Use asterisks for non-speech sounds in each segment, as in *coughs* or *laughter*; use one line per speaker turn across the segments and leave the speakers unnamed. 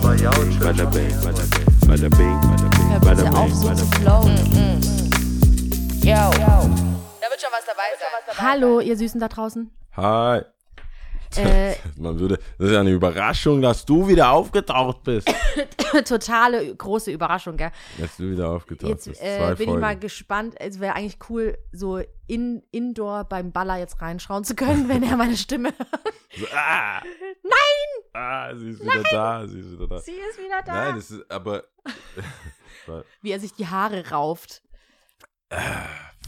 Aber ja,
Bada bing, bada bing, bada bing, bada bing, bada bing, bada bing.
Yo. Da wird schon was dabei sein.
Hallo, ihr Süßen da draußen.
Hi.
Äh, *laughs*
Man würde, das ist ja eine Überraschung, dass du wieder aufgetaucht bist. *coughs*
totale große Überraschung, gell?
Dass du wieder aufgetaucht
Jetzt
bist.
äh,
Zwei
bin
Folgen.
ich mal gespannt. Es wäre eigentlich cool, so in, indoor beim Baller jetzt reinschauen zu können, wenn er meine Stimme. *laughs*
So, ah, Nein! Ah, sie ist wieder da, sie ist wieder da.
Sie ist wieder da.
Nein, das ist, aber, *laughs*
Wie er sich die Haare rauft.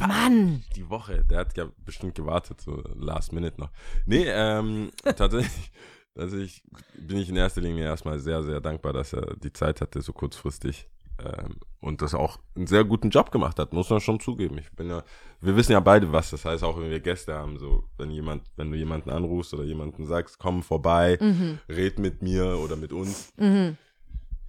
Mann!
die Woche, der hat ja bestimmt gewartet, so last minute noch. Nee, ähm, *laughs* tatsächlich, tatsächlich bin ich in erster Linie erstmal sehr, sehr dankbar, dass er die Zeit hatte, so kurzfristig. Ähm, und das auch einen sehr guten Job gemacht hat, muss man schon zugeben. Ich bin ja, wir wissen ja beide, was das heißt, auch wenn wir Gäste haben, so, wenn jemand, wenn du jemanden anrufst oder jemanden sagst, komm vorbei, red mit mir oder mit uns,
Mhm.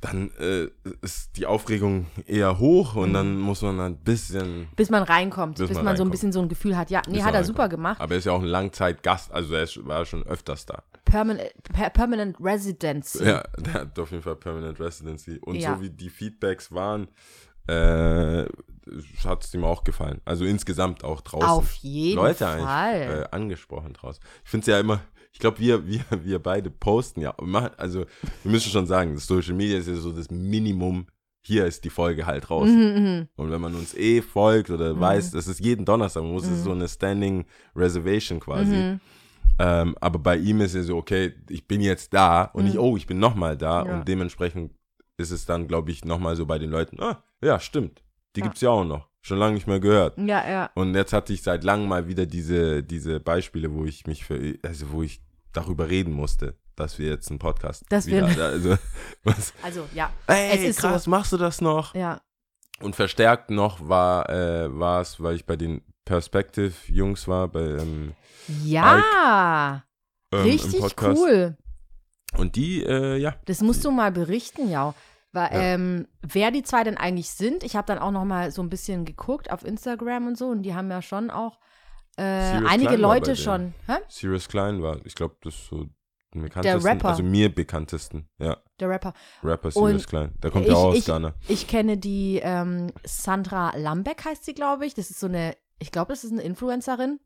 Dann äh, ist die Aufregung eher hoch und dann muss man ein bisschen
Bis man reinkommt, bis,
Bis
man,
man
so ein bisschen so ein Gefühl hat. Ja, nee,
Bis
hat
er
er super gemacht.
Aber er ist ja auch ein Langzeitgast, also er ist, war schon öfters da.
Permanent, per, permanent Residency.
Ja, *laughs* der hat auf jeden Fall Permanent Residency. Und
Ja.
so wie die Feedbacks waren, äh, hat es ihm auch gefallen. Also insgesamt auch draußen.
Auf jeden
Leute
Fall.
eigentlich äh, angesprochen draußen. Ich finde es ja immer, ich glaube, wir, wir, wir beide posten ja. Also wir müssen schon sagen, Social Media ist ja so das Minimum. Hier ist die Folge halt draußen.
Mhm,
Und wenn man uns eh folgt oder weiß, das ist jeden Donnerstag, man muss es so eine Standing Reservation quasi.
Mhm.
Ähm, aber bei ihm ist es so, okay, ich bin jetzt da und ich, oh, ich bin nochmal da
Mhm. Ja.
und dementsprechend ist es dann, glaube ich, nochmal so bei den Leuten, ah, ja, stimmt, die
Ja.
gibt's ja auch noch, schon lange nicht mehr gehört.
Ja, ja.
Und jetzt hatte ich seit langem mal wieder diese, diese Beispiele, wo ich mich für, also wo ich darüber reden musste, dass wir jetzt einen Podcast
wir-
wieder, also, *laughs* was,
Also, ja.
ey,
Es ist
krass,
so.
machst du das noch?
Ja.
Und verstärkt noch war äh, war es, weil ich bei den Perspective-Jungs war, bei ähm,
Ja.
ähm, im
Richtig cool.
Und die, äh, ja,
Das musst du mal berichten, ja. Weil,
Ja.
ähm, wer die zwei denn eigentlich sind, ich habe dann auch noch mal so ein bisschen geguckt auf Instagram und so und die haben ja schon auch äh, einige
Klein
Leute schon. Hä?
Sirius Klein war, ich glaube, das ist so den bekanntesten,
Rapper.
also mir bekanntesten, ja,
Der Rapper.
Rapper Sirius Klein. Der kommt
ich,
ja auch aus
ich,
Ghana.
ich kenne die ähm, Sandra Lambeck heißt sie, glaube ich. Das ist so eine, ich glaube, das ist eine Influencerin.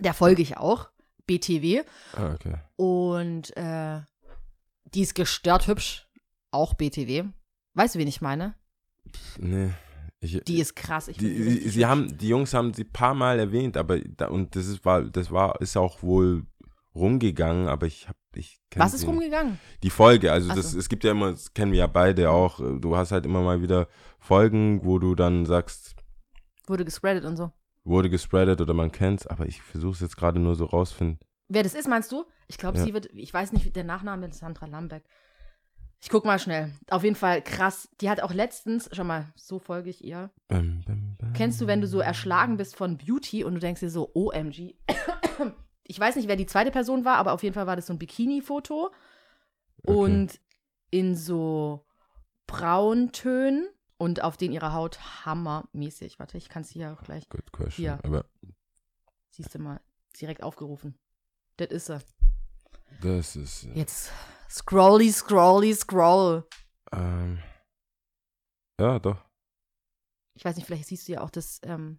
Der folge ich auch. BTW.
Ah, okay.
Und äh, die ist gestört hübsch. Auch BTW. Weißt du, wen ich meine?
Nee. Ich,
Die ist krass.
Die,
die
sie, haben, die Jungs haben sie ein paar Mal erwähnt, aber da, und das ist war, das war, ist auch wohl rumgegangen, aber ich hab, ich
Was ist rumgegangen?
Die Folge, also
Ach
das,
so.
es gibt ja immer, das kennen wir ja beide auch, äh, du hast halt immer mal wieder Folgen, wo du dann sagst,
Wurde gespreadet und so.
wurde gespreadet oder man kennt's, aber ich versuche es jetzt gerade nur so rausfinden.
Wer das ist, meinst du? Ich glaube,
Ja.
sie wird, ich weiß nicht, der Nachname ist Sandra Lambeck. Ich guck mal schnell. Auf jeden Fall krass. Die hat auch letztens, schau mal, so folge ich ihr.
Bam, bam, bam.
Kennst du, wenn du so erschlagen bist von Beauty und du denkst dir so, OMG. Ich weiß nicht, wer die zweite Person war, aber auf jeden Fall war das so ein Bikini-Foto. Und in so Brauntönen und auf denen ihre Haut hammermäßig. Warte, ich kann es hier auch gleich.
Good question.
Hier.
Aber
Siehst du mal, direkt aufgerufen. Das ist sie.
das ist, äh,
Jetzt scrolly, scrolly, scroll.
ähm, ja, doch.
Ich weiß nicht, vielleicht siehst du ja auch das ähm,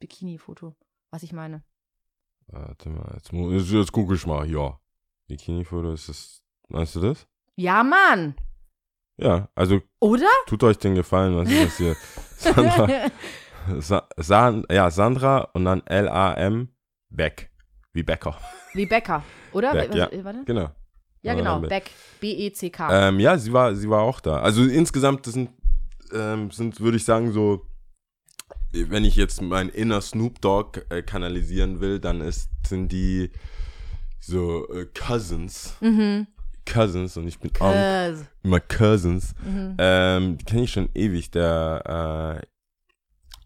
Bikini-Foto, was ich meine.
Warte mal, jetzt, jetzt, jetzt gucke ich mal, ja. Bikini-Foto, ist das, meinst du das?
Ja, Mann!
Ja, also
Oder?
tut euch den Gefallen, was ist das hier? *laughs* Sandra, Sa San, ja, Sandra und dann L-A-M, Beck, wie Becker.
Wie Becker, oder?
Beck, ja.
Warte.
Genau.
Ja, genau,
Lambeck.
Beck. B-E-C-K.
Ähm, ja, sie war, sie war auch da. Also insgesamt, das sind, ähm, sind würde ich sagen, so, wenn ich jetzt mein inner Snoop Dogg äh, kanalisieren will, dann ist, sind die so äh, Cousins.
mhm.
Cousins und ich bin
Cause.
immer Cousins.
Mhm.
Ähm, die kenne ich schon ewig. Der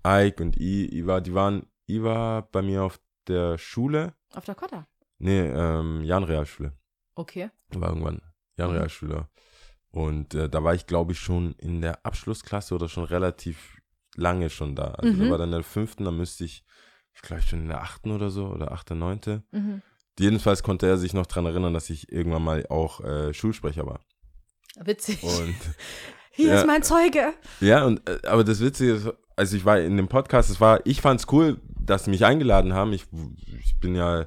äh, Ike und I, I war, die waren, I war bei mir auf der Schule.
Auf Dakota.
Nee, ähm, Jan Realschule.
Okay.
war irgendwann Jan
Mhm.
Realschüler. Und äh, da war ich, glaube ich, schon in der Abschlussklasse oder schon relativ lange schon da. Also da
Mhm.
war dann in der fünften, da müsste ich, ich glaube schon in der achten oder so, oder achte, neunte.
Mhm.
Jedenfalls konnte er sich noch dran erinnern, dass ich irgendwann mal auch äh, Schulsprecher war.
Witzig.
Und *laughs*
Hier
ja.
ist mein Zeuge.
ja, und äh, aber das Witzige ist, also ich war in dem Podcast, es war, ich fand's cool, dass sie mich eingeladen haben. Ich, ich bin ja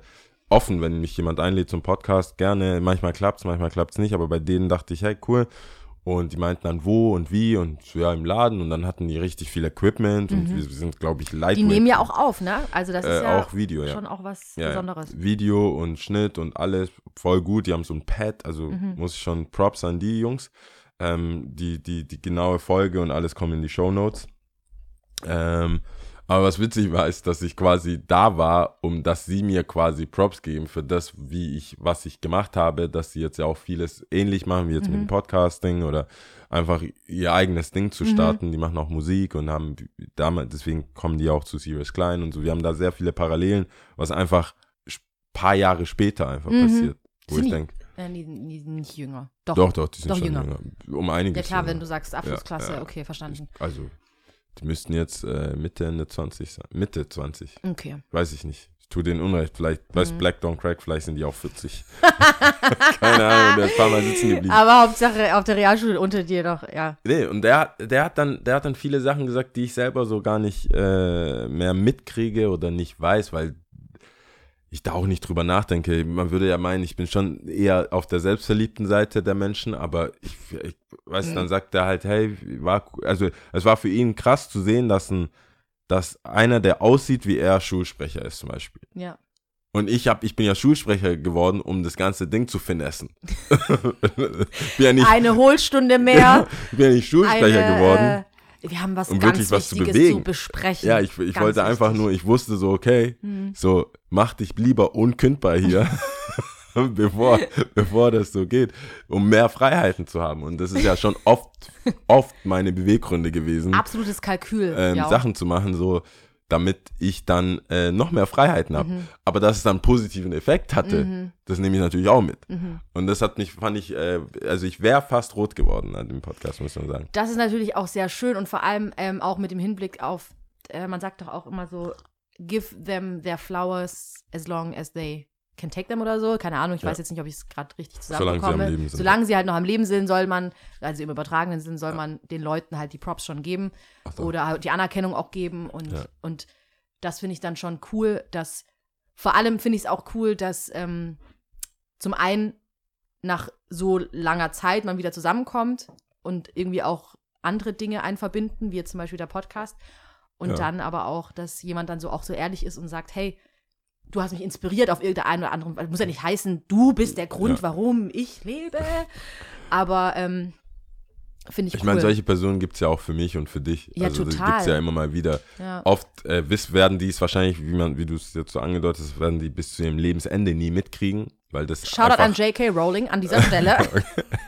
offen, wenn mich jemand einlädt zum Podcast, gerne. Manchmal klappt's, manchmal klappt's nicht, aber bei denen dachte ich, hey, cool. Und die meinten dann wo und wie und so, ja im Laden und dann hatten die richtig viel Equipment und wir, sind, glaube ich,
Die
lightweight.
nehmen ja auch auf, ne? Also das ist
äh,
ja
auch Video, ja.
schon auch was
Ja, ja.
Besonderes.
Video und Schnitt und alles voll gut. Die haben so ein Pad, also
Mhm.
muss ich schon Props an die Jungs. Ähm, die, die, die genaue Folge und alles kommen in die Show Notes. Ähm, aber was witzig war, ist, dass ich quasi da war, um dass sie mir quasi Props geben für das, wie ich, was ich gemacht habe, dass sie jetzt ja auch vieles ähnlich machen, wie jetzt mit dem Podcasting oder einfach ihr eigenes Ding zu starten. Die machen auch Musik und haben damals, deswegen kommen die auch zu Serious Klein und so. Wir haben da sehr viele Parallelen, was einfach sch- paar Jahre später einfach
Mhm.
passiert. Wo ich denke,
Äh, die, die sind nicht jünger. Doch.
doch, doch, die sind
Doch
schon
jünger.
jünger. Um einiges.
Ja klar,
jünger.
wenn du sagst Abschlussklasse,
Ja, ja.
okay, verstanden.
Also, die müssten jetzt äh, Mitte, Ende 20 sein. Mitte 20.
Okay.
Weiß ich nicht. Ich tue denen Unrecht. Vielleicht, weiß
Mhm.
Black Don't Crack, vielleicht sind die auch 40. *laughs* Keine Ahnung, der ist ein paar Mal sitzen geblieben.
Aber Hauptsache auf der Realschule unter dir doch, ja.
Nee, und der, hat- der, hat dann, der hat dann viele Sachen gesagt, die ich selber so gar nicht äh, mehr mitkriege oder nicht weiß, weil ich da auch nicht drüber nachdenke. Man würde ja meinen, ich bin schon eher auf der selbstverliebten Seite der Menschen, aber ich, ich weiß, dann sagt er halt, hey, war, also es war für ihn krass zu sehen, dass ein, dass einer, der aussieht wie er, Schulsprecher ist zum Beispiel.
Ja.
Und ich hab, ich bin ja Schulsprecher geworden, um das ganze Ding zu finessen. *laughs* ja nicht,
Eine Hohlstunde mehr.
ich *laughs* bin ja nicht Schulsprecher
eine,
geworden.
Äh, wir haben was
um
ganz
wirklich was zu
Wichtiges
bewegen.
zu besprechen.
Ja, ich, ich
Ganz
wollte einfach
wichtig.
nur, ich wusste so, okay, so mach dich lieber unkündbar hier, *laughs* *laughs* bevor, bevor das so geht, um mehr Freiheiten zu haben. Und das ist ja schon oft, *laughs* oft meine Beweggründe gewesen,
Absolutes Kalkül.
ähm,
ja.
Sachen zu machen, so damit ich dann äh, noch mehr Freiheiten habe.
Mhm.
Aber dass es dann einen positiven Effekt hatte, das nehme ich natürlich auch mit.
Mhm.
Und das hat mich, fand ich, äh, also ich wäre fast rot geworden an dem Podcast, muss man sagen.
Das ist natürlich auch sehr schön und vor allem ähm, auch mit dem Hinblick auf, äh, man sagt doch auch immer so, give them their flowers as long as they can take them oder so. Keine Ahnung, ich
Ja.
weiß jetzt nicht, ob ich es gerade richtig
Solange sie am
zusammenbekomme.
Leben sind.
Solange sie halt noch am Leben sind, soll man, also im übertragenen Sinn, soll man den Leuten halt die Props schon geben
so.
oder halt die Anerkennung auch geben und,
Ja.
und das finde ich dann schon cool, dass vor allem finde ich es auch cool, dass ähm, zum einen nach so langer Zeit man wieder zusammenkommt und irgendwie auch andere Dinge einen verbinden, wie jetzt zum Beispiel der Podcast. Und
Ja.
dann aber auch, dass jemand dann so auch so ehrlich ist und sagt, hey, du hast mich inspiriert auf irgendeinen oder anderen, muss ja nicht heißen, du bist der Grund,
Ja.
warum ich lebe. Aber ähm, finde ich,
Ich
cool.
meine, solche Personen gibt es ja auch für mich und für dich.
Ja,
also das
total.
gibt es ja immer mal wieder.
ja.
Oft äh, werden die es wahrscheinlich, wie man, wie du es jetzt so angedeutet hast, werden die bis zu ihrem Lebensende nie mitkriegen, weil das
Shoutout an J.K. Rowling an dieser Stelle. *laughs*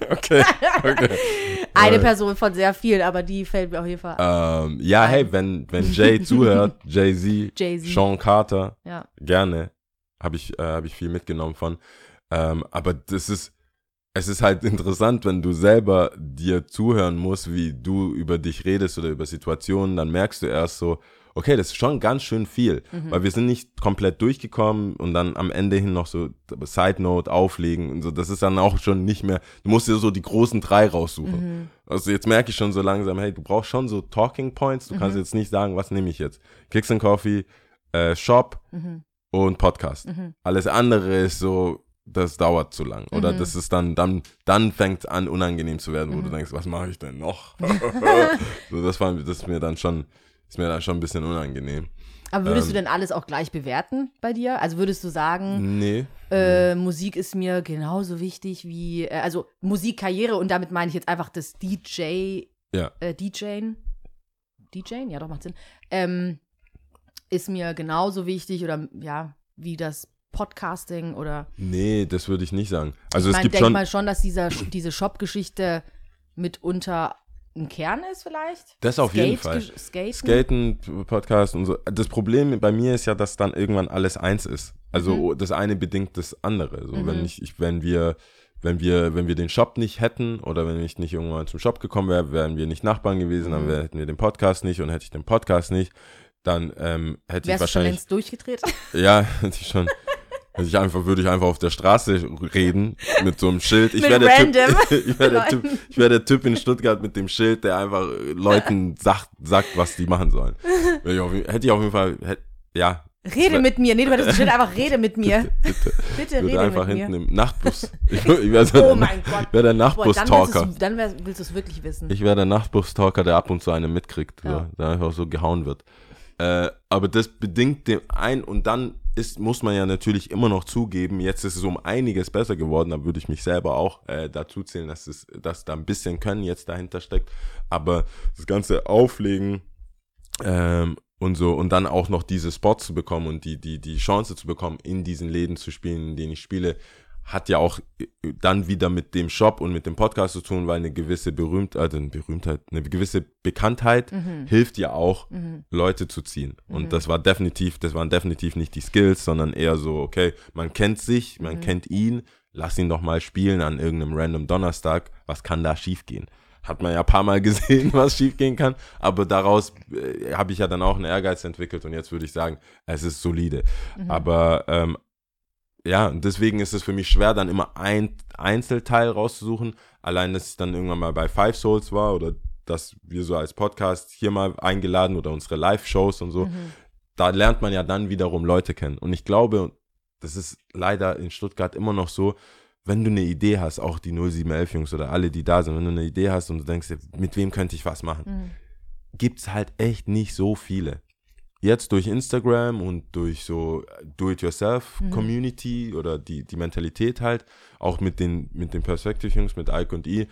Okay, okay. *laughs*
Eine
Äh,
Person von sehr viel, aber die fällt mir auf jeden Fall.
Ähm, ja, hey, wenn, wenn Jay *laughs* zuhört, Jay-Z,
Jay-Z.
Sean Carter,
ja.
gerne, habe ich, äh, hab ich viel mitgenommen von. Ähm, aber das ist, es ist halt interessant, wenn du selber dir zuhören musst, wie du über dich redest oder über Situationen, dann merkst du erst so, okay, das ist schon ganz schön viel, weil wir sind nicht komplett durchgekommen und dann am Ende hin noch so Side Note auflegen und so, das ist dann auch schon nicht mehr, du musst dir so die großen drei raussuchen. Also jetzt merke ich schon so langsam, hey, du brauchst schon so Talking Points, du kannst jetzt nicht sagen, was nehme ich jetzt? Kicks and Coffee, äh, Shop und Podcast. Alles andere ist so, das dauert zu lang. Oder das ist dann, dann, dann fängt es an, unangenehm zu werden, wo du denkst, was mache ich denn noch? *laughs* *laughs* so, das war, das ist mir dann schon, ist mir dann schon ein bisschen unangenehm.
Aber würdest
Ähm.
du denn alles auch gleich bewerten bei dir? Also würdest du sagen,
Nee.
äh, Musik ist mir genauso wichtig wie, äh, also Musikkarriere und damit meine ich jetzt einfach das DJ,
Ja.
äh, DJen. DJen? Ja, doch, macht Sinn. Ähm, ist mir genauso wichtig oder ja, wie das Podcasting oder
Nee, das würde ich nicht sagen. Also
ich
es
meine,
gibt schon.
mal schon, dass dieser, diese Shop-Geschichte mitunter ein Kern ist vielleicht.
Das auf jeden Fall.
Skaten.
Skaten, Podcast und so. Das Problem bei mir ist ja, dass dann irgendwann alles eins ist. Also das eine bedingt das andere. So, wenn ich, ich, wenn wir, wenn wir, wenn wir den Shop nicht hätten oder wenn ich nicht irgendwann zum Shop gekommen wäre, wären wir nicht Nachbarn gewesen, dann wär, hätten wir den Podcast nicht und hätte ich den Podcast nicht, dann ähm, hätte ich
Wärst schon
wahrscheinlich
längst durchgedreht?
ja, *laughs* hätte ich schon. Also ich einfach, würde ich einfach auf der Straße reden mit so einem Schild. Ich wäre der, wär der typ, *laughs* ich wär der Typ in Stuttgart mit dem Schild, der einfach äh, Leuten sagt, sagt, was die machen sollen. *laughs* Wäre hätte ich auf jeden Fall, hätte, ja.
Rede mit mir. Nee, du hättest bestimmt einfach rede mit mir.
Bitte.
Bitte
würde
rede
einfach
mit mir.
hinten im Nachtbus. *laughs* Ich, ich wäre so
Oh
der,
mein Gott.
ich wär der
dann
Nachtbus-Talker.
dann wär- willst du es wirklich wissen.
Ich wäre der Nachtbus-Talker, der ab und zu einen mitkriegt,
Ja.
der einfach so gehauen wird. Äh, aber das bedingt dem ein und dann ist, muss man ja natürlich immer noch zugeben, jetzt ist es um einiges besser geworden, da würde ich mich selber auch äh, dazu zählen, dass, es, dass da ein bisschen Können jetzt dahinter steckt. Aber das ganze Auflegen ähm, und so und dann auch noch diese Spots zu bekommen und die, die, die Chance zu bekommen, in diesen Läden zu spielen, in denen ich spiele, hat ja auch äh, dann wieder mit dem Shop und mit dem Podcast zu tun, weil eine gewisse Berühmtheit, also eine Berühmtheit, eine gewisse Bekanntheit hilft ja auch, Leute zu ziehen. Und das war definitiv, das waren definitiv nicht die Skills, sondern eher so, okay, man kennt sich, man kennt ihn, lass ihn doch mal spielen an irgendeinem random Donnerstag, was kann da schiefgehen? Hat man ja ein paar Mal *laughs* gesehen, was schiefgehen kann, aber daraus äh, habe ich ja dann auch einen Ehrgeiz entwickelt und jetzt würde ich sagen, es ist solide. Aber ähm, ja, und deswegen ist es für mich schwer, dann immer ein Einzelteil rauszusuchen. Allein, dass ich dann irgendwann mal bei Five Souls war oder dass wir so als Podcast hier mal eingeladen oder unsere Live-Shows und so. Da lernt man ja dann wiederum Leute kennen. Und ich glaube, das ist leider in Stuttgart immer noch so, wenn du eine Idee hast, auch die 0711 Jungs oder alle, die da sind, wenn du eine Idee hast und du denkst, mit wem könnte ich was machen,
Mhm.
gibt's halt echt nicht so viele. Jetzt durch Instagram und durch so Do-it-yourself-Community oder die, die Mentalität halt, auch mit den, mit den Perspective-Jungs, mit Ike und I,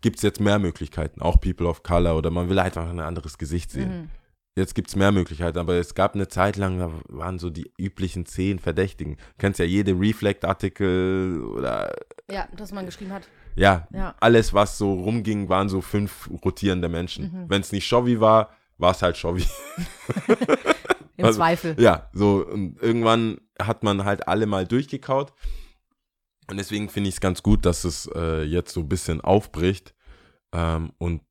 gibt's jetzt mehr Möglichkeiten, auch People of Color oder man will einfach ein anderes Gesicht sehen.
Mhm.
Jetzt gibt's mehr Möglichkeiten, aber es gab eine Zeit lang, da waren so die üblichen zehn Verdächtigen. Du kennst ja jede Reflect-Artikel oder
Ja, dass man geschrieben hat.
ja,
Ja.
alles, was so rumging, waren so fünf rotierende Menschen.
Mhm.
Wenn es nicht Shovi war, war es halt Shovi. *laughs*
Im
Also,
Zweifel.
Ja, so und irgendwann hat man halt alle mal durchgekaut. Und deswegen finde ich es ganz gut, dass es äh, jetzt so ein bisschen aufbricht. Ähm, und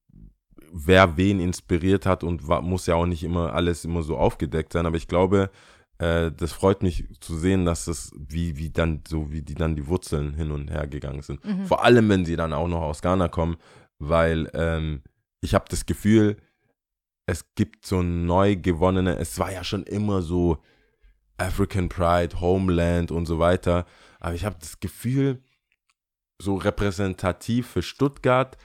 wer wen inspiriert hat und muss ja auch nicht immer alles immer so aufgedeckt sein. Aber ich glaube, äh, das freut mich zu sehen, dass es wie, wie dann, so wie die dann die Wurzeln hin und her gegangen sind. Vor allem, wenn sie dann auch noch aus Ghana kommen, weil ähm, ich habe das Gefühl, es gibt so neu gewonnene, es war ja schon immer so African Pride, Homeland und so weiter, aber ich habe das Gefühl, so repräsentativ für Stuttgart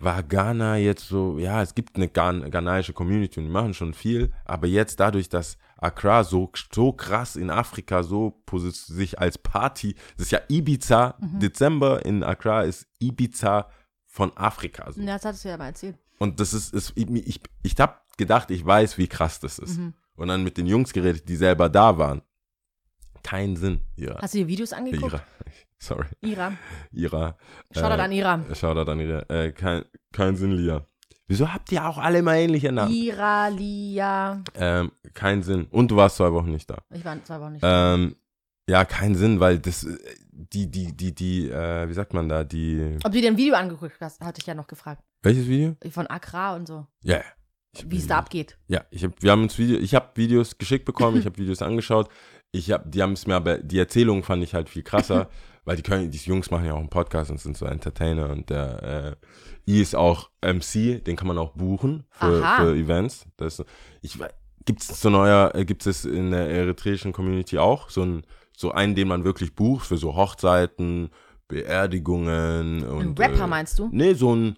war Ghana jetzt so, ja, es gibt eine Ghan ghanaische Community und die machen schon viel, aber jetzt dadurch, dass Accra so, so krass in Afrika so sich als Party, das ist ja Ibiza, Dezember in Accra ist Ibiza von Afrika. So.
Ja, das hattest du ja mal erzählt.
Und das ist, ist ich, ich, ich habe gedacht, ich weiß, wie krass das ist.
Mhm.
Und dann mit den Jungs geredet, die selber da waren. Kein Sinn. Ihrer.
Hast du dir Videos angeguckt?
Ihrer. *laughs* Sorry.
Ira.
Ihrer.
Shoutout an Ira.
Shoutout an Ira. Äh, kein, kein Sinn, Lia. Wieso habt ihr auch alle mal ähnliche Namen?
Ira, Lia.
Ähm, kein Sinn. Und du warst zwei Wochen nicht da.
Ich war zwei Wochen nicht.
Ähm, ja, kein Sinn, weil das, äh, die, die, die, die, äh, wie sagt man da, die,
Ob du dir ein Video angeguckt hast, hatte ich ja noch gefragt.
welches Video?
Von Accra und so.
Ja. Ich-
Wie es da abgeht.
Ja, ich hab, wir haben uns Video, ich habe Videos geschickt bekommen, ich habe Videos angeschaut. Ich hab, die haben es mir aber, die Erzählung fand ich halt viel krasser, *laughs* weil die können, die Jungs machen ja auch einen Podcast und sind so Entertainer und der äh, I ist auch MC, den kann man auch buchen für, für Events. Das, ich gibt es so neuer, äh, gibt es in der eritreischen Community auch so ein so einen, den man wirklich bucht für so Hochzeiten, Beerdigungen
Ein
und
Rapper
äh,
meinst du?
Nee, so ein ein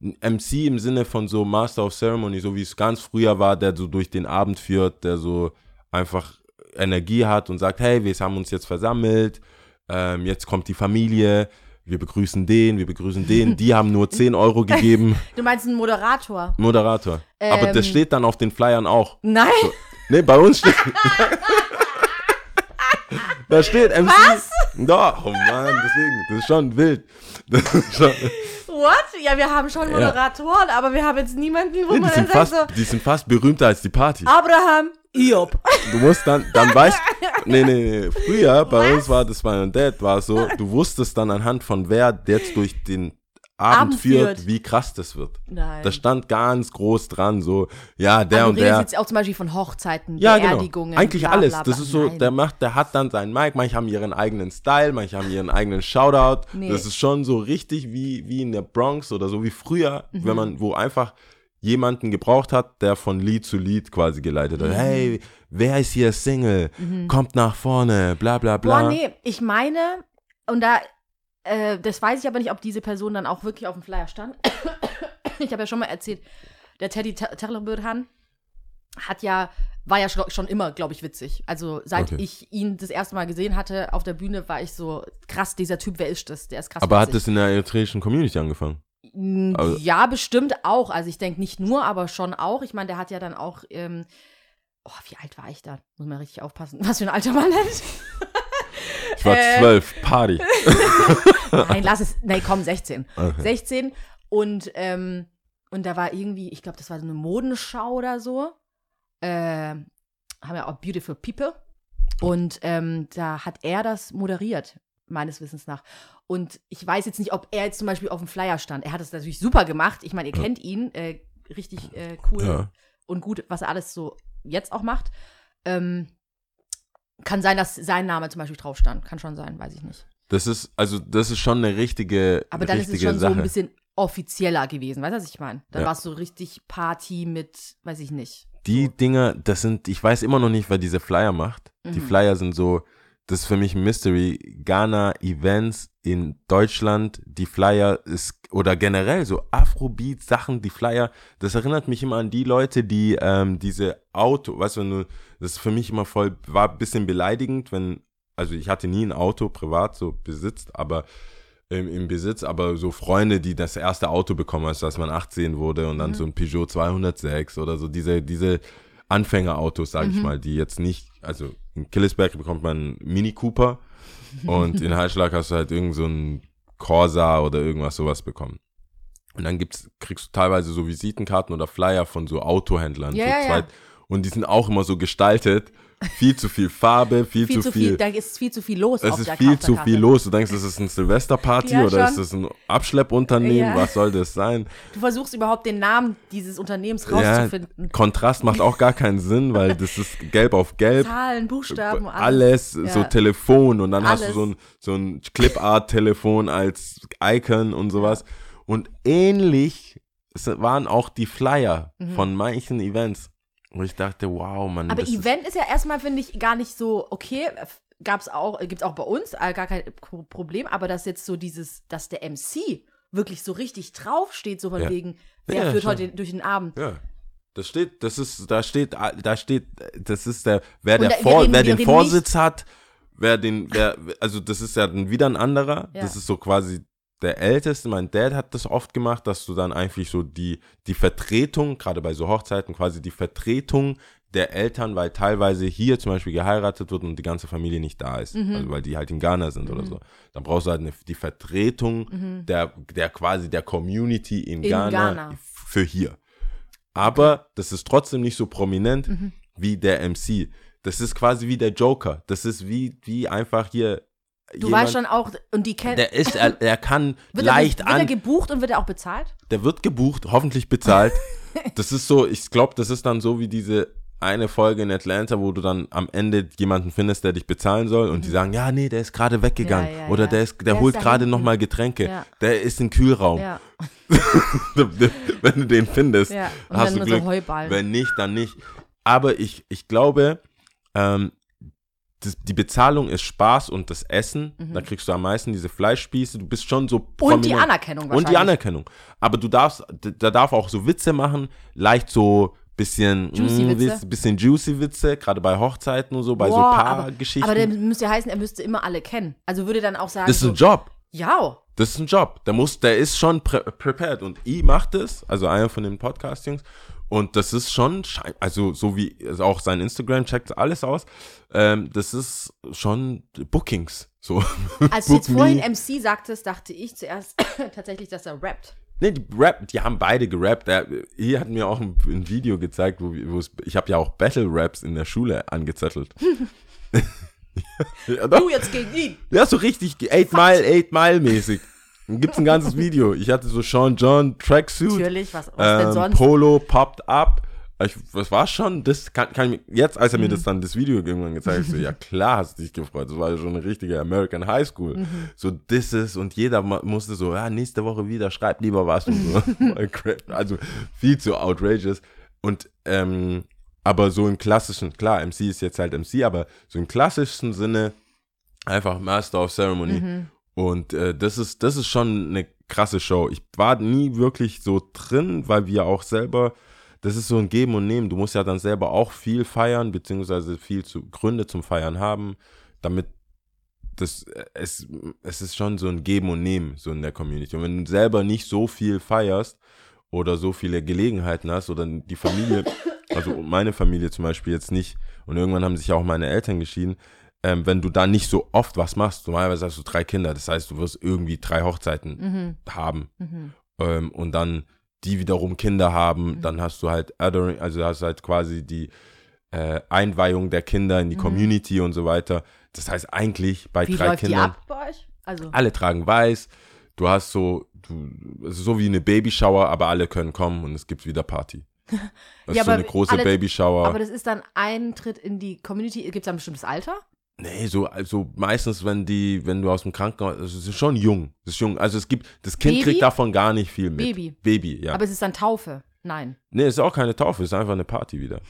MC im Sinne von so Master of Ceremony, so wie es ganz früher war, der so durch den Abend führt, der so einfach Energie hat und sagt, hey, wir haben uns jetzt versammelt, ähm, jetzt kommt die Familie, wir begrüßen den, wir begrüßen den, die haben nur 10 Euro gegeben, *laughs*
Du meinst einen Moderator?
Moderator. Aber
Ähm.
das steht dann auf den Flyern auch.
Nein.
Nee, bei uns steht. *laughs* da steht MC. Was? Doch, oh Mann, deswegen, das ist schon wild. Das ist schon,
What? Ja, wir haben schon Moderatoren, aber wir haben jetzt niemanden, wo
nee, die,
man
sind
dann sagt
fast,
so,
die sind fast berühmter als die Party.
Abraham, Iob.
Du musst dann, dann weißt, *laughs* nee, nee, nee, früher bei uns war das bei meinem Dad, war so, du wusstest dann anhand von wer jetzt durch den Abend,
Abend
führt,
führt.
wie krass das wird.
Nein.
Da stand ganz groß dran, so, ja, der
Aber
und der.
jetzt auch zum Beispiel von Hochzeiten,
Ja, genau.
Beerdigungen.
Eigentlich
bla,
alles.
bla,
Das
bla.
ist so,
Nein.
der macht, der hat dann seinen Mic, manche haben ihren eigenen Style, manche haben ihren eigenen Shoutout.
Nee.
Das ist schon so richtig wie, wie in der Bronx oder so wie früher,
Mhm.
wenn man, wo einfach jemanden gebraucht hat, der von Lied zu Lied quasi geleitet
Mhm.
hat. Hey, wer ist hier Single? Kommt nach vorne, bla bla bla.
Boah, nee, ich meine, und da, äh, das weiß ich aber nicht, ob diese Person dann auch wirklich auf dem Flyer stand. *coughs* ich habe ja schon mal erzählt, der Teddy Te- Terbürhan hat ja, war ja schon, immer, glaube ich, witzig. Also seit
Okay.
ich ihn das erste Mal gesehen hatte auf der Bühne, war ich so, krass, dieser Typ, wer ist das? Der ist krass
Aber hat
witzig.
das in der eritreischen Community angefangen? Also-
ja, bestimmt auch. Also ich denke nicht nur, aber schon auch. Ich meine, der hat ja dann auch, ähm, oh, wie alt war ich da? Muss man richtig aufpassen, *laughs* was für ein alter Mann ist.
Ich war
Äh.
zwölf, Party. *laughs*
Nein, lass es, nein, komm, 16.
Okay.
16 und, ähm, und da war irgendwie, ich glaube, das war so eine Modenschau oder so. Äh, haben ja auch Beautiful People. Und ähm, da hat er das moderiert, meines Wissens nach. Und ich weiß jetzt nicht, ob er jetzt zum Beispiel auf dem Flyer stand. Er hat es natürlich super gemacht. Ich meine, ihr
Ja.
kennt ihn. Äh, richtig äh, cool
Ja.
und gut, was er alles so jetzt auch macht. Ähm, kann sein, dass sein Name zum Beispiel drauf stand. Kann schon sein, weiß ich nicht.
Das ist, also, das ist schon eine richtige,
Aber dann ist
richtige
es schon
Sache.
so ein bisschen offizieller gewesen. Weißt du, was ich meine? Dann
Ja.
war es so richtig Party mit, weiß ich nicht.
Die. Dinger, das sind, ich weiß immer noch nicht, wer diese Flyer macht. Die
Mhm.
Flyer sind so, das ist für mich ein Mystery. Ghana Events in Deutschland, die Flyer ist, oder generell so Afrobeat Sachen, die Flyer, das erinnert mich immer an die Leute, die ähm, diese Auto, weißt du, wenn du, das ist für mich immer voll, war ein bisschen beleidigend, wenn, also ich hatte nie ein Auto privat so besitzt, aber im, im Besitz, aber so Freunde, die das erste Auto bekommen, also dass man 18 wurde und dann
Mhm.
so ein Peugeot 206 oder so, diese, diese Anfängerautos, sage ich
Mhm.
mal, die jetzt nicht, also in Killesberg bekommt man einen Mini Cooper und in Heilschlag hast du halt irgend so einen Corsa oder irgendwas sowas bekommen. Und dann gibt's, kriegst du teilweise so Visitenkarten oder Flyer von so Autohändlern.
Ja,
so
ja,
Und die sind auch immer so gestaltet. Viel zu viel Farbe, viel,
Viel
zu
zu viel, da ist viel zu viel los
es ist viel zu viel los. Du denkst, das ist eine Silvesterparty
Ja,
oder ist das ein Abschleppunternehmen?
Ja.
Was soll das sein?
Du versuchst überhaupt den Namen dieses Unternehmens
Ja,
rauszufinden.
Kontrast macht auch gar keinen Sinn, weil das ist gelb auf gelb.
Zahlen, Buchstaben,
alles,
alles.
so
Ja.
Telefon und dann hast du
Alles.
so ein, so ein Clipart-Telefon als Icon und sowas. Und ähnlich es waren auch die Flyer von manchen Events. Und ich dachte, wow, man.
Aber
das ist-
Event ist ja erstmal, finde ich, gar nicht so, okay, gab es auch, gibt es auch bei uns, äh, gar kein Pro- Problem, aber dass jetzt so dieses, dass der MC wirklich so richtig draufsteht, so von
Ja.
wegen, wer
Ja,
führt
schon.
heute durch den Abend.
Ja. Das steht, das ist, da steht, da steht, das ist der, wer
Und
der
da-
Vor,
reden-
wer den Vorsitz hat, wer den, wer, also das ist ja wieder ein anderer.
Ja.
Das ist so quasi der Älteste. Mein Dad hat das oft gemacht, dass du dann eigentlich so die, die Vertretung, gerade bei so Hochzeiten, quasi die Vertretung der Eltern, weil teilweise hier zum Beispiel geheiratet wird und die ganze Familie nicht da ist,
Mhm.
also weil die halt in Ghana sind oder so. Dann brauchst du halt eine, die Vertretung der, der quasi der Community in,
Mhm. In
Ghana,
Ghana.
für hier. Aber das ist trotzdem nicht so prominent
Mhm.
wie der MC. Das ist quasi wie der Joker. Das ist wie, wie einfach hier.
Du weißt schon auch, und die kennen.
Der ist, er, er kann *laughs*
Wird,
leicht
er, wird er
an.
gebucht und wird er auch bezahlt?
Der wird gebucht, hoffentlich bezahlt. *laughs* das ist so, ich glaube, das ist dann so wie diese eine Folge in Atlanta, wo du dann am Ende jemanden findest, der dich bezahlen soll und die sagen, ja, nee, der ist gerade weggegangen.
Mhm. Ja, ja,
Oder der, ist, der,
Der
holt gerade
hinten.
nochmal Getränke.
Ja.
Der ist im Kühlraum. *laughs* Wenn du den findest,
Ja, und
hast du
so
Glück.
Heuballen.
Wenn nicht, dann nicht. Aber ich, ich glaube, ähm, das, die Bezahlung ist Spaß und das Essen. Da kriegst du am meisten diese Fleischspieße. Du bist schon so
Mhm. Und die. Anerkennung.
Und die Anerkennung. Aber du darfst, da darf auch so Witze machen, leicht so bisschen
Juicy
mm,
Witze.
Bisschen juicy Witze, gerade bei Hochzeiten und so, bei so
Boah, aber,
Paargeschichten.
aber der müsste ja heißen, er müsste immer alle kennen. Also würde dann auch sagen,
das ist
so,
ein Job.
ja,
Das ist ein Job. Der muss, der ist schon pre prepared. Und I macht es, also einer von den Podcast-Jungs. Und das ist schon, also so wie also auch sein Instagram checkt alles aus. Ähm, das ist schon Bookings. So.
als du *laughs* jetzt vorhin
me.
MC sagtest, dachte ich zuerst *coughs* tatsächlich, dass er rappt.
Nee, die Rap, die haben beide gerappt. Der, hier hat mir auch ein, ein Video gezeigt, wo, ich habe ja auch Battle Raps in der Schule angezettelt. *laughs* *laughs*
Du jetzt gegen ihn.
ja, so richtig 8 Mile, 8 Mile mäßig. Gibt's ein ganzes Video. Ich hatte so Sean John Tracksuit.
Natürlich, was, was denn
Ähm,
sonst?
Polo popped up. Ich, das war schon, das kann, kann ich, jetzt, als er
Mhm.
mir das dann, das Video irgendwann gezeigt hat, so, ja klar hast du dich gefreut. Das war ja schon eine richtige American High School.
Mhm.
So Disses und jeder musste so, ja, nächste Woche wieder, schreib lieber was und so. *laughs* Also viel zu outrageous. Und, ähm, aber so im klassischen, klar, MC ist jetzt halt MC, aber so im klassischen Sinne einfach Master of Ceremony.
Mhm.
Und äh, das ist, das ist schon eine krasse Show. Ich war nie wirklich so drin, weil wir auch selber, das ist so ein Geben und Nehmen. Du musst ja dann selber auch viel feiern, beziehungsweise viel zu, Gründe zum Feiern haben, damit das, äh, es, es ist schon so ein Geben und Nehmen, so in der Community. Und wenn du selber nicht so viel feierst oder so viele Gelegenheiten hast oder die Familie, also meine Familie zum Beispiel jetzt nicht, und irgendwann haben sich auch meine Eltern geschieden, ähm, wenn du da nicht so oft was machst, normalerweise hast du drei Kinder, das heißt, du wirst irgendwie drei Hochzeiten
Mhm.
haben
Mhm.
ähm, und dann die wiederum Kinder haben, dann hast du halt Adoring, also hast halt quasi die äh, Einweihung der Kinder in die Community und so weiter. Das heißt eigentlich bei
Wie
drei
läuft die
Kindern,
ab bei euch? Also,
alle tragen weiß, du hast so, du, es ist so wie eine Babyshower, aber alle können kommen und es gibt wieder Party. *laughs* Das
Ja,
ist so
aber
eine große
alle-
Babyshower.
aber das ist dann Eintritt in die Community. Gibt es da ein bestimmtes Alter?
Nee, so, also meistens, wenn die, wenn du aus dem Krankenhaus, also es ist schon jung, es ist jung. Also es gibt, das Kind
Baby?
kriegt davon gar nicht viel mit.
Baby.
Baby, ja.
Aber es ist dann Taufe. Nein.
nee, es ist auch keine Taufe, es ist einfach eine Party wieder.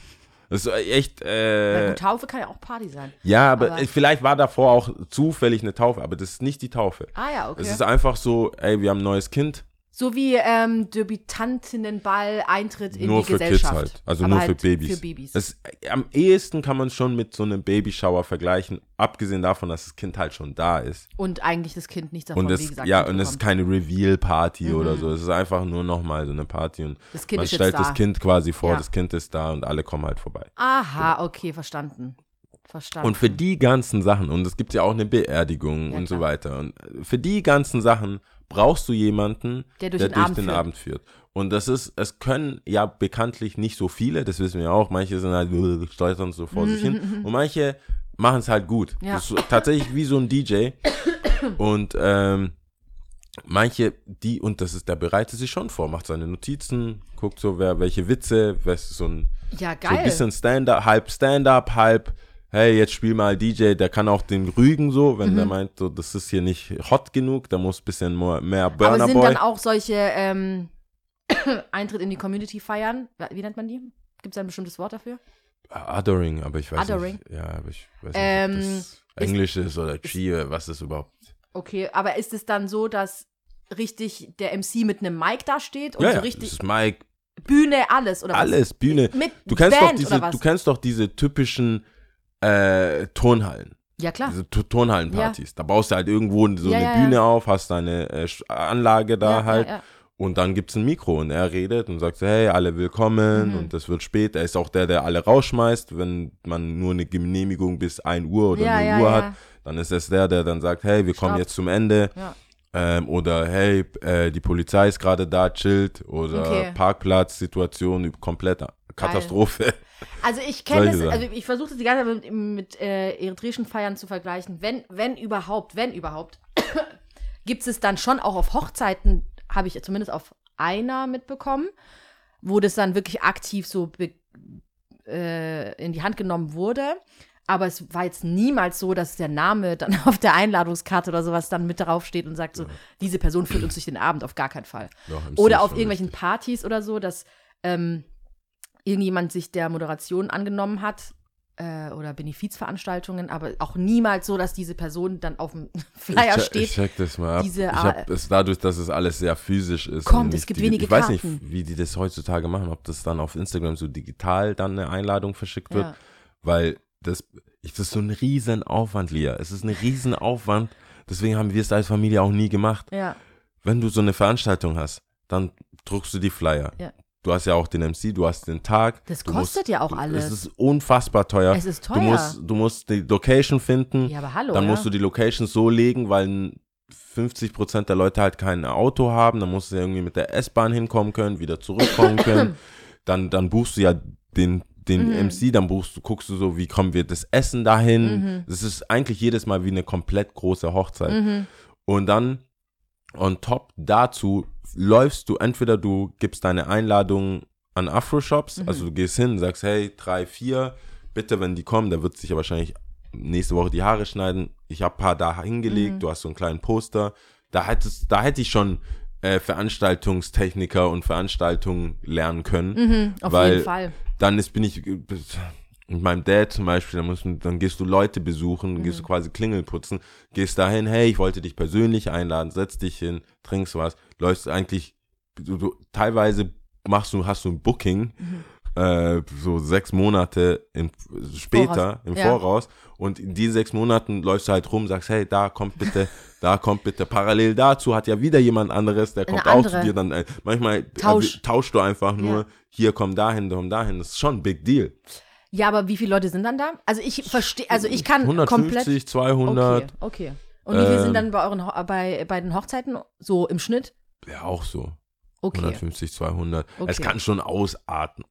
Das ist echt, äh,
gut, Taufe kann ja auch Party sein.
ja, aber,
aber-
vielleicht war davor auch zufällig eine Taufe, aber das ist nicht die Taufe.
Ah ja, okay.
Es ist einfach so, ey, wir haben ein neues Kind,
So wie ähm, Debütantinnenball Eintritt in
nur
die
für
Gesellschaft.
Kids halt, also
Aber
nur für
halt
Babys.
Für Babys.
Äh, am ehesten kann man schon mit so einem Babyshower vergleichen, abgesehen davon, dass das Kind halt schon da ist.
und eigentlich das Kind nicht davon,
Und
wie
es,
gesagt,
ja, und es ist keine Reveal-Party oder so. Es ist einfach nur nochmal so eine Party und
Das Kind
man stellt
da.
das Kind quasi vor,
Ja.
das Kind ist da und alle kommen halt vorbei.
Aha, okay, verstanden. Verstanden.
Und für die ganzen Sachen, und es gibt ja auch eine Beerdigung
Ja,
und so
klar.
weiter, und für die ganzen Sachen brauchst du jemanden,
Der durch den Abend führt.
Abend führt. Und das ist, es können ja bekanntlich nicht so viele, das wissen wir auch, manche sind halt äh, stolpern so vor sich hin *laughs* und manche machen es halt gut.
Ja.
Das ist tatsächlich wie so ein DJ. *coughs* Und ähm, manche, die, und das ist, der bereitet sich schon vor, macht seine Notizen, guckt so, wer, welche Witze, was so ein,
ja,
so ein
geil.
bisschen Stand-up, halb Stand-up, halb, hey, jetzt spiel mal DJ, der kann auch den rügen so, wenn
Mhm.
der meint, so, das ist hier nicht hot genug, da muss ein bisschen mehr, mehr
Aber
Burner
sind
Boy.
dann auch solche ähm, *coughs* Eintritt in die Community feiern? Wie nennt man die? Gibt es ein bestimmtes Wort dafür?
Adoring, aber ich weiß
Othering?
nicht. Ja, aber ich weiß
Ähm,
nicht, ob das Englisch ist, oder Chi, was ist überhaupt.
Okay, aber ist es dann so, dass richtig der MC mit einem Mic da steht und
Ja,
so richtig
das ist Mike,
Bühne, alles oder was?
alles, Bühne.
Mit
Du kennst,
Band
doch diese, du kennst doch diese typischen äh, Turnhallen.
ja, klar.
Diese Tu- Turnhallenpartys. Da baust du halt irgendwo so
Ja,
eine
ja,
Bühne
ja.
auf, hast deine äh, Anlage da
ja,
halt.
Ja, ja.
Und dann gibt es ein Mikro und er redet und sagt, so, hey, alle willkommen
Mhm.
und das wird spät. Er ist auch der, der alle rausschmeißt, wenn man nur eine Genehmigung bis 1 Uhr oder
Ja,
0
ja,
Uhr
ja.
hat. Dann ist es der, der dann sagt, hey, wir kommen
Stopp.
jetzt zum Ende.
Ja.
Ähm, oder hey, äh, die Polizei ist gerade da, chillt. Oder
Okay.
Parkplatzsituation, komplette Katastrophe.
Also ich kenne es, also ich versuche das die ganze Zeit mit, mit äh, eritreischen Feiern zu vergleichen. Wenn, wenn überhaupt, wenn überhaupt, *coughs* gibt es dann schon auch auf Hochzeiten, habe ich zumindest auf einer mitbekommen, wo das dann wirklich aktiv so äh, in die Hand genommen wurde. Aber es war jetzt niemals so, dass der Name dann *laughs* auf der Einladungskarte oder sowas dann mit darauf steht und sagt so, diese Person führt uns durch den Abend, auf gar keinen Fall.
Im
Oder auf irgendwelchen
richtig.
Partys oder so, dass ähm, irgendjemand sich der Moderation angenommen hat äh, oder Benefizveranstaltungen, aber auch niemals so, dass diese Person dann auf dem *laughs* Flyer
ich
steht.
Ich check das mal ab.
Diese
ich hab es dadurch, dass es alles sehr physisch ist.
Kommt, es gibt wenige
Ich weiß
Karten.
nicht, wie die das heutzutage machen, ob das dann auf Instagram so digital dann eine Einladung verschickt wird,
Ja.
weil das, das ist so ein riesen Aufwand, Lia. Es ist ein riesen Aufwand. Deswegen haben wir es als Familie auch nie gemacht.
Ja,
Wenn du so eine Veranstaltung hast, dann druckst du die Flyer.
Ja.
Du hast ja auch den MC, du hast den Tag.
Das kostet ja auch alles.
Es ist unfassbar teuer.
es ist teuer.
Du musst, du musst die Location finden.
ja, aber hallo.
Dann
ja.
musst du die Location so legen, weil 50% der Leute halt kein Auto haben. Dann musst du irgendwie mit der S-Bahn hinkommen können, wieder zurückkommen *coughs* können. dann, dann buchst du ja den, den
Mhm.
MC, dann buchst du, guckst du so, wie kommen wir das Essen dahin.
Mhm.
Das ist eigentlich jedes Mal wie eine komplett große Hochzeit.
Mhm.
Und dann on top dazu läufst du, entweder du gibst deine Einladung an Afro-Shops, also du gehst hin, sagst, hey, drei, vier, bitte, wenn die kommen, da wird sich ja wahrscheinlich nächste Woche die Haare schneiden. Ich habe ein paar da hingelegt, du hast so einen kleinen Poster. Da hättest, da hätte ich schon äh, Veranstaltungstechniker und Veranstaltungen lernen können.
Mhm, auf
weil
jeden Fall.
Dann ist, bin ich mit meinem Dad zum Beispiel, dann, musst, du- dann gehst du Leute besuchen,
Mhm.
gehst du quasi Klingel putzen, gehst dahin, hey, ich wollte dich persönlich einladen, setz dich hin, trinkst was, läufst eigentlich, du, du, teilweise machst du, hast du ein Booking, äh, so sechs Monate im, später,
Mhm. Voraus,
im
ja.
Voraus und in diesen sechs Monaten läufst du halt rum, sagst, hey, da kommt bitte, da kommt bitte. Parallel dazu hat ja wieder jemand anderes, der kommt auch zu dir dann, äh, manchmal
Tausch.
äh, tauschst du einfach nur,
Ja.
hier komm dahin, komm dahin, das ist schon ein Big Deal.
Ja, aber wie viele Leute sind dann da? Also ich verstehe, also ich kann
150,
komplett.
200,
Okay, okay. Und wie viele
Ähm,
sind dann bei euren Ho- bei, bei den Hochzeiten so im Schnitt?
ja auch so.
Okay.
150, 200.
Okay.
Es kann schon ausarten.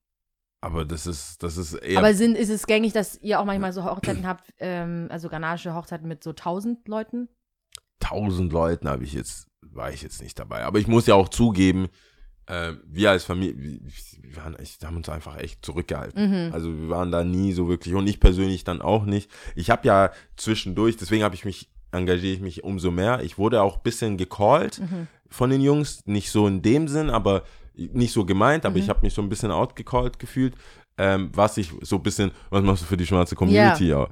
Aber das ist, das ist eher.
Aber sind, ist es gängig, dass ihr auch manchmal so Hochzeiten habt, ähm, also ghanaische Hochzeiten mit so 1000 Leuten?
1000 Leuten habe ich jetzt, war ich jetzt nicht dabei. Aber ich muss ja auch zugeben, äh, wir als Familie, wir, waren echt, haben uns einfach echt zurückgehalten.
Mhm.
Also wir waren da nie so wirklich und ich persönlich dann auch nicht. Ich habe ja zwischendurch, deswegen habe ich mich, engagiere ich mich umso mehr. Ich wurde auch ein bisschen gecallt
Mhm.
von den Jungs, nicht so in dem Sinn, aber nicht so gemeint, aber
Mhm.
ich habe mich so ein bisschen outgecallt gefühlt. Ähm, was ich so ein bisschen, was machst du für die schwarze Community? Ja.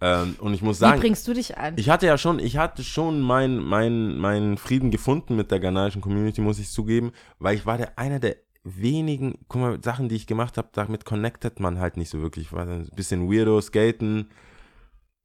Ähm, und ich muss
Wie
sagen,
bringst du dich ein?
ich hatte ja schon, ich hatte schon meinen mein, mein Frieden gefunden mit der ghanaischen Community, muss ich zugeben, weil ich war der einer der wenigen, guck mal, Sachen, die ich gemacht habe, damit connectet man halt nicht so wirklich. Ich war ein bisschen weirdo, skaten,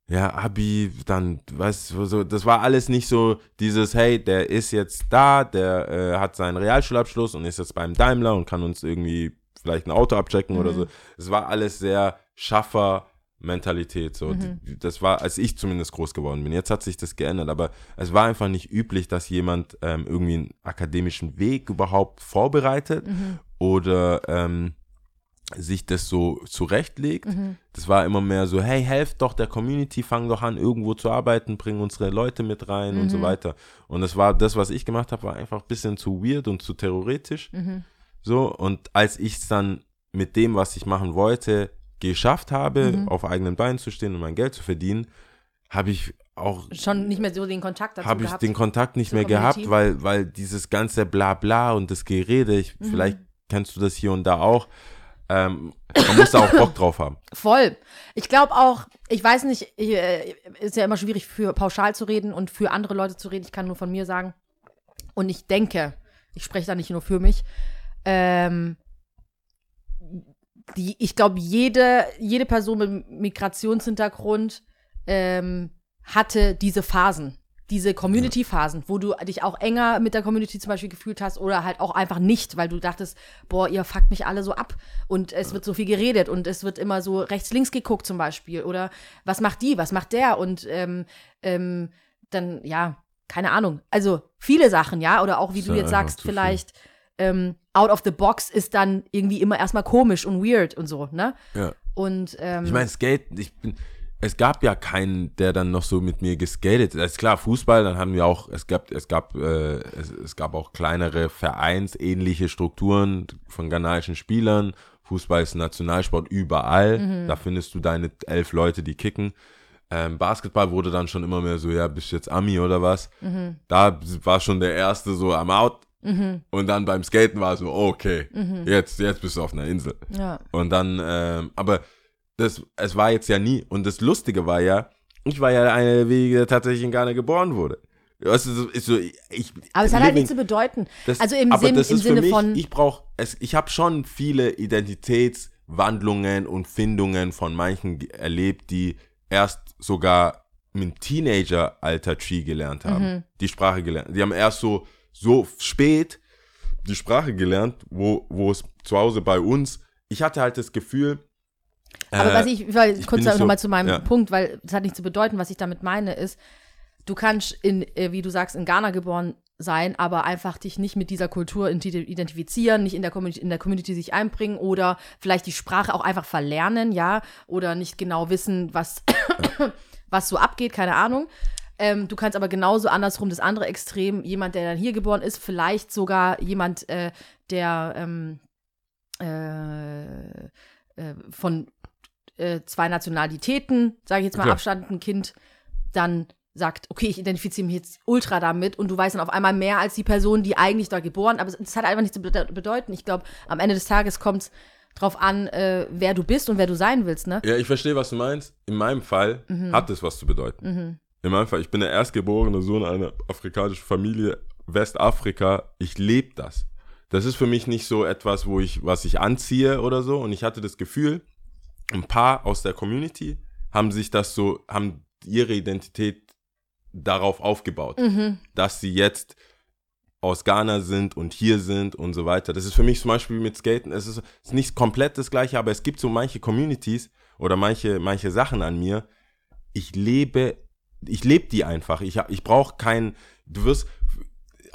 ja, Abi, dann, weißt du, so, das war alles nicht so dieses, hey, der ist jetzt da, der äh, hat seinen Realschulabschluss und ist jetzt beim Daimler und kann uns irgendwie vielleicht ein Auto abchecken oder
Mhm.
so. Es war alles sehr Schaffer, Mentalität. So.
Mhm.
Das war, als ich zumindest groß geworden bin. Jetzt hat sich das geändert, aber es war einfach nicht üblich, dass jemand ähm, irgendwie einen akademischen Weg überhaupt vorbereitet
Mhm.
oder ähm, sich das so zurechtlegt.
Mhm.
Das war immer mehr so, hey, helft doch der Community, fang doch an, irgendwo zu arbeiten, bring unsere Leute mit rein und so
Mhm.
weiter. Und das war, das, was ich gemacht habe, war einfach ein bisschen zu weird und zu theoretisch. So, und als ich es dann mit dem, was ich machen wollte, geschafft habe,
Mhm.
auf eigenen Beinen zu stehen und mein Geld zu verdienen, habe ich auch
Schon nicht mehr so den Kontakt dazu
habe ich
gehabt.
den Kontakt nicht mehr gehabt, weil, weil dieses ganze Blabla und das Gerede, ich,
Mhm.
vielleicht kennst du das hier und da auch, ähm, man muss da auch Bock drauf haben. *laughs*
Voll. Ich glaube auch, ich weiß nicht, ich, äh, ist ja immer schwierig für pauschal zu reden und für andere Leute zu reden. Ich kann nur von mir sagen. Und ich denke, ich spreche da nicht nur für mich. Ähm, die, ich glaube, jede, jede Person mit Migrationshintergrund ähm, hatte diese Phasen. Diese Community-Phasen, wo du dich auch enger mit der Community zum Beispiel gefühlt hast oder halt auch einfach nicht, weil du dachtest, boah, ihr fuckt mich alle so ab und es wird so viel geredet und es wird immer so rechts-links geguckt zum Beispiel oder was macht die, was macht der und ähm, ähm, dann, ja, keine Ahnung. Also viele Sachen, ja, oder auch wie du jetzt sagst, vielleicht ähm, out of the box ist dann irgendwie immer erstmal komisch und weird und so, ne?
Ja.
Und ähm,
Ich meine, Skate, ich bin, es gab ja keinen, der dann noch so mit mir geskatet ist. Ist klar, Fußball, dann haben wir auch, es gab, es gab, äh, es, es gab auch kleinere vereinsähnliche Strukturen von ghanaischen Spielern. Fußball ist ein Nationalsport überall.
Mhm.
Da findest du deine elf Leute, die kicken. Ähm, Basketball wurde dann schon immer mehr so, ja, bist du jetzt Ami oder was?
Mhm.
Da war schon der erste so am Out. Und dann beim Skaten war so, okay,
Mhm.
jetzt, jetzt bist du auf einer Insel.
ja.
Und dann, ähm, aber das, es war jetzt ja nie. Und das Lustige war ja, ich war ja einer der Wege, der tatsächlich in Ghana geboren wurde. Weißt du, ist so, ich,
Aber es hat halt nichts zu bedeuten.
das,
also im,
das
im
ist für
Sinne
mich,
von.
ich brauche, es, ich habe schon viele Identitätswandlungen und Findungen von manchen erlebt, die erst sogar im Teenager-Alter Tree gelernt haben,
Mhm.
die Sprache gelernt. Die haben erst so, so spät die Sprache gelernt, wo, wo es zu Hause bei uns, ich hatte halt das Gefühl,
aber
äh,
was ich, weil,
ich
kurz nochmal
so-
zu meinem
ja.
Punkt, weil es hat nichts zu bedeuten, was ich damit meine, ist, du kannst in, äh, wie du sagst, in Ghana geboren sein, aber einfach dich nicht mit dieser Kultur identi- identifizieren, nicht in der, Community, in der Community sich einbringen oder vielleicht die Sprache auch einfach verlernen, ja, oder nicht genau wissen, was, *coughs* was so abgeht, keine Ahnung. Ähm, du kannst aber genauso andersrum das andere Extrem, jemand, der dann hier geboren ist, vielleicht sogar jemand, äh, der ähm, äh, äh, von äh, zwei Nationalitäten, sage ich jetzt mal,
Klar.
Abstand, ein Kind, dann sagt, okay, ich identifiziere mich jetzt ultra damit und du weißt dann auf einmal mehr als die Person, die eigentlich da geboren, aber es, hat einfach nichts zu bede- bedeuten. Ich glaube, am Ende des Tages kommt es drauf an, äh, wer du bist und wer du sein willst, ne?
Ja, ich verstehe, was du meinst. In meinem Fall
Mhm.
hat es was zu bedeuten. In meinem Fall, ich bin der erstgeborene Sohn einer afrikanischen Familie, Westafrika. Ich lebe das. Das ist für mich nicht so etwas, wo ich, was ich anziehe oder so. Und ich hatte das Gefühl, ein paar aus der Community haben sich das so, haben ihre Identität darauf aufgebaut,
Mhm.
dass sie jetzt aus Ghana sind und hier sind und so weiter. Das ist für mich zum Beispiel mit Skaten, es ist, ist nicht komplett das gleiche, aber es gibt so manche Communities oder manche, manche Sachen an mir. Ich lebe, ich lebe die einfach. Ich, ich brauche kein, du wirst,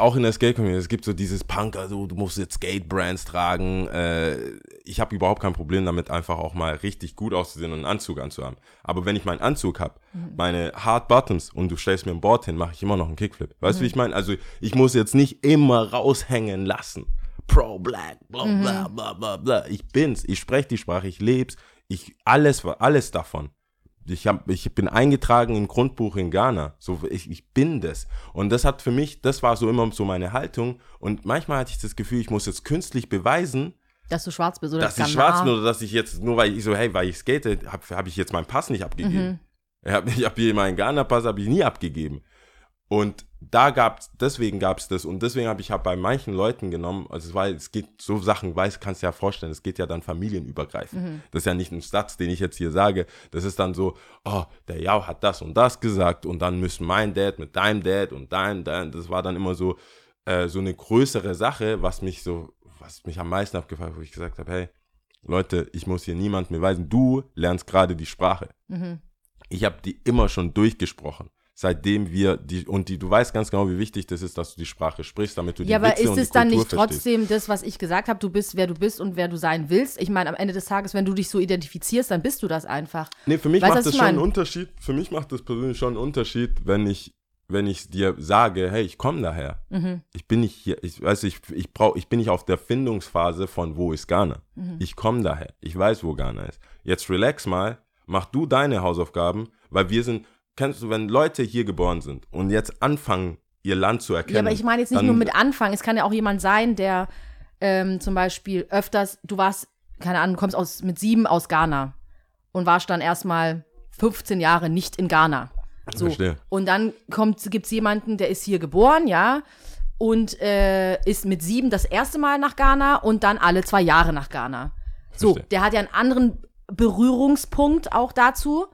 auch in der Skate-Community, es gibt so dieses Punker, so, du musst jetzt Skate-Brands tragen. Äh, ich habe überhaupt kein Problem damit, einfach auch mal richtig gut auszusehen und einen Anzug anzuhaben. Aber wenn ich meinen Anzug habe, meine Hard Buttons und du stellst mir ein Board hin, mache ich immer noch einen Kickflip. Weißt du, wie ich meine? Also ich muss jetzt nicht immer raushängen lassen. Pro Black, bla bla bla bla bla. Ich bin's, ich spreche die Sprache, ich leb's, ich alles, alles davon. Ich, hab, ich bin eingetragen im Grundbuch in Ghana. So, ich, ich bin das. Und das hat für mich, das war so immer so meine Haltung. Und manchmal hatte ich das Gefühl, ich muss jetzt künstlich beweisen,
Dass du schwarz bist oder
dass ich schwarz bin oder dass ich jetzt, nur weil ich so, hey, weil ich skate, habe hab ich jetzt meinen Pass nicht abgegeben. Ich habe hab hier meinen Ghana-Pass habe ich nie abgegeben. Und da gab's, deswegen gab's das und deswegen habe ich hab bei manchen Leuten genommen, also es war, es geht so Sachen, weiß, kannst du ja vorstellen, es geht ja dann familienübergreifend. Das ist ja nicht ein Satz, den ich jetzt hier sage. Das ist dann so, oh, der Jau hat das und das gesagt und dann müssen mein Dad mit deinem Dad und dein, dein, das war dann immer so, äh, so eine größere Sache, was mich so, was mich am meisten abgefallen, wo ich gesagt habe, hey, Leute, ich muss hier niemandem beweisen, du lernst gerade die Sprache. Ich habe die immer schon durchgesprochen. Seitdem wir die, und die, du weißt ganz genau, wie wichtig das ist, dass du die Sprache sprichst, damit du die
Ja, aber
Witze
ist es dann nicht
verstehst.
trotzdem das, was ich gesagt habe? Du bist, wer du bist und wer du sein willst. Ich meine, am Ende des Tages, wenn du dich so identifizierst, dann bist du das einfach.
Nee, für mich
Weißt
macht das schon einen? Unterschied. Für mich macht das persönlich schon einen Unterschied, wenn ich, wenn ich dir sage, hey, ich komme daher.
Mhm.
Ich bin nicht hier, ich weiß, ich, ich brauch, ich bin nicht auf der Findungsphase von wo ist Ghana.
Mhm.
Ich komme daher. Ich weiß, wo Ghana ist. Jetzt relax mal, mach du deine Hausaufgaben, weil wir sind, kennst du, wenn Leute hier geboren sind und jetzt anfangen, ihr Land zu erkennen.
Ja, aber ich meine jetzt nicht nur mit Anfang. Es kann ja auch jemand sein, der ähm, zum Beispiel öfters, du warst, keine Ahnung, du kommst aus, mit sieben aus Ghana und warst dann erstmal 15 Jahre nicht in Ghana. So.
Verstehe.
Und dann gibt es jemanden, der ist hier geboren, ja, und äh, ist mit sieben das erste Mal nach Ghana und dann alle zwei Jahre nach Ghana. So,
Verstehe.
der hat ja einen anderen Berührungspunkt auch dazu.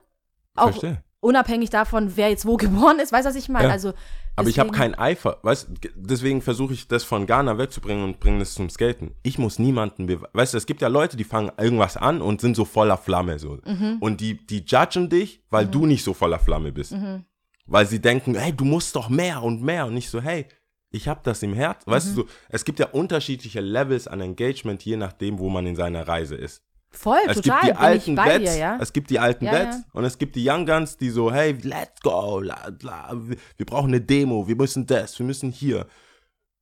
Auch
Verstehe.
Unabhängig davon, wer jetzt wo *laughs* geboren ist. Weißt du, was ich meine?
Ja.
Also,
Aber ich habe keinen Eifer, weißt deswegen versuche ich das von Ghana wegzubringen und bringe das zum Skaten. Ich muss niemanden, weißt du, es gibt ja Leute, die fangen irgendwas an und sind so voller Flamme so.
Mhm.
Und die, die judgen dich, weil du nicht so voller Flamme bist.
Mhm.
Weil sie denken, hey, du musst doch mehr und mehr und nicht so, hey, ich habe das im Herz. Weißt
Mhm.
du, so, es gibt ja unterschiedliche Levels an Engagement, je nachdem, wo man in seiner Reise ist.
Voll,
Es
total.
gibt die
bin
alten Vets,
dir, ja.
es gibt die alten
Ja,
Vets
ja.
und es gibt die Young Guns, die so, hey, let's go, la, la, wir, brauchen eine Demo, wir müssen das, wir müssen hier.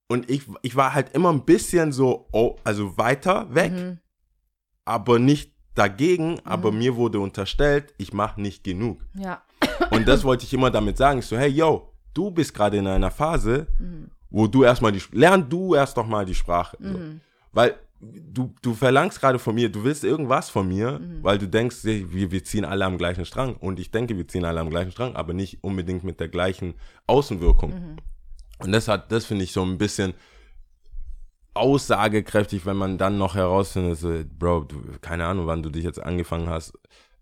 Und ich, ich war halt immer ein bisschen so, oh, also weiter weg,
Mhm.
aber nicht dagegen, aber mir wurde unterstellt, ich mache nicht genug.
Ja.
Und das wollte ich immer damit sagen. Ich so, hey, yo, du bist gerade in einer Phase,
Mhm.
wo du erstmal die, lern du erst doch mal die Sprache. So.
Mhm.
Weil du, du verlangst gerade von mir, du willst irgendwas von mir,
Mhm.
weil du denkst, wir, wir ziehen alle am gleichen Strang. Und ich denke, wir ziehen alle am gleichen Strang, aber nicht unbedingt mit der gleichen Außenwirkung.
Mhm.
Und das hat, das finde ich so ein bisschen aussagekräftig, wenn man dann noch herausfindet, so, Bro, du, keine Ahnung, wann du dich jetzt angefangen hast,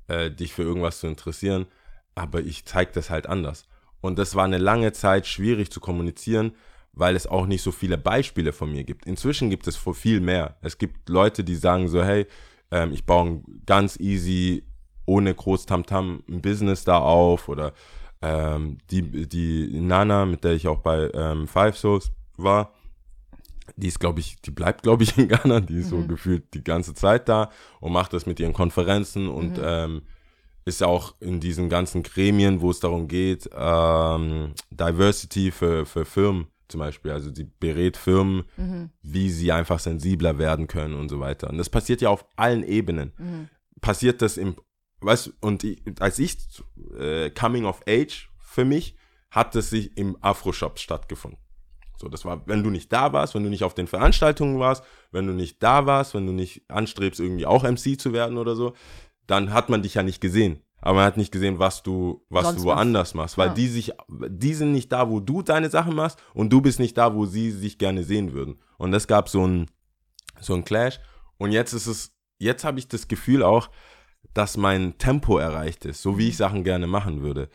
äh, dich für irgendwas zu interessieren, aber ich zeig das halt anders. Und das war eine lange Zeit schwierig zu kommunizieren, weil es auch nicht so viele Beispiele von mir gibt. Inzwischen gibt es viel mehr. Es gibt Leute, die sagen so, hey, ähm, ich baue ganz easy, ohne groß Tamtam ein Business da auf oder ähm, die, die Nana, mit der ich auch bei ähm, Five Souls war, die ist, glaube ich, die bleibt, glaube ich, in Ghana, die ist so gefühlt die ganze Zeit da und macht das mit ihren Konferenzen und ähm, ist auch in diesen ganzen Gremien, wo es darum geht, ähm, Diversity für, für Firmen zum Beispiel. Also sie berät Firmen,
Mhm.
wie sie einfach sensibler werden können und so weiter. Und das passiert ja auf allen Ebenen.
Mhm.
Passiert das im, weißt und ich, als ich äh, Coming of Age für mich, hat es sich im Afro-Shop stattgefunden. So, das war, wenn du nicht da warst, wenn du nicht auf den Veranstaltungen warst, wenn du nicht da warst, wenn du nicht anstrebst, irgendwie auch MC zu werden oder so, dann hat man dich ja nicht gesehen. Aber man hat nicht gesehen, was du, was
Sonst
du woanders machst, weil
Ja.
die sich, die sind nicht da, wo du deine Sachen machst und du bist nicht da, wo sie sich gerne sehen würden. Und das gab so ein, so ein Clash. Und jetzt ist es, jetzt habe ich das Gefühl auch, dass mein Tempo erreicht ist, so wie ich Sachen gerne machen würde.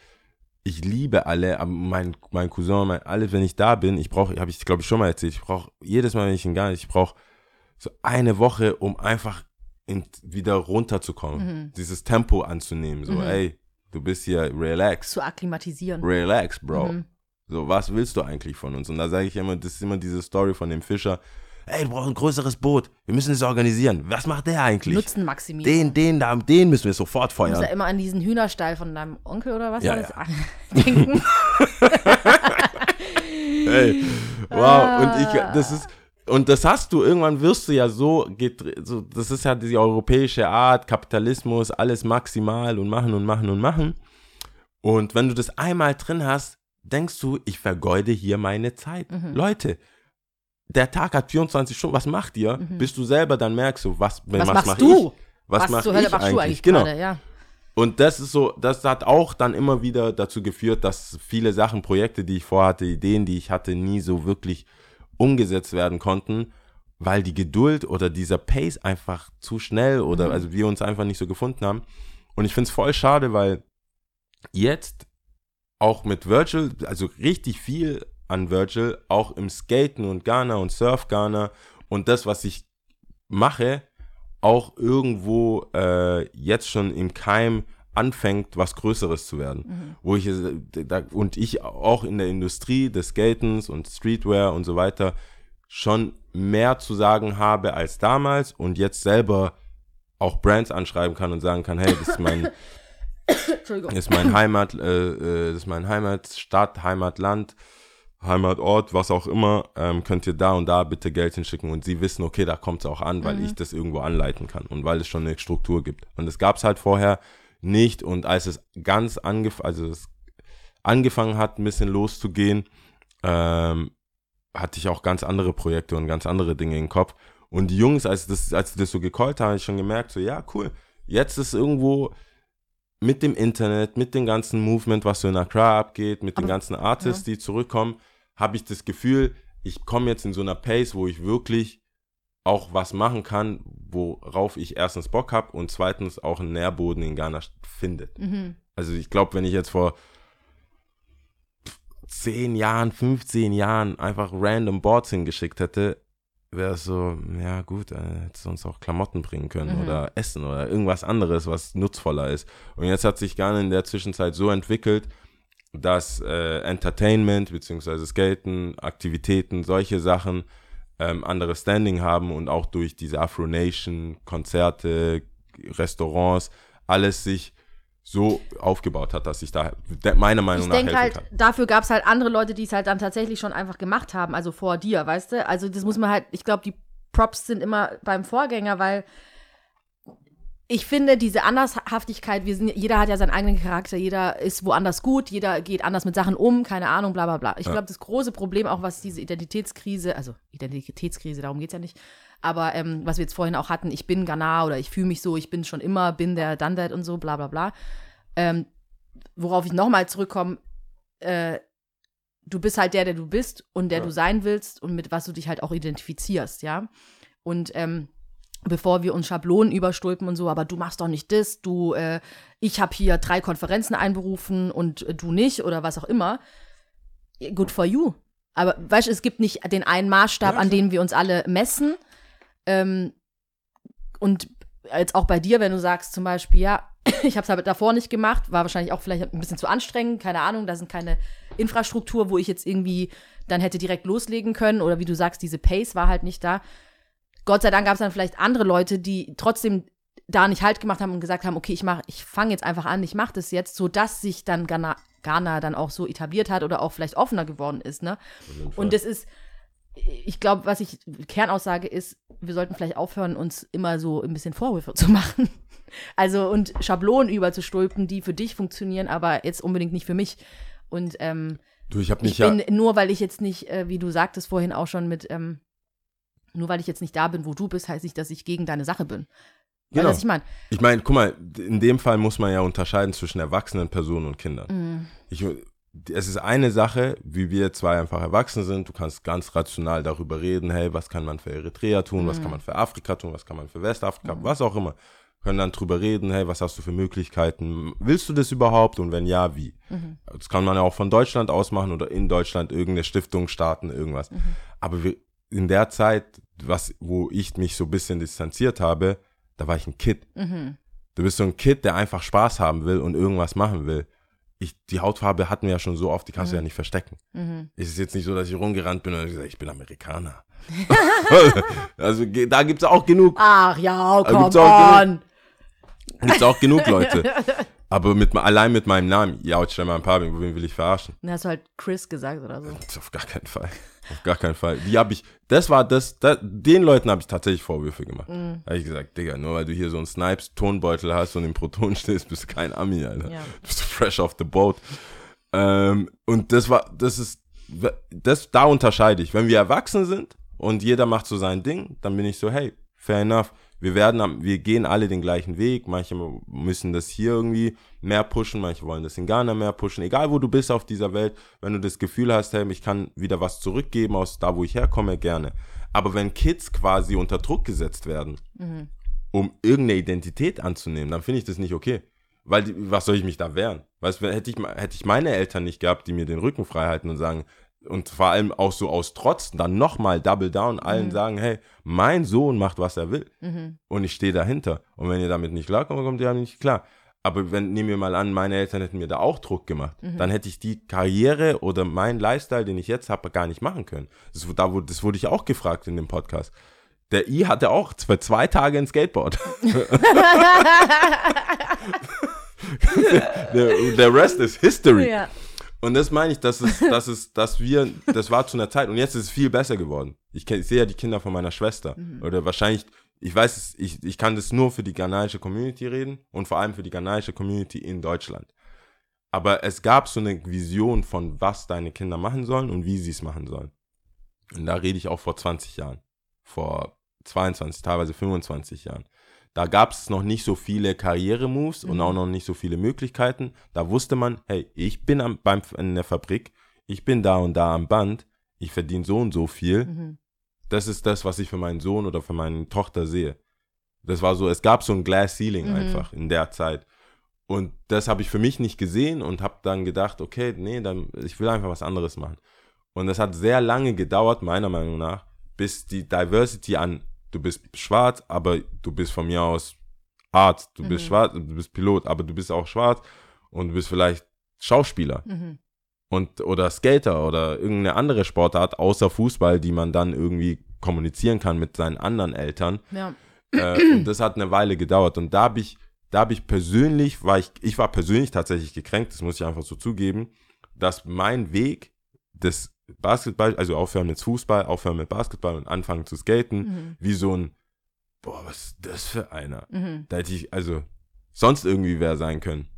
Ich liebe alle, mein, mein Cousin, mein, alles, wenn ich da bin, ich brauche, habe ich glaube ich schon mal erzählt, ich brauche jedes Mal, wenn ich in Ghana, ich brauche so eine Woche, um einfach in, wieder runterzukommen, dieses Tempo anzunehmen. So,
Mhm.
ey, du bist hier, relax,
Zu akklimatisieren.
relax, Bro.
Mhm.
So, was willst du eigentlich von uns? Und da sage ich immer, das ist immer diese Story von dem Fischer. Ey, du brauchst ein größeres Boot. Wir müssen es organisieren. Was macht der eigentlich?
Nutzenmaximierung.
Den, den da, den müssen wir sofort
Du musst ja
feuern.
immer an diesen Hühnerstall von deinem Onkel oder was
Ja, ja. *laughs*
denken. *laughs*
Ey, wow. Und ich, das ist, und das hast du, irgendwann wirst du ja so, so, das ist ja die europäische Art, Kapitalismus, alles maximal und machen und machen und machen. Und wenn du das einmal drin hast, denkst du, ich vergeude hier meine Zeit.
Mhm.
Leute, der Tag hat 24 Stunden, was macht ihr? Bis du selber dann merkst, so, was,
Mhm. Was,
was,
machst
mach
du?
ich? Was, mach
zur Hölle
ich
machst
eigentlich?
du eigentlich
genau.
gerade? Ja.
Und das ist so, das hat auch dann immer wieder dazu geführt, dass viele Sachen, Projekte, die ich vorhatte, Ideen, die ich hatte, nie so wirklich umgesetzt werden konnten, weil die Geduld oder dieser Pace einfach zu schnell oder
Mhm.
also wir uns einfach nicht so gefunden haben. Und ich finde es voll schade, weil jetzt auch mit Virtual, also richtig viel an Virtual, auch im Skaten und Ghana und Surf Ghana und das, was ich mache, auch irgendwo äh, jetzt schon im Keim anfängt, was Größeres zu werden. Wo ich es- da, und ich auch in der Industrie des Skatens und Streetwear und so weiter schon mehr zu sagen habe als damals und jetzt selber auch Brands anschreiben kann und sagen kann, hey, das ist mein, *laughs* ist mein Heimat, äh, äh, ist mein Heimatstadt, Heimatland, Heimatort, was auch immer, ähm, könnt ihr da und da bitte Geld hinschicken und sie wissen, okay, da kommt es auch an, weil ich das irgendwo anleiten kann und weil es schon eine Struktur gibt. Und das gab es halt vorher nicht. Und als es ganz angef also es angefangen hat, ein bisschen loszugehen, ähm, hatte ich auch ganz andere Projekte und ganz andere Dinge im Kopf. Und die Jungs, als, das, als sie das so gecallt haben, habe ich schon gemerkt, so, ja, cool, jetzt ist irgendwo mit dem Internet, mit dem ganzen Movement, was so in Accra abgeht, mit den
Aber-
ganzen Artists, die zurückkommen, habe ich das Gefühl, ich komme jetzt in so einer Pace, wo ich wirklich auch was machen kann, worauf ich erstens Bock habe und zweitens auch einen Nährboden in Ghana findet.
Mhm.
Also ich glaube, wenn ich jetzt vor 10 Jahren, 15 Jahren einfach random Boards hingeschickt hätte, wäre es so, ja gut, äh, hättest du uns auch Klamotten bringen können
Mhm.
oder Essen oder irgendwas anderes, was nutzvoller ist. Und jetzt hat sich Ghana in der Zwischenzeit so entwickelt, dass äh, Entertainment bzw. Skaten, Aktivitäten, solche Sachen ähm, andere Standing haben und auch durch diese Afro Nation, Konzerte, Restaurants, alles sich so aufgebaut hat, dass ich da meiner Meinung
Ich
nach
denke
helfen
halt,
kann.
dafür gab es halt andere Leute, die es halt dann tatsächlich schon einfach gemacht haben, also vor dir, weißt du? Also das muss man halt, ich glaube, die Props sind immer beim Vorgänger, weil ich finde, diese Andershaftigkeit, wir sind, jeder hat ja seinen eigenen Charakter, jeder ist woanders gut, jeder geht anders mit Sachen um, keine Ahnung, bla bla bla. Ich
Ja.
glaube, das große Problem auch, was diese Identitätskrise, also Identitätskrise, darum geht es ja nicht, aber ähm, was wir jetzt vorhin auch hatten, ich bin Ghana oder ich fühle mich so, ich bin schon immer, bin der, that und so, bla bla bla. Ähm, worauf ich nochmal zurückkomme, äh, du bist halt der, der du bist und der
Ja.
du sein willst und mit was du dich halt auch identifizierst, ja. Und ähm, bevor wir uns Schablonen überstülpen und so, aber du machst doch nicht das, du, äh, ich habe hier drei Konferenzen einberufen und äh, du nicht oder was auch immer. Good for you. Aber weißt du, es gibt nicht den einen Maßstab,
Ja,
an dem wir uns alle messen. Ähm, und jetzt auch bei dir, wenn du sagst zum Beispiel, ja, *clears throat* ich habe es halt davor nicht gemacht, war wahrscheinlich auch vielleicht ein bisschen zu anstrengend, keine Ahnung, da sind keine Infrastruktur, wo ich jetzt irgendwie dann hätte direkt loslegen können oder wie du sagst, diese Pace war halt nicht da. Gott sei Dank gab es dann vielleicht andere Leute, die trotzdem da nicht Halt gemacht haben und gesagt haben, okay, ich mach, ich fange jetzt einfach an, ich mache das jetzt, sodass sich dann Ghana, Ghana dann auch so etabliert hat oder auch vielleicht offener geworden ist, ne? Und das ist, ich glaube, was ich Kernaussage ist, wir sollten vielleicht aufhören, uns immer so ein bisschen Vorwürfe *laughs* zu machen. Also und Schablonen überzustülpen, die für dich funktionieren, aber jetzt unbedingt nicht für mich. Und ähm,
Du, ich habe mich
ich
ja.
bin, nur weil ich jetzt nicht, äh, wie du sagtest vorhin auch schon mit, ähm, nur weil ich jetzt nicht da bin, wo du bist, heißt nicht, dass ich gegen deine Sache bin. Weißt
Genau.
was ich meine?
Ich meine, guck mal, in dem Fall muss man ja unterscheiden zwischen erwachsenen Personen und Kindern.
Mhm.
Ich, es ist eine Sache, wie wir zwei einfach erwachsen sind. Du kannst ganz rational darüber reden, hey, was kann man für Eritrea tun, was kann man für Afrika tun, was kann man für Westafrika, was auch immer. Können dann drüber reden, hey, was hast du für Möglichkeiten? Willst du das überhaupt? Und wenn ja, wie? Das kann man ja auch von Deutschland aus machen oder in Deutschland irgendeine Stiftung starten, irgendwas. Aber wir, in der Zeit, was, wo ich mich so ein bisschen distanziert habe, da war ich ein Kid. Du bist so ein Kid, der einfach Spaß haben will und irgendwas machen will. Ich, die Hautfarbe hatten wir ja schon so oft, die kannst du ja nicht verstecken. Es ist jetzt nicht so, dass ich rumgerannt bin und gesagt, ich bin Amerikaner. *laughs* also da gibt es auch genug,
Ach ja,
Da
komm
gibt's auch
on.
gibt's auch genug Leute. *laughs* Aber mit, allein mit meinem Namen, ja, stell mal ein paar, wen will ich verarschen?
Dann hast du halt Chris gesagt oder so.
Auf gar keinen Fall. Auf gar keinen Fall. Die habe ich, das war das, das den Leuten habe ich tatsächlich Vorwürfe gemacht.
Mhm.
Da habe ich gesagt, Digga, nur weil du hier so einen Snipes-Tonbeutel hast und im Proton *laughs* stehst, bist du kein Ami, Alter.
Ja.
Bist du fresh off the boat. Ähm, und das war, das ist, das, da unterscheide ich. Wenn wir erwachsen sind und jeder macht so sein Ding, dann bin ich so, hey, fair enough. Wir werden, wir gehen alle den gleichen Weg. Manche müssen das hier irgendwie mehr pushen, manche wollen das in Ghana mehr pushen. Egal wo du bist auf dieser Welt, wenn du das Gefühl hast, hey, ich kann wieder was zurückgeben aus da, wo ich herkomme, gerne. Aber wenn Kids quasi unter Druck gesetzt werden, um irgendeine Identität anzunehmen, dann finde ich das nicht okay. Weil, was soll ich mich da wehren? Weißt hätte ich, hätte ich meine Eltern nicht gehabt, die mir den Rücken frei halten und sagen, und vor allem auch so aus Trotz, dann nochmal Double Down, allen sagen, hey, mein Sohn macht, was er will. Und ich stehe dahinter. Und wenn ihr damit nicht klarkommt, kommt ihr damit nicht klar. Aber wenn, nehmen wir mal an, meine Eltern hätten mir da auch Druck gemacht, dann hätte ich die Karriere oder meinen Lifestyle, den ich jetzt habe, gar nicht machen können. Das, da, wurde- das wurde ich auch gefragt in dem Podcast. Der I hatte auch für zwei Tage ein Skateboard. *laughs* *laughs* der, der Rest ist History.
Ja.
Und das meine ich, dass es, *laughs* dass es, dass wir, das war zu einer Zeit und jetzt ist es viel besser geworden. Ich, kenn, ich sehe ja die Kinder von meiner Schwester. Oder wahrscheinlich, ich weiß es, ich, ich kann das nur für die ghanaische Community reden und vor allem für die ghanaische Community in Deutschland. Aber es gab so eine Vision von, was deine Kinder machen sollen und wie sie es machen sollen. Und da rede ich auch vor 20 Jahren. Vor 22, teilweise 25 Jahren. Da gab es noch nicht so viele Karrieremoves und auch noch nicht so viele Möglichkeiten. Da wusste man, hey, ich bin am, beim, in der Fabrik, ich bin da und da am Band, ich verdiene so und so viel. Das ist das, was ich für meinen Sohn oder für meine Tochter sehe. Das war so, es gab so ein Glass Ceiling einfach in der Zeit. Und das habe ich für mich nicht gesehen und habe dann gedacht, okay, nee, dann, ich will einfach was anderes machen. Und das hat sehr lange gedauert, meiner Meinung nach, bis die Diversity an, du bist schwarz, aber du bist von mir aus Arzt, du bist schwarz, du bist Pilot, aber du bist auch schwarz und du bist vielleicht Schauspieler und oder Skater oder irgendeine andere Sportart außer Fußball, die man dann irgendwie kommunizieren kann mit seinen anderen Eltern.
Ja.
Äh, und das hat eine Weile gedauert. Und da habe ich, da habe ich persönlich, war ich, ich war persönlich tatsächlich gekränkt, das muss ich einfach so zugeben, dass mein Weg des Basketball, also aufhören mit Fußball, aufhören mit Basketball und anfangen zu skaten, wie so ein, boah, was ist das für einer? Da hätte ich, also, sonst irgendwie wer sein können.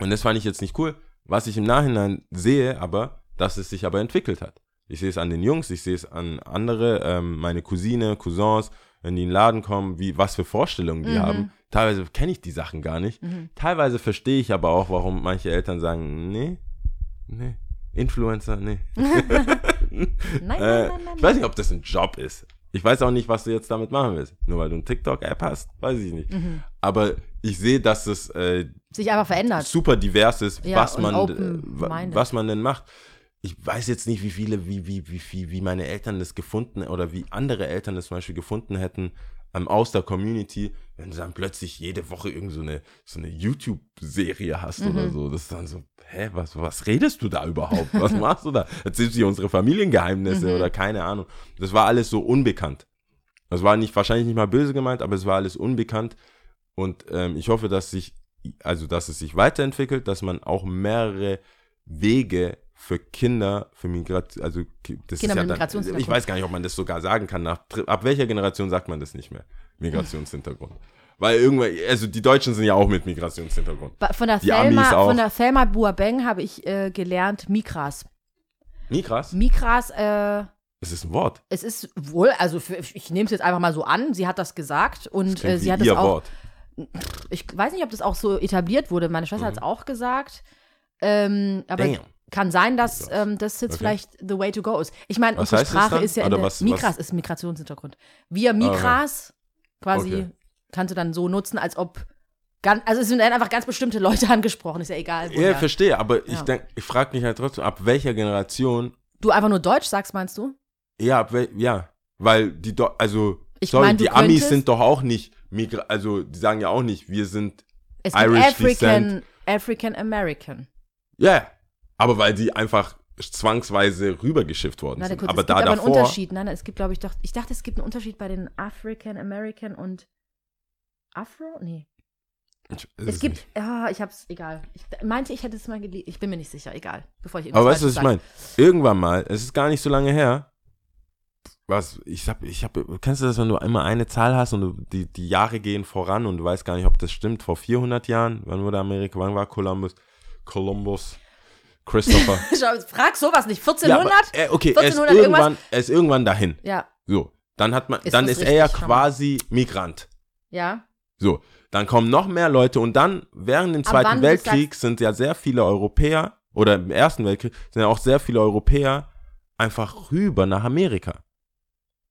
Und das fand ich jetzt nicht cool. Was ich im Nachhinein sehe, aber, dass es sich aber entwickelt hat. Ich sehe es an den Jungs, ich sehe es an andere, ähm, meine Cousine, Cousins, wenn die in den Laden kommen, wie, was für Vorstellungen die haben. Teilweise kenne ich die Sachen gar nicht. Teilweise verstehe ich aber auch, warum manche Eltern sagen, nee, nee, Influencer, nee. *laughs*
Nein, *laughs* nein,
Äh,
nein, nein,
ich weiß nicht, ob das ein Job ist. Ich weiß auch nicht, was du jetzt damit machen willst. Nur weil du eine TikTok-App hast, weiß ich nicht.
Mhm.
Aber ich sehe, dass es äh,
Sich einfach verändert.
super divers ist,
Ja,
was, man, äh, was man denn macht. Ich weiß jetzt nicht, wie viele, wie, wie, wie, wie, wie meine Eltern das gefunden oder wie andere Eltern das zum Beispiel gefunden hätten ähm, aus der Community, wenn du dann plötzlich jede Woche irgend so eine, so eine YouTube-Serie hast
Mhm.
oder so. Das ist dann so, hä, was, was redest du da überhaupt? Was *laughs* machst du da? Erzählst du dir unsere Familiengeheimnisse
Mhm.
oder keine Ahnung. Das war alles so unbekannt. Das war nicht, wahrscheinlich nicht mal böse gemeint, aber es war alles unbekannt. Und ähm, ich hoffe, dass sich, also dass es sich weiterentwickelt, dass man auch mehrere Wege für Kinder, für Migration, also das
Kinder
ist ja dann, ich weiß gar nicht, ob man das sogar sagen kann. Nach, ab welcher Generation sagt man das nicht mehr? Migrationshintergrund. Weil irgendwann, also die Deutschen sind ja auch mit Migrationshintergrund.
Von der
Die auch.
von der Thelma Buabeng habe ich äh, gelernt Mikras.
Migras?
Mikras, äh,
Das ist ein Wort.
es ist wohl, also für, ich nehme es jetzt einfach mal so an, sie hat das gesagt und
Das
äh, sie hat es auch,
Wort.
ich weiß nicht, ob das auch so etabliert wurde, meine Schwester hat
Mhm.
es auch gesagt, ähm, aber
Damn.
kann sein, dass ähm, das jetzt
Okay.
vielleicht the way to go ist. Ich meine, unsere Sprache ist ja
Oder
in der,
was-
Mikras
was-
ist Migrationshintergrund. Wir Mikras quasi
Okay.
kannst du dann so nutzen, als ob ganz, also es sind einfach ganz bestimmte Leute *laughs* angesprochen, ist ja egal.
Ja,
woher.
verstehe, aber ich
Ja.
denk, ich frage mich halt trotzdem, ab welcher Generation,
du einfach nur Deutsch sagst, meinst du?
ja, ab wel, ja, weil die, Do also,
Ich
sorry,
mein,
die Amis
könntest-
sind doch auch nicht, Migra also, die sagen ja auch nicht, wir sind,
Es
Irish
African,
Descent.
African American.
ja, aber weil die einfach zwangsweise rübergeschifft worden
Warte
sind.
kurz,
aber
es
da
gibt aber einen
davor,
Unterschied. Nein, nein, es gibt, glaube ich, doch, ich dachte, es gibt einen Unterschied bei den African American und Afro? Nee.
ich,
Es gibt, ja, ich hab's, egal. Ich meinte, ich hätte es mal gelesen. Ich bin mir nicht sicher, egal. Bevor ich
Aber weißt du, was ich meine? Irgendwann mal, es ist gar nicht so lange her. Was, ich hab, ich hab, kennst du das, wenn du immer eine Zahl hast und du, die, die Jahre gehen voran und du weißt gar nicht, ob das stimmt? Vor 400 Jahren, wann wurde Amerika, wann war Columbus? Columbus, Christopher. *laughs*
Frag sowas nicht.
ja,
1400?
aber, äh, okay, er ist,
1400 irgendwas?
irgendwann, er ist irgendwann dahin.
Ja,
So, dann hat man,
Ist
dann ist er ja quasi Migrant.
ja.
So, dann kommen noch mehr Leute und dann während dem Zweiten
wann
Weltkrieg sind ja sehr viele Europäer oder im Ersten Weltkrieg sind ja auch sehr viele Europäer einfach rüber nach Amerika.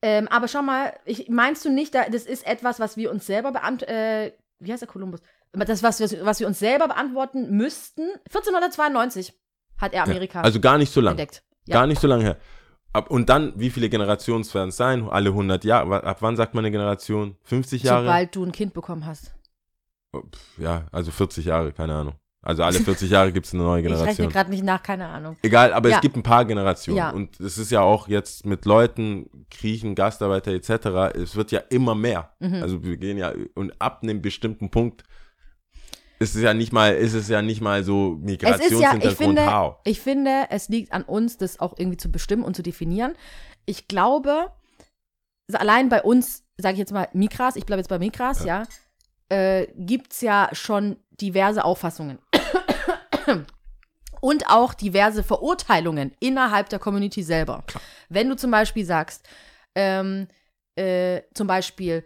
Ähm, aber schau mal, ich, meinst du nicht, da, das ist etwas, was wir uns selber beantworten, äh, wie heißt der Kolumbus? Das, was, wir- was wir uns selber beantworten müssten. 1492 hat er Amerika
Ja, also gar nicht so lang.
entdeckt. Ja.
Gar nicht so lange her. Ab, und dann, wie viele Generationen werden es sein? Alle 100 Jahre. Ab wann sagt man eine Generation? 50 Jahre?
Sobald du ein Kind bekommen hast.
Oh, Ja, also 40 Jahre, keine Ahnung. Also alle 40 Jahre gibt es eine neue *laughs*
Ich rechne
Generation.
gerade nicht nach, keine Ahnung.
Egal, aber
Ja.
es gibt ein paar Generationen.
Ja.
Und es ist ja auch jetzt mit Leuten, Griechen, Gastarbeiter etc., es wird ja immer mehr.
Mhm.
Also wir gehen ja, und ab einem bestimmten Punkt ist es ja nicht mal, ist es ja nicht mal so
ist ja, ich
Migrationshintergrund,
finde,
how.
ich finde, es liegt an uns, das auch irgendwie zu bestimmen und zu definieren. Ich glaube, allein bei uns, sage ich jetzt mal Mikras, ich bleibe jetzt bei Mikras, ja, äh, gibt es ja schon diverse Auffassungen. Und auch diverse Verurteilungen innerhalb der Community selber. Wenn du zum Beispiel sagst, ähm, äh, zum Beispiel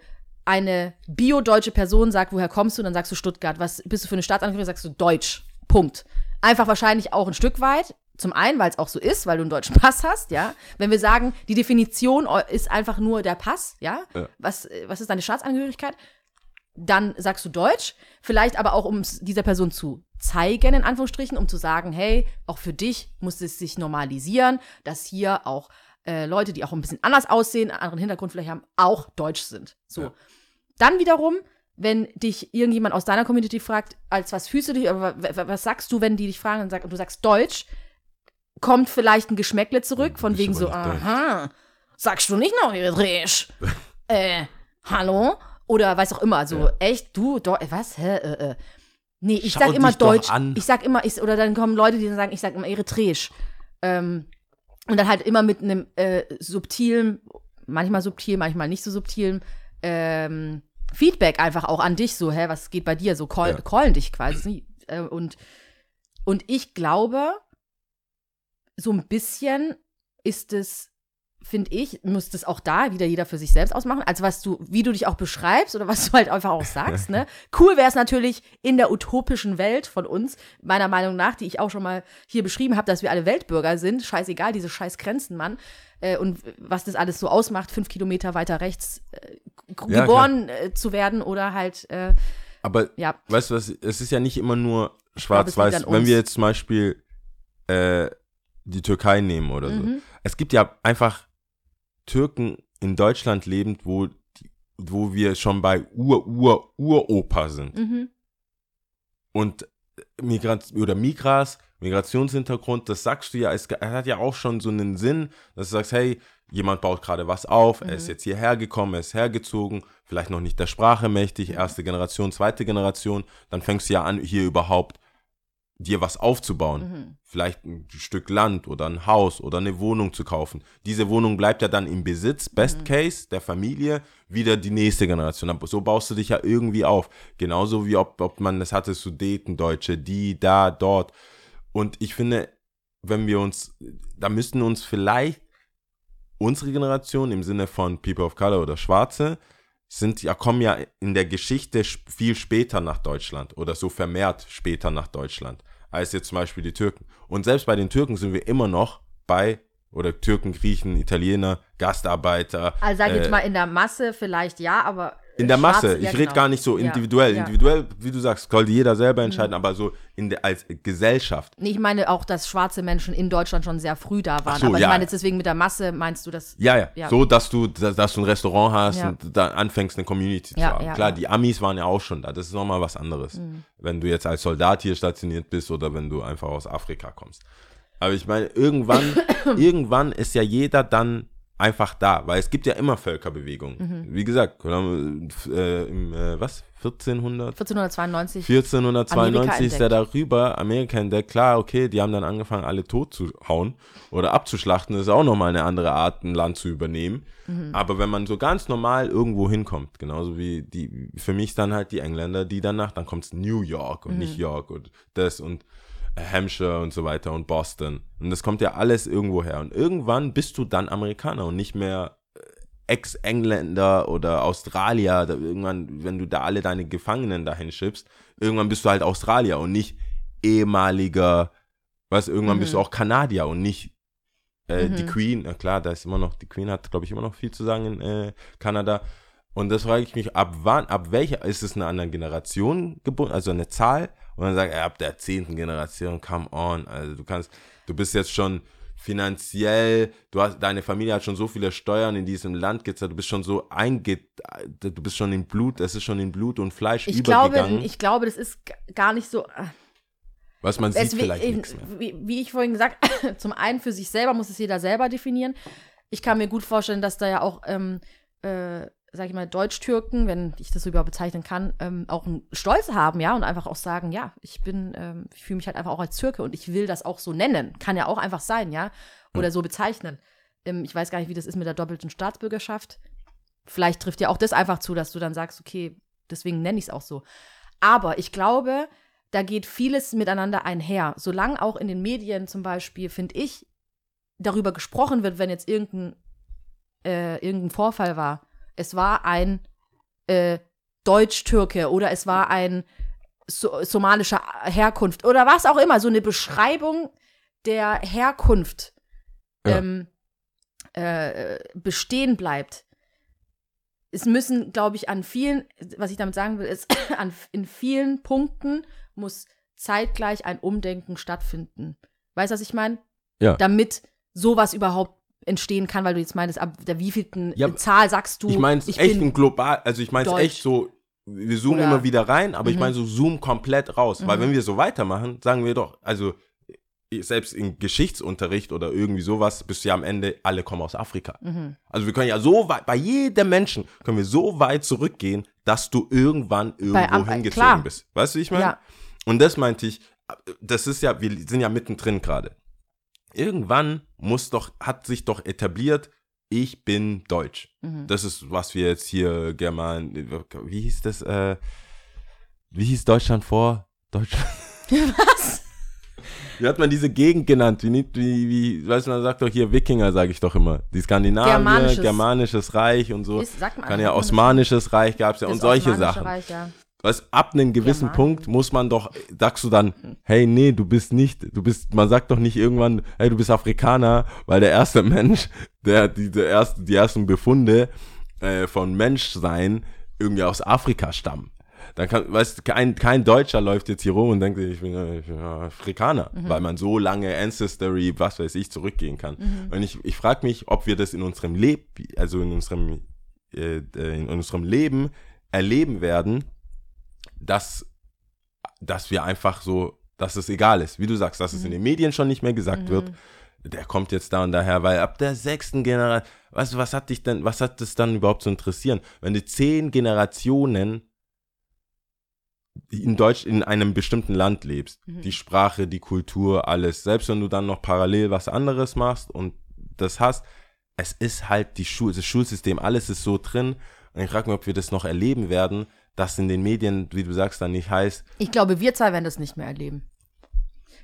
eine bio-deutsche Person sagt, woher kommst du, dann sagst du Stuttgart. Was bist du für eine Staatsangehörigkeit? Sagst du Deutsch. Punkt. Einfach wahrscheinlich auch ein Stück weit. Zum einen, weil es auch so ist, weil du einen deutschen Pass hast, ja. Wenn wir sagen, die Definition ist einfach nur der Pass, ja.
Ja.
Was, äh, was ist deine Staatsangehörigkeit? Dann sagst du Deutsch, vielleicht aber auch, um es dieser Person zu zeigen, in Anführungsstrichen, um zu sagen, hey, auch für dich muss es sich normalisieren, dass hier auch äh, Leute, die auch ein bisschen anders aussehen, einen anderen Hintergrund vielleicht haben, auch Deutsch sind. So.
Ja.
Dann wiederum, wenn dich irgendjemand aus deiner Community fragt, als was fühlst du dich, aber wa- was sagst du, wenn die dich fragen und, sag, und du sagst Deutsch, kommt vielleicht ein Geschmäckle zurück, von wegen so,
Deutsch.
aha, sagst du nicht noch Eritreisch? *laughs* äh, hallo? Oder was auch immer, so,
Ja.
echt, du, Deu was, hä, äh, äh. Nee, ich
Schau
sag immer Deutsch. Ich sag immer, ich, oder dann kommen Leute, die dann sagen, ich sag immer Eritreisch. Ähm, und dann halt immer mit einem äh, subtilen, manchmal subtil, manchmal nicht so subtilen ähm, Feedback einfach auch an dich, so, hä, was geht bei dir? So call,
Ja.
callen dich quasi. Äh, und, und ich glaube, so ein bisschen ist es, finde ich, muss das auch da wieder jeder für sich selbst ausmachen. Also was du, wie du dich auch beschreibst oder was du halt einfach auch sagst, ne? *laughs* Cool wäre es natürlich in der utopischen Welt von uns, meiner Meinung nach, die ich auch schon mal hier beschrieben habe, dass wir alle Weltbürger sind. Scheißegal, diese scheiß Grenzen, Mann. Äh, und was das alles so ausmacht, fünf Kilometer weiter rechts äh,
Ja,
geboren äh, zu werden oder halt, äh,
Aber
ja,
weißt du was, es ist ja nicht immer nur schwarz-weiß. Wenn wir jetzt zum Beispiel äh, die Türkei nehmen oder so.
Mhm.
Es gibt ja einfach Türken in Deutschland lebend, wo, wo wir schon bei Ur-Ur-Uropa sind.
Mhm.
Und Migrant oder Migras Migrationshintergrund, das sagst du ja, es hat ja auch schon so einen Sinn, dass du sagst, hey, jemand baut gerade was auf, er ist jetzt hierher gekommen, er ist hergezogen, vielleicht noch nicht der Sprache mächtig, erste Generation, zweite Generation, dann fängst du ja an, hier überhaupt dir was aufzubauen. Vielleicht ein Stück Land oder ein Haus oder eine Wohnung zu kaufen. Diese Wohnung bleibt ja dann im Besitz, Best Case, der Familie, wieder die nächste Generation. So baust du dich ja irgendwie auf. Genauso wie ob, ob man das hatte, Sudetendeutsche, die, da, dort. Und ich finde, wenn wir uns, da müssten uns vielleicht unsere Generation im Sinne von People of Color oder Schwarze sind ja kommen ja in der Geschichte viel später nach Deutschland oder so vermehrt später nach Deutschland als jetzt zum Beispiel die Türken. Und selbst bei den Türken sind wir immer noch bei oder Türken, Griechen, Italiener, Gastarbeiter.
Also sag ich
äh,
jetzt mal in der Masse vielleicht ja, aber
in der
Schwarze-
Masse. Ich
ja,
rede
genau.
gar nicht so individuell.
ja. Mhm.
Individuell, wie du sagst, sollte jeder selber entscheiden, aber so in der, als Gesellschaft.
Nee, ich meine auch, dass schwarze Menschen in Deutschland schon sehr früh da waren.
so,
aber ich meine jetzt deswegen mit der Masse, meinst du das?
Ja, ja,
Ja.
So, dass du, dass, dass du ein Restaurant hast und da anfängst, eine Community
Ja,
zu haben.
ja,
Klar.
Mhm.
die Amis waren ja auch schon da. Das ist nochmal was anderes. Wenn du jetzt als Soldat hier stationiert bist oder wenn du einfach aus Afrika kommst. Aber ich meine, irgendwann, *coughs* irgendwann ist ja jeder dann einfach da, weil es gibt ja immer Völkerbewegungen.
Mhm.
Wie gesagt, äh, im, äh, was, 1400?
1492.
1492 ist er darüber, Amerika entdeckt, klar, okay, die haben dann angefangen, alle tot zu hauen oder abzuschlachten, das ist auch nochmal eine andere Art, ein Land zu übernehmen. Aber wenn man so ganz normal irgendwo hinkommt, genauso wie die, für mich dann halt die Engländer, die danach, dann kommt es New York und nicht York und das und Hampshire und so weiter und Boston. Und das kommt ja alles irgendwo her. Und irgendwann bist du dann Amerikaner und nicht mehr Ex-Engländer oder Australier, irgendwann, wenn du da alle deine Gefangenen dahin schippst, irgendwann bist du halt Australier und nicht ehemaliger, was, irgendwann bist du auch Kanadier und nicht äh, die Queen. Na klar, da ist immer noch, die Queen hat, glaube ich, immer noch viel zu sagen in äh, Kanada. Und das frage ich mich, ab wann, ab welcher, ist es eine andere Generation gebunden, also eine Zahl? Und dann sagt er, ab der zehnten Generation, come on, also du kannst, du bist jetzt schon finanziell, du hast, deine Familie hat schon so viele Steuern in diesem Land gezahlt, du bist schon so einge, du bist schon in Blut, es ist schon in Blut und Fleisch
Ich glaube,
übergegangen,
ich glaube, das ist gar nicht so.
was man sieht
Es, wie,
vielleicht
in-
nichts mehr.
wie, wie ich vorhin gesagt, *coughs* zum einen für sich selber muss es jeder selber definieren. Ich kann mir gut vorstellen, dass da ja auch, ähm, äh, sag ich mal, Deutsch-Türken, wenn ich das so überhaupt bezeichnen kann, ähm, auch einen Stolz haben, ja, und einfach auch sagen, ja, ich bin, ähm, ich fühle mich halt einfach auch als Türke und ich will das auch so nennen. Kann ja auch einfach sein, ja, oder so bezeichnen. Ähm, ich weiß gar nicht, wie das ist mit der doppelten Staatsbürgerschaft. Vielleicht trifft ja auch das einfach zu, dass du dann sagst, okay, deswegen nenne ich es auch so. Aber ich glaube, da geht vieles miteinander einher. Solange auch in den Medien zum Beispiel, finde ich, darüber gesprochen wird, wenn jetzt irgendein, äh, irgendein Vorfall war. Es war ein äh, Deutsch-Türke oder es war ein so somalischer Herkunft oder was auch immer, so eine Beschreibung der Herkunft
Ja.
ähm, äh, bestehen bleibt. Es müssen, glaube ich, an vielen, was ich damit sagen will, ist, *coughs* an, in vielen Punkten muss zeitgleich ein Umdenken stattfinden. Weißt du, was ich meine?
Ja.
Damit sowas überhaupt entstehen kann, weil du jetzt meinst, ab der wievielten
Ja,
Zahl sagst du,
Ich meine echt
bin
in global, also ich meine echt so, wir zoomen
Oder-
immer wieder rein, aber ich
Mhm.
meine so zoom komplett raus. Weil
Mhm.
wenn wir so weitermachen, sagen wir doch, also selbst im Geschichtsunterricht oder irgendwie sowas, bist du ja am Ende, alle kommen aus Afrika.
Mhm.
Also wir können ja so weit, bei jedem Menschen können wir so weit zurückgehen, dass du irgendwann irgendwo
Am-
hingezogen
klar.
bist. Weißt du, wie ich meine?
Ja.
Und das meinte ich, das ist ja, wir sind ja mittendrin gerade. Irgendwann muss doch, hat sich doch etabliert, ich bin deutsch.
Mhm.
Das ist, was wir jetzt hier German, wie hieß das, äh, wie hieß Deutschland vor? Deutschland. *laughs*
Was?
Wie hat man diese Gegend genannt? Wie, wie, wie weißt du, man sagt doch hier Wikinger, sage ich doch immer. Die Skandinavier,
Germanisches.
Germanisches, Reich und so.
Ist, sagt man,
Kann ja Osmanisches Reich gab es ja und solche Sachen.
Reich, ja.
Was ab einem gewissen
Germanien.
Punkt muss man doch, sagst du dann, hey, nee, du bist nicht, du bist, man sagt doch nicht irgendwann, hey, du bist Afrikaner, weil der erste *laughs* Mensch, der, die, der erste, die ersten Befunde äh, von Menschsein irgendwie aus Afrika stammen. Dann kann, weißt du, kein, kein Deutscher läuft jetzt hier rum und denkt, ich bin, äh, ich bin Afrikaner, weil man so lange Ancestry, was weiß ich, zurückgehen kann. Und ich, ich frage mich, ob wir das in unserem Leben, also in unserem, äh, äh, in unserem Leben erleben werden, dass, dass wir einfach so, dass es egal ist, wie du sagst, dass es in den Medien schon nicht mehr gesagt wird. Der kommt jetzt da und daher, weil ab der sechsten Generation, weißt du, was hat dich denn, was hat das dann überhaupt zu interessieren? Wenn du zehn Generationen in Deutsch in einem bestimmten Land lebst, die Sprache, die Kultur, alles, selbst wenn du dann noch parallel was anderes machst und das hast, es ist halt die Schul das Schulsystem, alles ist so drin. Und ich frage mich, ob wir das noch erleben werden, dass in den Medien, wie du sagst, dann nicht heißt,
Ich glaube, wir zwei werden das nicht mehr erleben.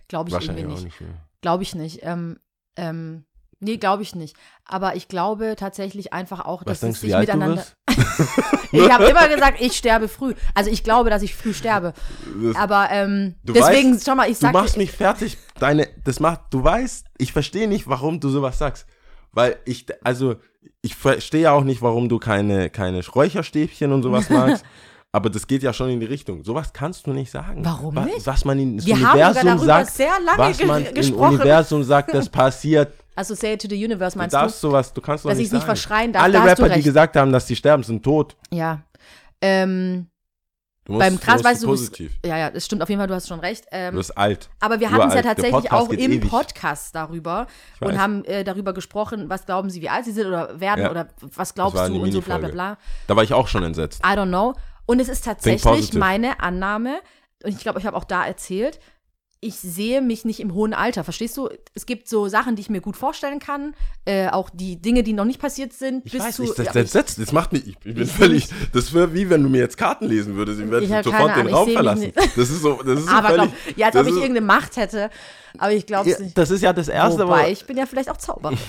Glaube ich
wahrscheinlich
irgendwie nicht.
nicht.
Glaube ich nicht. Ähm, ähm, nee, glaube ich nicht. Aber ich glaube tatsächlich einfach auch,
Was
dass
denkst
es
du,
sich
du
miteinander. *laughs* *laughs* Ich habe immer gesagt, ich sterbe früh. Also ich glaube, dass ich früh sterbe.
Das-
Aber ähm,
Du
deswegen,
weißt,
schau mal, ich
Du
sag
machst mich fertig. Deine, das macht, du weißt, ich verstehe nicht, warum du sowas sagst. Weil ich, also, ich verstehe auch nicht, warum du keine, keine Räucherstäbchen und sowas *laughs* magst. Aber das geht ja schon in die Richtung. Sowas kannst du nicht sagen.
Warum
was,
nicht?
Was man in das
Wir
Universum
darüber
sagt,
sehr lange
was man im. Universum sagt, das *laughs* passiert.
also say it to the universe,
Du
meinst
darfst
du?
sowas, du kannst doch
Dass
nicht
ich's nicht verschreien darf,
Alle
du
Rapper, die gesagt haben, dass die sterben, sind tot.
Ja. Ähm,
Du musst,
beim Krass
du musst
weißt du,
positiv.
ja, ja, das stimmt auf jeden Fall, du hast schon recht. Ähm,
Du bist alt.
Aber wir hatten es ja tatsächlich auch im
ewig.
Podcast darüber
Ich
und haben äh, darüber gesprochen, was glauben sie, wie alt sie sind oder werden
Ja.
oder was glaubst du und so bla bla bla.
Da war ich auch schon entsetzt.
I don't know. Und es ist tatsächlich meine Annahme, und ich glaube, ich habe auch da erzählt, ich sehe mich nicht im hohen Alter. Verstehst du? Es gibt so Sachen, die ich mir gut vorstellen kann, äh, auch die Dinge, die noch nicht passiert sind.
Ich
bis
weiß
zu,
nicht, das,
ja,
das setzt, das macht mich, ich, ich bin *laughs*
Ich
völlig, das wäre wie wenn du mir jetzt Karten lesen würdest, ich werde sofort
keine
den
Ahnung,
Raum
ich seh mich
verlassen. *laughs* Das ist so, das ist so
aber
völlig,
glaub, ja, als
das
ob ich irgendeine Macht hätte. Aber ich glaube es
ja,
nicht.
das ist ja das Erste,
Wobei,
aber
ich bin ja vielleicht auch Zauberer. *laughs*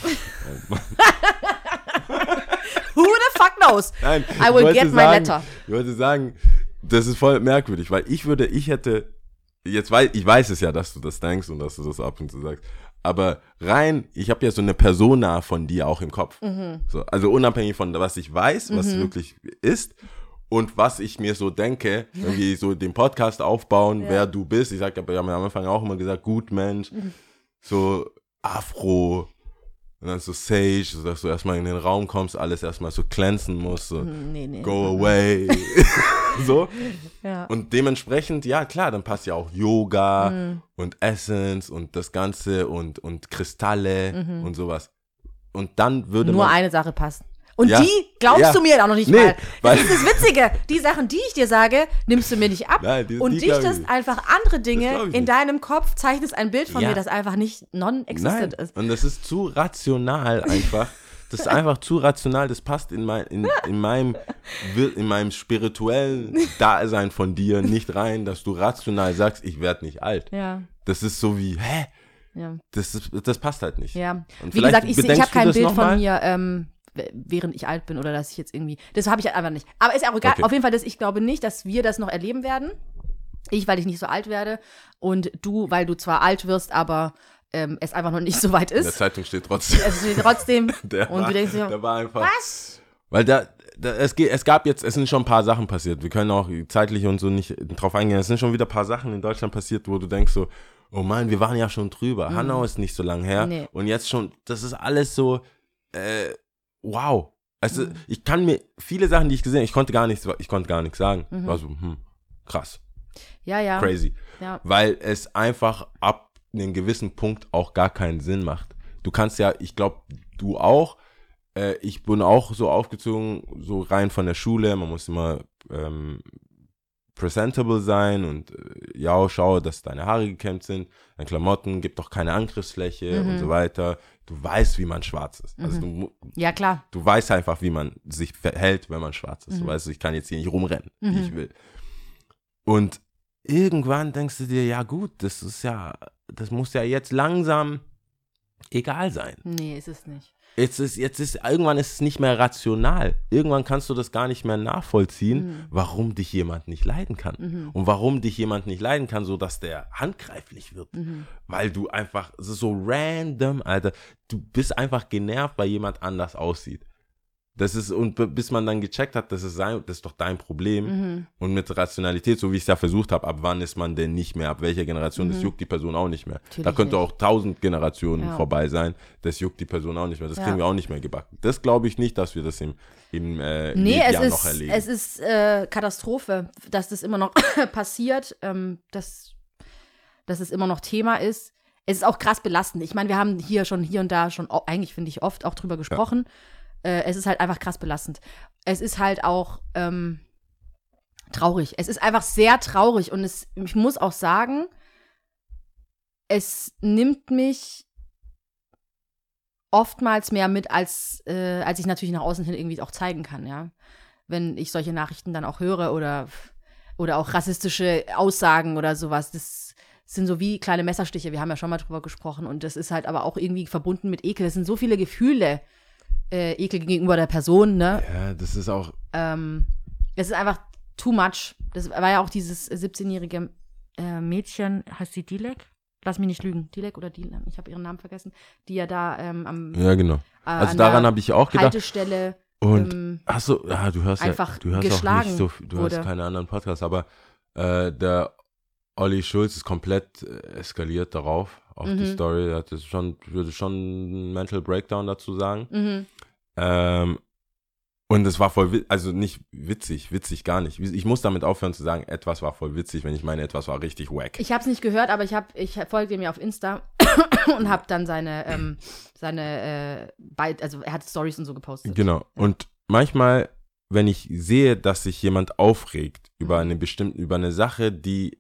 Who the fuck knows?
Nein,
I
ich
will get my
sagen,
letter.
Ich wollte sagen, das ist voll merkwürdig, weil ich würde, ich hätte, jetzt weiß, ich weiß es ja, dass du das denkst und dass du das ab und zu sagst, aber rein, ich habe ja so eine Persona von dir auch im Kopf.
Mhm.
So, also unabhängig von was ich weiß, was wirklich ist und was ich mir so denke, irgendwie *laughs* so den Podcast aufbauen, wer du bist. Ich sage, wir haben am Anfang auch immer gesagt, gut Mensch,
Mhm.
so Afro, und dann so Sage, so dass du erstmal in den Raum kommst, alles erstmal so glänzen musst, so
Nee, nee.
go *laughs* away. *laughs* so.
Ja.
Und dementsprechend, ja klar, dann passt ja auch Yoga und Essence und das Ganze und, und Kristalle und sowas. Und dann würde
Nur
man.
eine Sache passt. Und
Ja.
die glaubst
Ja.
du mir auch noch nicht
Nee,
mal.
weil-
Das ist das Witzige. Die Sachen, die ich dir sage, nimmst du mir nicht ab.
Nein, die-
und
die
dichtest einfach andere Dinge in deinem Kopf, zeichnest ein Bild von
Ja.
mir, das einfach nicht non-existent ist.
und das ist zu rational einfach. Das ist einfach zu rational, das passt in, mein, in, in, meinem, in meinem spirituellen Dasein von dir nicht rein, dass du rational sagst, ich werde nicht alt.
Ja,
Das ist so wie, hä?
ja,
Das, das passt halt nicht.
ja.
Und
Wie gesagt, ich, ich habe kein Bild von
mal?
mir, ähm, während ich alt bin oder dass ich jetzt irgendwie. Das habe ich halt einfach nicht. Aber ist ja auch egal.
Okay.
Auf jeden Fall, das, ich glaube nicht, dass wir das noch erleben werden. Ich, weil ich nicht so alt werde. Und du, weil du zwar alt wirst, aber ähm, es einfach noch nicht so weit
In der
ist.
Zeitung steht trotzdem.
Es steht trotzdem. *laughs*
Der
und
war,
du denkst dir,
der war einfach.
was?
Weil da, da es, geht, es gab jetzt, es sind schon ein paar Sachen passiert. Wir können auch zeitlich und so nicht drauf eingehen. Es sind schon wieder ein paar Sachen in Deutschland passiert, wo du denkst so, oh Mann, wir waren ja schon drüber. Hanau ist nicht so lang her.
Nee.
Und jetzt schon, das ist alles so, äh, wow. Also, ich kann mir, viele Sachen, die ich gesehen habe, ich konnte gar nichts, ich konnte gar nichts sagen. War so, hm, krass,
Ja, ja.
crazy.
ja.
Weil es einfach ab einem gewissen Punkt auch gar keinen Sinn macht. Du kannst ja, ich glaube, du auch, äh, ich bin auch so aufgezogen, so rein von der Schule, man muss immer ähm, presentable sein und äh, ja, schau, dass deine Haare gekämmt sind, deine Klamotten, gibt doch keine Angriffsfläche und so weiter. Du weißt, wie man schwarz ist. Also du, mu-
Ja, klar.
du weißt einfach, wie man sich verhält, wenn man schwarz ist. Du weißt, ich kann jetzt hier nicht rumrennen, wie ich will. Und irgendwann denkst du dir, ja gut, das ist ja, das muss ja jetzt langsam egal sein.
Nee, ist es nicht.
Jetzt ist, jetzt ist, irgendwann ist es nicht mehr rational. Irgendwann kannst du das gar nicht mehr nachvollziehen, warum dich jemand nicht leiden kann. Und warum dich jemand nicht leiden kann, so dass der handgreiflich wird. Weil du einfach, es ist so random, Alter. Du bist einfach genervt, weil jemand anders aussieht. Das ist, und bis man dann gecheckt hat, das ist, sein, das ist doch dein Problem. Und mit Rationalität, so wie ich es ja versucht habe, ab wann ist man denn nicht mehr, ab welcher Generation, das juckt die Person auch nicht mehr. da
Natürlich
könnte
nicht.
auch tausend Generationen
Ja.
vorbei sein, das juckt die Person auch nicht mehr. Das
Ja.
kriegen wir auch nicht mehr gebacken. Das glaube ich nicht, dass wir das im, im äh,
Nee, es
Lebensjahr noch
ist,
erleben.
es ist äh, Katastrophe, dass das immer noch *laughs* passiert. Ähm, das, dass es immer noch Thema ist. Es ist auch krass belastend. Ich meine, wir haben hier schon hier und da schon, eigentlich finde ich oft auch drüber gesprochen. Äh, es ist halt einfach krass belastend. Es ist halt auch ähm, traurig. Es ist einfach sehr traurig und es, ich muss auch sagen, es nimmt mich oftmals mehr mit, als, äh, als ich natürlich nach außen hin irgendwie auch zeigen kann, ja. Wenn ich solche Nachrichten dann auch höre oder, oder auch rassistische Aussagen oder sowas. Das sind so wie kleine Messerstiche. Wir haben ja schon mal drüber gesprochen und das ist halt aber auch irgendwie verbunden mit Ekel. Es sind so viele Gefühle, äh, Ekel gegenüber der Person, ne?
Ja, das ist auch.
ähm, es ist einfach too much. Das war ja auch dieses 17-jährige äh, Mädchen, heißt sie Dilek? Lass mich nicht lügen. Dilek oder Dilek? Ich habe ihren Namen vergessen. Die ja da ähm, am
Ja, genau.
äh,
Also
an
daran habe ich auch gedacht.
Haltestelle
Und
ähm,
so, ja, du hörst
einfach
ja, du hörst auch
geschlagen
nicht so, du
wurde.
hörst keine anderen Podcasts, aber äh, der Olli Schulz ist komplett äh, eskaliert darauf, auf die
Mhm.
Story. Er hat das schon, würde schon einen Mental Breakdown dazu sagen.
mhm.
Ähm, und es war voll, also nicht witzig, witzig gar nicht. Ich muss damit aufhören zu sagen, etwas war voll witzig, wenn ich meine, etwas war richtig wack.
Ich habe es nicht gehört, aber ich, hab, ich folge ihm ja auf Insta *coughs* und habe dann seine, ähm, seine äh, also er hat Stories und so gepostet.
Genau. Und manchmal, wenn ich sehe, dass sich jemand aufregt über eine bestimmte, über eine Sache, die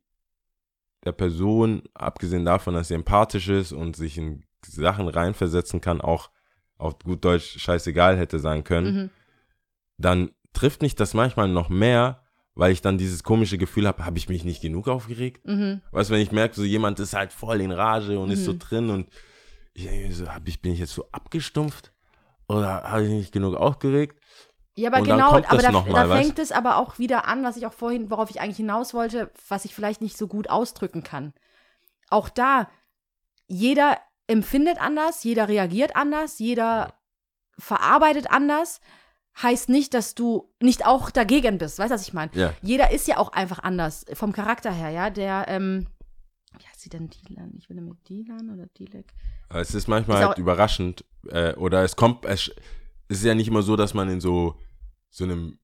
der Person, abgesehen davon, dass sie empathisch ist und sich in Sachen reinversetzen kann, auch auf gut Deutsch scheißegal hätte sein können,
Mhm.
dann trifft mich das manchmal noch mehr, weil ich dann dieses komische Gefühl habe, habe ich mich nicht genug aufgeregt?
Mhm.
Weißt du, wenn ich merke, so jemand ist halt voll in Rage und ist so
Mhm.
drin und ich denke so, hab ich, bin ich jetzt so abgestumpft? Oder habe ich nicht genug aufgeregt?
Ja, aber
Und
genau, aber
das
da,
mal,
da fängt es aber auch wieder an, was ich auch vorhin, worauf ich eigentlich hinaus wollte, was ich vielleicht nicht so gut ausdrücken kann. Auch da, jeder empfindet anders, jeder reagiert anders, jeder verarbeitet anders, heißt nicht, dass du nicht auch dagegen bist. Weißt du, was ich meine?
Ja.
Jeder ist ja auch einfach anders, vom Charakter her, ja. Der, ähm, wie heißt sie denn, Dylan? Ich will damit Dylan oder Dilek?
Es ist manchmal
Ist
halt überraschend. Äh, oder es kommt, es, es ist ja nicht immer so, dass man in so, so einem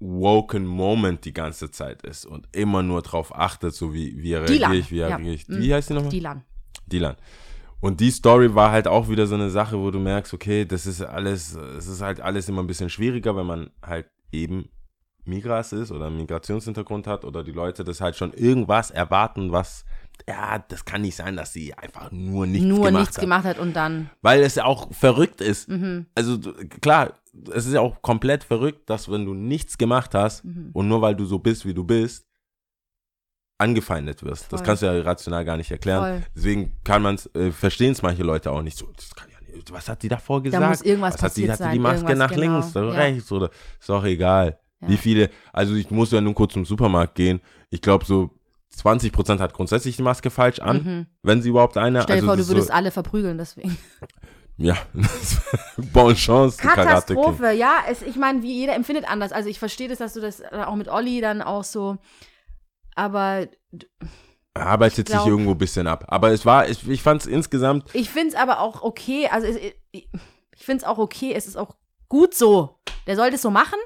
woken Moment die ganze Zeit ist und immer nur drauf achtet, so wie, wie er
Dylan,
reagiert, wie er
ja.
reagiert.
Mhm.
Wie heißt die nochmal?
Dylan.
Dylan. Und die Story war halt auch wieder so eine Sache, wo du merkst, okay, das ist alles, es ist halt alles immer ein bisschen schwieriger, wenn man halt eben Migras ist oder einen Migrationshintergrund hat oder die Leute das halt schon irgendwas erwarten, was, ja, das kann nicht sein, dass sie einfach nur nichts
Nur
gemacht
nichts
hat.
gemacht hat und dann,
Weil es ja auch verrückt ist.
mhm,
Also klar, es ist ja auch komplett verrückt, dass wenn du nichts gemacht hast
mhm.
und nur weil du so bist, wie du bist, angefeindet wirst. Das
Voll.
kannst du ja rational gar nicht erklären.
Voll.
Deswegen kann man es, äh, verstehen es manche Leute auch nicht so. Das kann ja nicht, was hat die davor gesagt?
Da muss irgendwas
was hat die, hat die
sein,
die Maske nach
genau.
links oder
Ja.
rechts oder ist auch egal.
Ja.
Wie viele, also ich muss ja nur kurz zum Supermarkt gehen. Ich glaube so 20% hat grundsätzlich die Maske falsch an,
Mhm.
wenn sie überhaupt eine.
Stell dir
also
vor,
das
du würdest
so,
alle verprügeln, deswegen.
Ja, *laughs* Bonne Chance.
Katastrophe, ja. Es, ich meine, wie jeder empfindet anders. Also ich verstehe das, dass du das äh, auch mit Olli dann auch so. Aber
arbeitet
glaub-
sich irgendwo ein bisschen ab. Aber es war, ich, ich fand es insgesamt,
ich finde es aber auch okay. Also es, ich, ich finde es auch okay. Es ist auch gut so. Der sollte es so machen.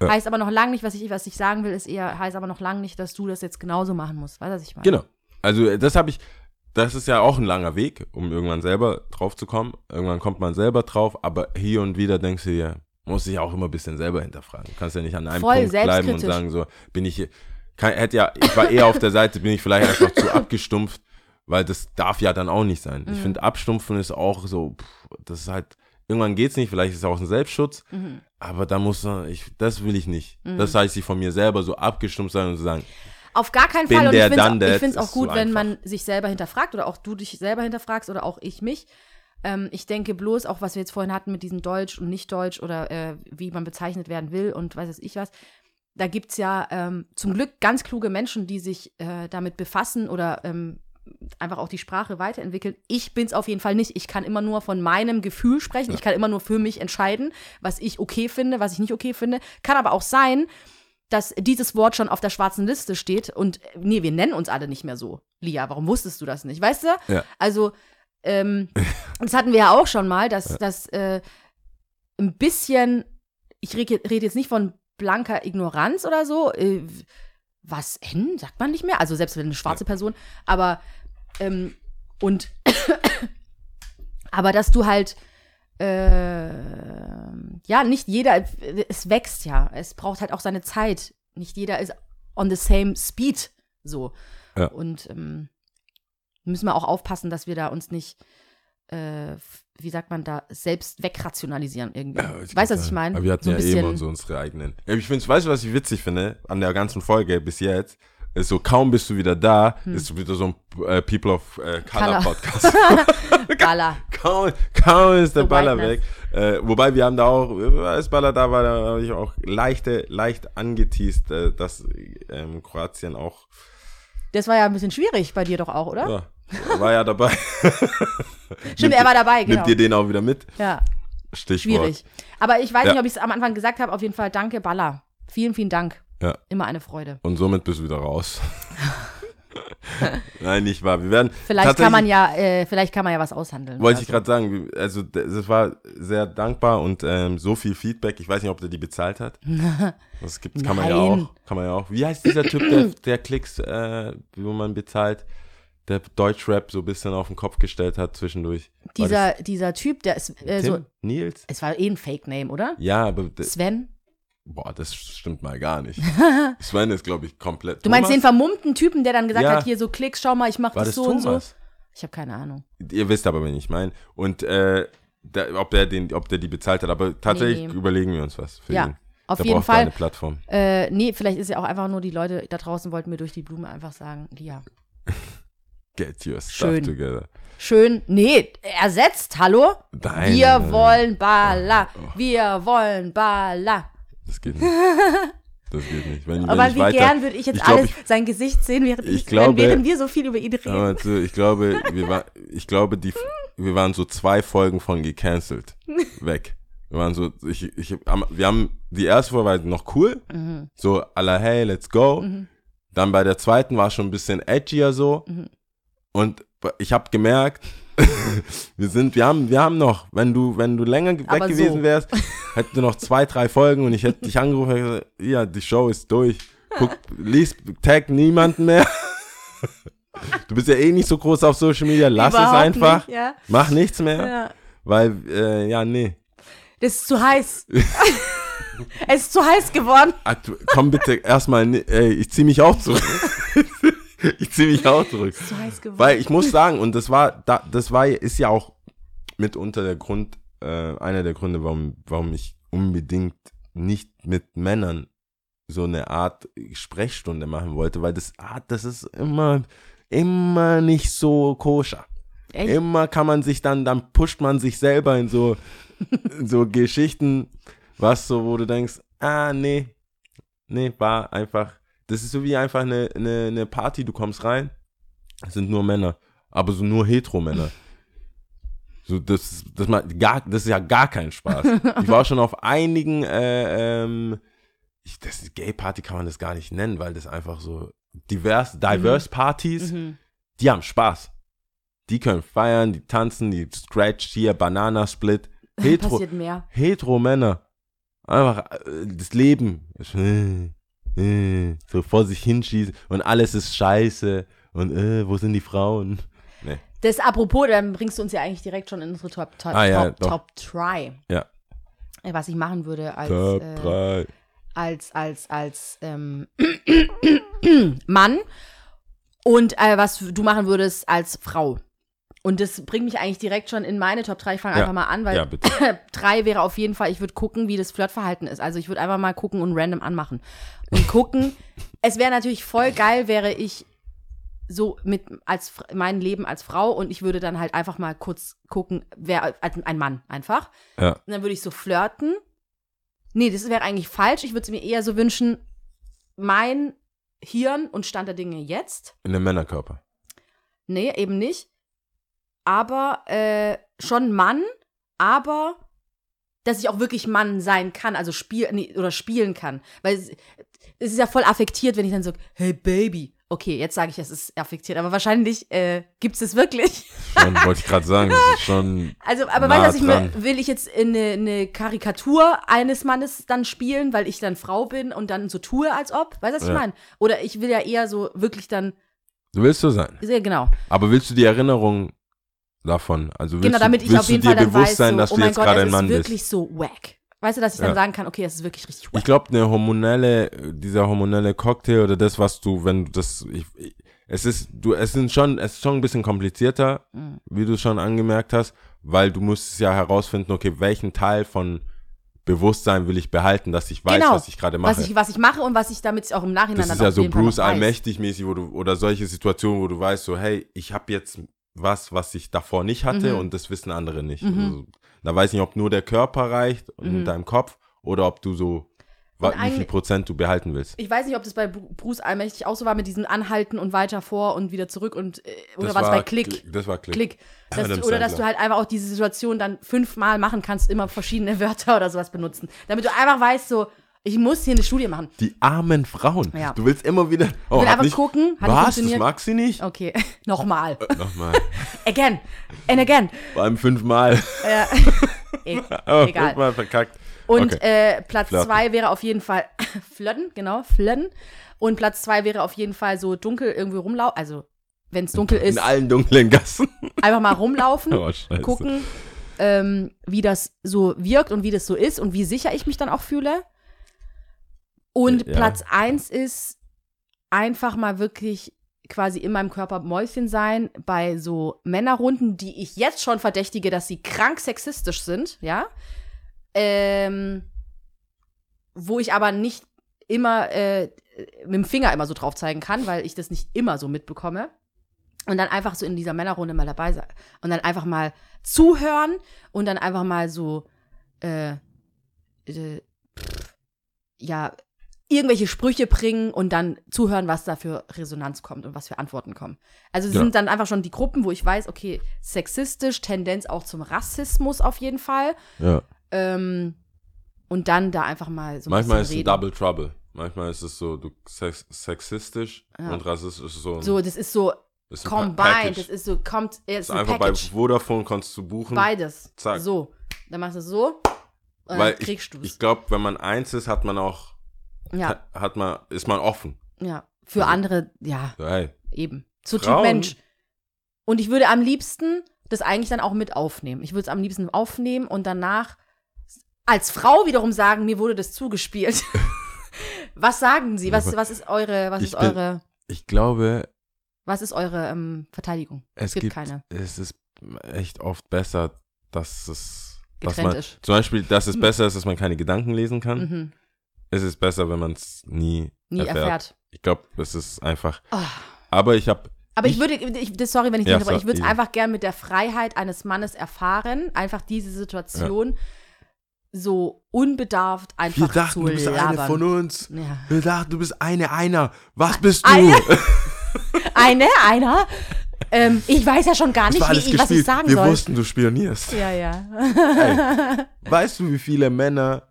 Ja.
Heißt aber noch lange nicht, was ich, was ich sagen will, ist eher, heißt aber noch lange nicht, dass du das jetzt genauso machen musst. Weißt du, was ich meine?
genau. Also äh, das habe ich, das ist ja auch ein langer Weg, um irgendwann selber drauf zu kommen. Irgendwann kommt man selber drauf, aber hier und wieder denkst du dir, muss ich auch immer ein bisschen selber hinterfragen. Du kannst ja nicht an einem
Voll
Punkt bleiben und sagen so, bin ich, hier- kann, hätte ja, ich war eher auf der Seite, bin ich vielleicht einfach zu abgestumpft, weil das darf ja dann auch nicht sein. Ich
Mhm.
finde, abstumpfen ist auch so, pff, das ist halt, irgendwann geht's nicht, vielleicht ist es auch ein Selbstschutz,
Mhm.
aber da muss man, ich, das will ich nicht. Das heißt, ich von mir selber so abgestumpft sein und zu sagen,
Auf gar keinen
Bin
Fall. Und ich finde es auch gut,
so
wenn man sich selber hinterfragt oder auch du dich selber hinterfragst oder auch ich mich. Ähm, ich denke bloß, auch was wir jetzt vorhin hatten mit diesem Deutsch und Nicht-Deutsch oder äh, wie man bezeichnet werden will und weiß es ich was. Da gibt es ja ähm, zum Glück ganz kluge Menschen, die sich äh, damit befassen oder ähm, einfach auch die Sprache weiterentwickeln. Ich bin es auf jeden Fall nicht. Ich kann immer nur von meinem Gefühl sprechen. Ich kann immer nur für mich entscheiden, was ich okay finde, was ich nicht okay finde. Kann aber auch sein, dass dieses Wort schon auf der schwarzen Liste steht und äh, nee, wir nennen uns alle nicht mehr so. Lia, warum wusstest du das nicht? Weißt du?
Ja.
Also, ähm, *laughs* das hatten wir ja auch schon mal, dass das äh, ein bisschen, ich rede rede jetzt nicht von blanker Ignoranz oder so, äh, was N sagt man nicht mehr, also selbst wenn eine schwarze Person, aber ähm, und *coughs* aber dass du halt äh, ja, nicht jeder, es wächst ja, es braucht halt auch seine Zeit. Nicht jeder ist on the same speed so.
Ja.
Und ähm, müssen wir auch aufpassen, dass wir da uns nicht, äh, wie sagt man da, selbst wegrationalisieren irgendwie.
Ja, wollte
weißt du, was ich meine?
Aber wir hatten
so
ja eh
bisschen,
immer so unsere eigenen. Ich finde, weißt du, was ich witzig finde an der ganzen Folge bis jetzt? Ist so, kaum bist du wieder da, ist wieder so ein äh, People of äh, Color,
Hm. Color.
Podcast. *laughs*
Gala.
kaum, kaum ist der
The
Baller weg. Äh, wobei wir haben da auch, als Baller da war, da habe ich auch leichte, leicht angeteased, äh, dass ähm, Kroatien auch,
Das war ja ein bisschen schwierig bei dir doch auch, oder?
ja, war ja dabei. *laughs*
Stimmt, er war dabei, genau.
Nimmt ihr den auch wieder mit?
Ja,
Stichwort.
schwierig. Aber ich weiß
Ja.
nicht, ob ich es am Anfang gesagt habe. Auf jeden Fall danke, Baller. Vielen, vielen Dank.
Ja.
Immer eine Freude.
Und somit bist du wieder raus. *laughs* Nein, nicht wahr. Wir werden.
Vielleicht kann man ja, äh, vielleicht kann man ja was aushandeln.
Wollte
oder
ich gerade sagen, also d- es war sehr dankbar und ähm, so viel Feedback. Ich weiß nicht, ob der die bezahlt hat. *laughs* Das gibt, kann man ja
Nein.
auch. Kann man ja auch. Wie heißt dieser Typ, der, der Klicks, äh, wo man bezahlt, der Deutschrap so ein bisschen auf den Kopf gestellt hat zwischendurch?
Dieser, dieser Typ, der ist
das
äh,
Tim?
so,
Nils?
es war eh ein Fake-Name, oder?
Ja, aber
Sven?
Boah, das stimmt mal gar nicht. Sven ist, glaube ich, komplett.
Du meinst den
Thomas?
vermummten Typen, der dann gesagt
Ja.
hat, hier so Klicks, schau mal, ich mach
War
das
das
so und so.
Thomas?
Ich habe keine Ahnung.
Ihr wisst aber, wen ich meine. Und äh, der, ob der den, ob der die bezahlt hat, aber tatsächlich
Nee.
überlegen wir uns was für
Ja,
ihn.
auf
da
jeden
braucht er
Fall.
eine Plattform.
Äh, nee, vielleicht ist ja auch einfach nur die Leute da draußen wollten mir durch die Blume einfach sagen, ja. *laughs*
Get your stuff
Schön.
together.
Schön, nee, ersetzt, hallo?
Nein,
Wir wollen Baller,
Oh.
wir wollen Baller.
Das geht nicht. *laughs* Das geht nicht. Wenn, wenn
Aber
ich
wie
weiter,
gern würde ich jetzt
ich glaub,
alles
ich-
sein Gesicht sehen, während,
ich
ich,
glaube-
während wir so viel über ihn reden.
Zu, ich glaube, wir war, ich glaube, die, wir waren so zwei Folgen von gecancelt *laughs* weg. Wir waren so, ich, ich, wir haben die erste Folge war noch cool,
Mhm.
so la hey, let's go. Dann bei der zweiten war es schon ein bisschen edgier so.
Mhm.
Und ich habe gemerkt, *laughs* wir sind, wir haben, wir haben noch, wenn du, wenn du länger weg
Aber
gewesen
so.
wärst, hätten wir noch zwei, drei Folgen und ich hätte dich angerufen und gesagt, ja, die Show ist durch. Guck, lies, tag niemanden mehr. *laughs* Du bist ja eh nicht so groß auf Social Media, lass
Überhaupt
es einfach.
Nicht, ja.
Mach nichts mehr,
Ja.
weil, äh, ja, nee.
Das ist zu heiß. *laughs* es ist zu heiß geworden.
Aktu komm bitte erstmal, ey, ich zieh mich auch zurück. Ich zieh mich auch zurück.
Geworden.
Weil ich muss sagen, und das war, da, das war, ist ja auch mitunter der Grund, äh, einer der Gründe, warum, warum ich unbedingt nicht mit Männern so eine Art Sprechstunde machen wollte, weil das Art, das ist immer, immer nicht so koscher.
Echt?
Immer kann man sich dann, dann pusht man sich selber in so, in so Geschichten, was so, wo du denkst, ah, nee, nee, war einfach, das ist so wie einfach eine, eine, eine Party, du kommst rein, es sind nur Männer, aber so nur Hetero-Männer. *laughs* So, das, das, macht gar, das ist ja gar kein Spaß. Ich war schon auf einigen, äh, ähm, ich, das Gay-Party kann man das gar nicht nennen, weil das einfach so divers, diverse Partys,
Mhm.
die haben Spaß. Die können feiern, die tanzen, die scratch hier, Bananasplit. *laughs* Hetero, hetero Männer. Einfach äh, das Leben. *laughs* Äh, so vor sich hinschießen und alles ist scheiße. Und äh, wo sind die Frauen? Nee.
Das apropos, dann bringst du uns ja eigentlich direkt schon in unsere Top, Top,
Ah, ja,
Top. Top Try.
Ja.
Äh, Was ich machen würde als,
Top
äh,
3.
als, als, als ähm, *clears throat* Mann und äh, was du machen würdest als Frau. Und das bringt mich eigentlich direkt schon in meine Top 3. Ich fange
Ja.
einfach mal an, weil
Ja, bitte. *clears throat*
drei wäre auf jeden Fall, ich würde gucken, wie das Flirtverhalten ist. Also ich würde einfach mal gucken und random anmachen. Und gucken. es wäre natürlich voll geil, wäre ich so mit als mein Leben als Frau und ich würde dann halt einfach mal kurz gucken, wer als ein Mann einfach.
Ja.
Und dann würde ich so flirten. Nee, das wäre eigentlich falsch. Ich würde es mir eher so wünschen, mein Hirn und Stand der Dinge jetzt.
In dem Männerkörper.
Nee, eben nicht. Aber äh, schon Mann, aber dass ich auch wirklich Mann sein kann, also spiel nee, oder spielen kann. Weil es, ist ja voll affektiert, wenn ich dann so, hey Baby. Okay, jetzt sage ich, es ist affektiert, aber wahrscheinlich äh, gibt es es wirklich.
Schon, wollte ich gerade sagen, das ist schon. *laughs*
Also, aber
nah
weißt du, ich will ich jetzt eine, eine Karikatur eines Mannes dann spielen, weil ich dann Frau bin und dann so tue, als ob? Weißt du, was ich
Ja.
meine? Oder ich will ja eher so wirklich dann,
Du willst so sein.
sehr genau.
Aber willst du die Erinnerung davon? Also willst
Genau, damit
du,
ich
willst
auf jeden
du dir
Fall dann
bewusst
weiß,
sein,
so,
dass
oh
du
mein
jetzt
Gott,
gerade
es
ein
ist
Mann
wirklich
bist?
so wack. Weißt du, dass ich dann
Ja.
sagen kann, okay, es ist wirklich richtig.
Ich glaube, eine hormonelle, dieser hormonelle Cocktail oder das, was du, wenn du das, ich, ich, es ist, du, es sind schon, es ist schon ein bisschen komplizierter,
Mhm.
wie du schon angemerkt hast, weil du musst ja herausfinden, okay, welchen Teil von Bewusstsein will ich behalten, dass ich weiß,
Genau.
was ich gerade mache.
was ich, was ich mache und was ich damit auch im Nachhinein
das
dann
ist ja so Bruce
weiß.
allmächtig mäßig, wo du, oder solche Situationen, wo du weißt, so, hey, ich habe jetzt was, was ich davor nicht hatte
Mhm.
und das wissen andere nicht.
Mhm.
Also, da weiß ich nicht, ob nur der Körper reicht und
Mhm.
deinem Kopf oder ob du so, wie viel Prozent du behalten willst.
Ich weiß nicht, ob das bei Bru- Bruce allmächtig auch so war mit diesem Anhalten und weiter vor und wieder zurück und äh, oder war bei Klick?
Das war Klick.
Klick. Dass du, oder dass du halt einfach auch diese Situation dann fünfmal machen kannst, immer verschiedene Wörter oder sowas benutzen. Damit du einfach weißt, so, ich muss hier eine Studie machen.
Die armen Frauen.
Ja.
Du willst immer wieder. Oh,
Ich will einfach
nicht,
gucken, hat
was? Das mag sie nicht?
Okay, *laughs* nochmal.
Nochmal. *laughs*
Again. And again.
Vor allem fünfmal.
Ja. *laughs* E
Oh,
Egal.
Fünfmal verkackt.
Und
Okay.
äh, Platz
Flirten.
zwei wäre auf jeden Fall Flirten, genau, Flirten. Und Platz zwei wäre auf jeden Fall so dunkel irgendwie rumlaufen. Also, wenn es dunkel ist,
In allen dunklen Gassen.
einfach mal rumlaufen,
Oh,
gucken, ähm, wie das so wirkt und wie das so ist und wie sicher ich mich dann auch fühle. Und
Ja.
Platz eins ist einfach mal wirklich quasi in meinem Körper Mäuschen sein bei so Männerrunden, die ich jetzt schon verdächtige, dass sie krank sexistisch sind, ja. Ähm, wo ich aber nicht immer äh, mit dem Finger immer so drauf zeigen kann, weil ich das nicht immer so mitbekomme. Und dann einfach so in dieser Männerrunde mal dabei sein. Und dann einfach mal zuhören und dann einfach mal so, äh, äh, pff, ja, irgendwelche Sprüche bringen und dann zuhören, was da für Resonanz kommt und was für Antworten kommen. Also es
Ja.
sind dann einfach schon die Gruppen, wo ich weiß, okay, sexistisch, Tendenz auch zum Rassismus auf jeden Fall.
Ja.
Ähm, und dann da einfach mal so ein
Manchmal ist es. Double Trouble. Manchmal ist es so, du sex
Ja.
sexistisch und rassistisch ist so ein,
So, das ist so
ist
combined, das ist so, kommt, es
ist
ist ein
einfach
Package.
bei Vodafone kannst du buchen.
Beides.
Zack.
So. Dann machst du es so und
weil
dann kriegst du
ich,
es.
ich glaube, wenn man eins ist, hat man auch,
Ja,
hat, man, ist man offen.
ja. Für
Also-
andere, ja,
hey,
eben. So Typ
Frauen-
Mensch. Und ich würde am liebsten das eigentlich dann auch mit aufnehmen. Ich würde es am liebsten aufnehmen und danach als Frau wiederum sagen, mir wurde das zugespielt. *laughs* was sagen Sie? Was, was ist eure, was
Ich
ist
bin-
eure,
ich glaube,
was ist eure ähm, Verteidigung?
es
gibt
gibt,
keine.
es ist echt oft besser, dass es, dass
Getrennt
man,
ist.
zum Beispiel, dass es besser ist, dass man keine Gedanken lesen kann.
Mhm.
Es ist besser, wenn man es nie,
Nie
erfährt.
erfährt.
Ich glaube, es ist einfach,
Oh.
aber ich habe,
Aber ich,
Ich-
würde, ich, sorry, wenn ich
Ja,
dich unterbreche, ich würde es einfach gern mit der Freiheit eines Mannes erfahren, einfach diese Situation so unbedarft einfach
wir dachten,
zu
du bist
labern.
eine von uns.
Ja.
Wir dachten, du bist eine einer. Was bist du?
Eine? *laughs* Eine, einer. Ähm, ich weiß ja schon gar nicht, wie ich, was ich sagen
Wir
soll.
wussten, du spionierst.
Ja, ja. *laughs*
Weißt du, wie viele Männer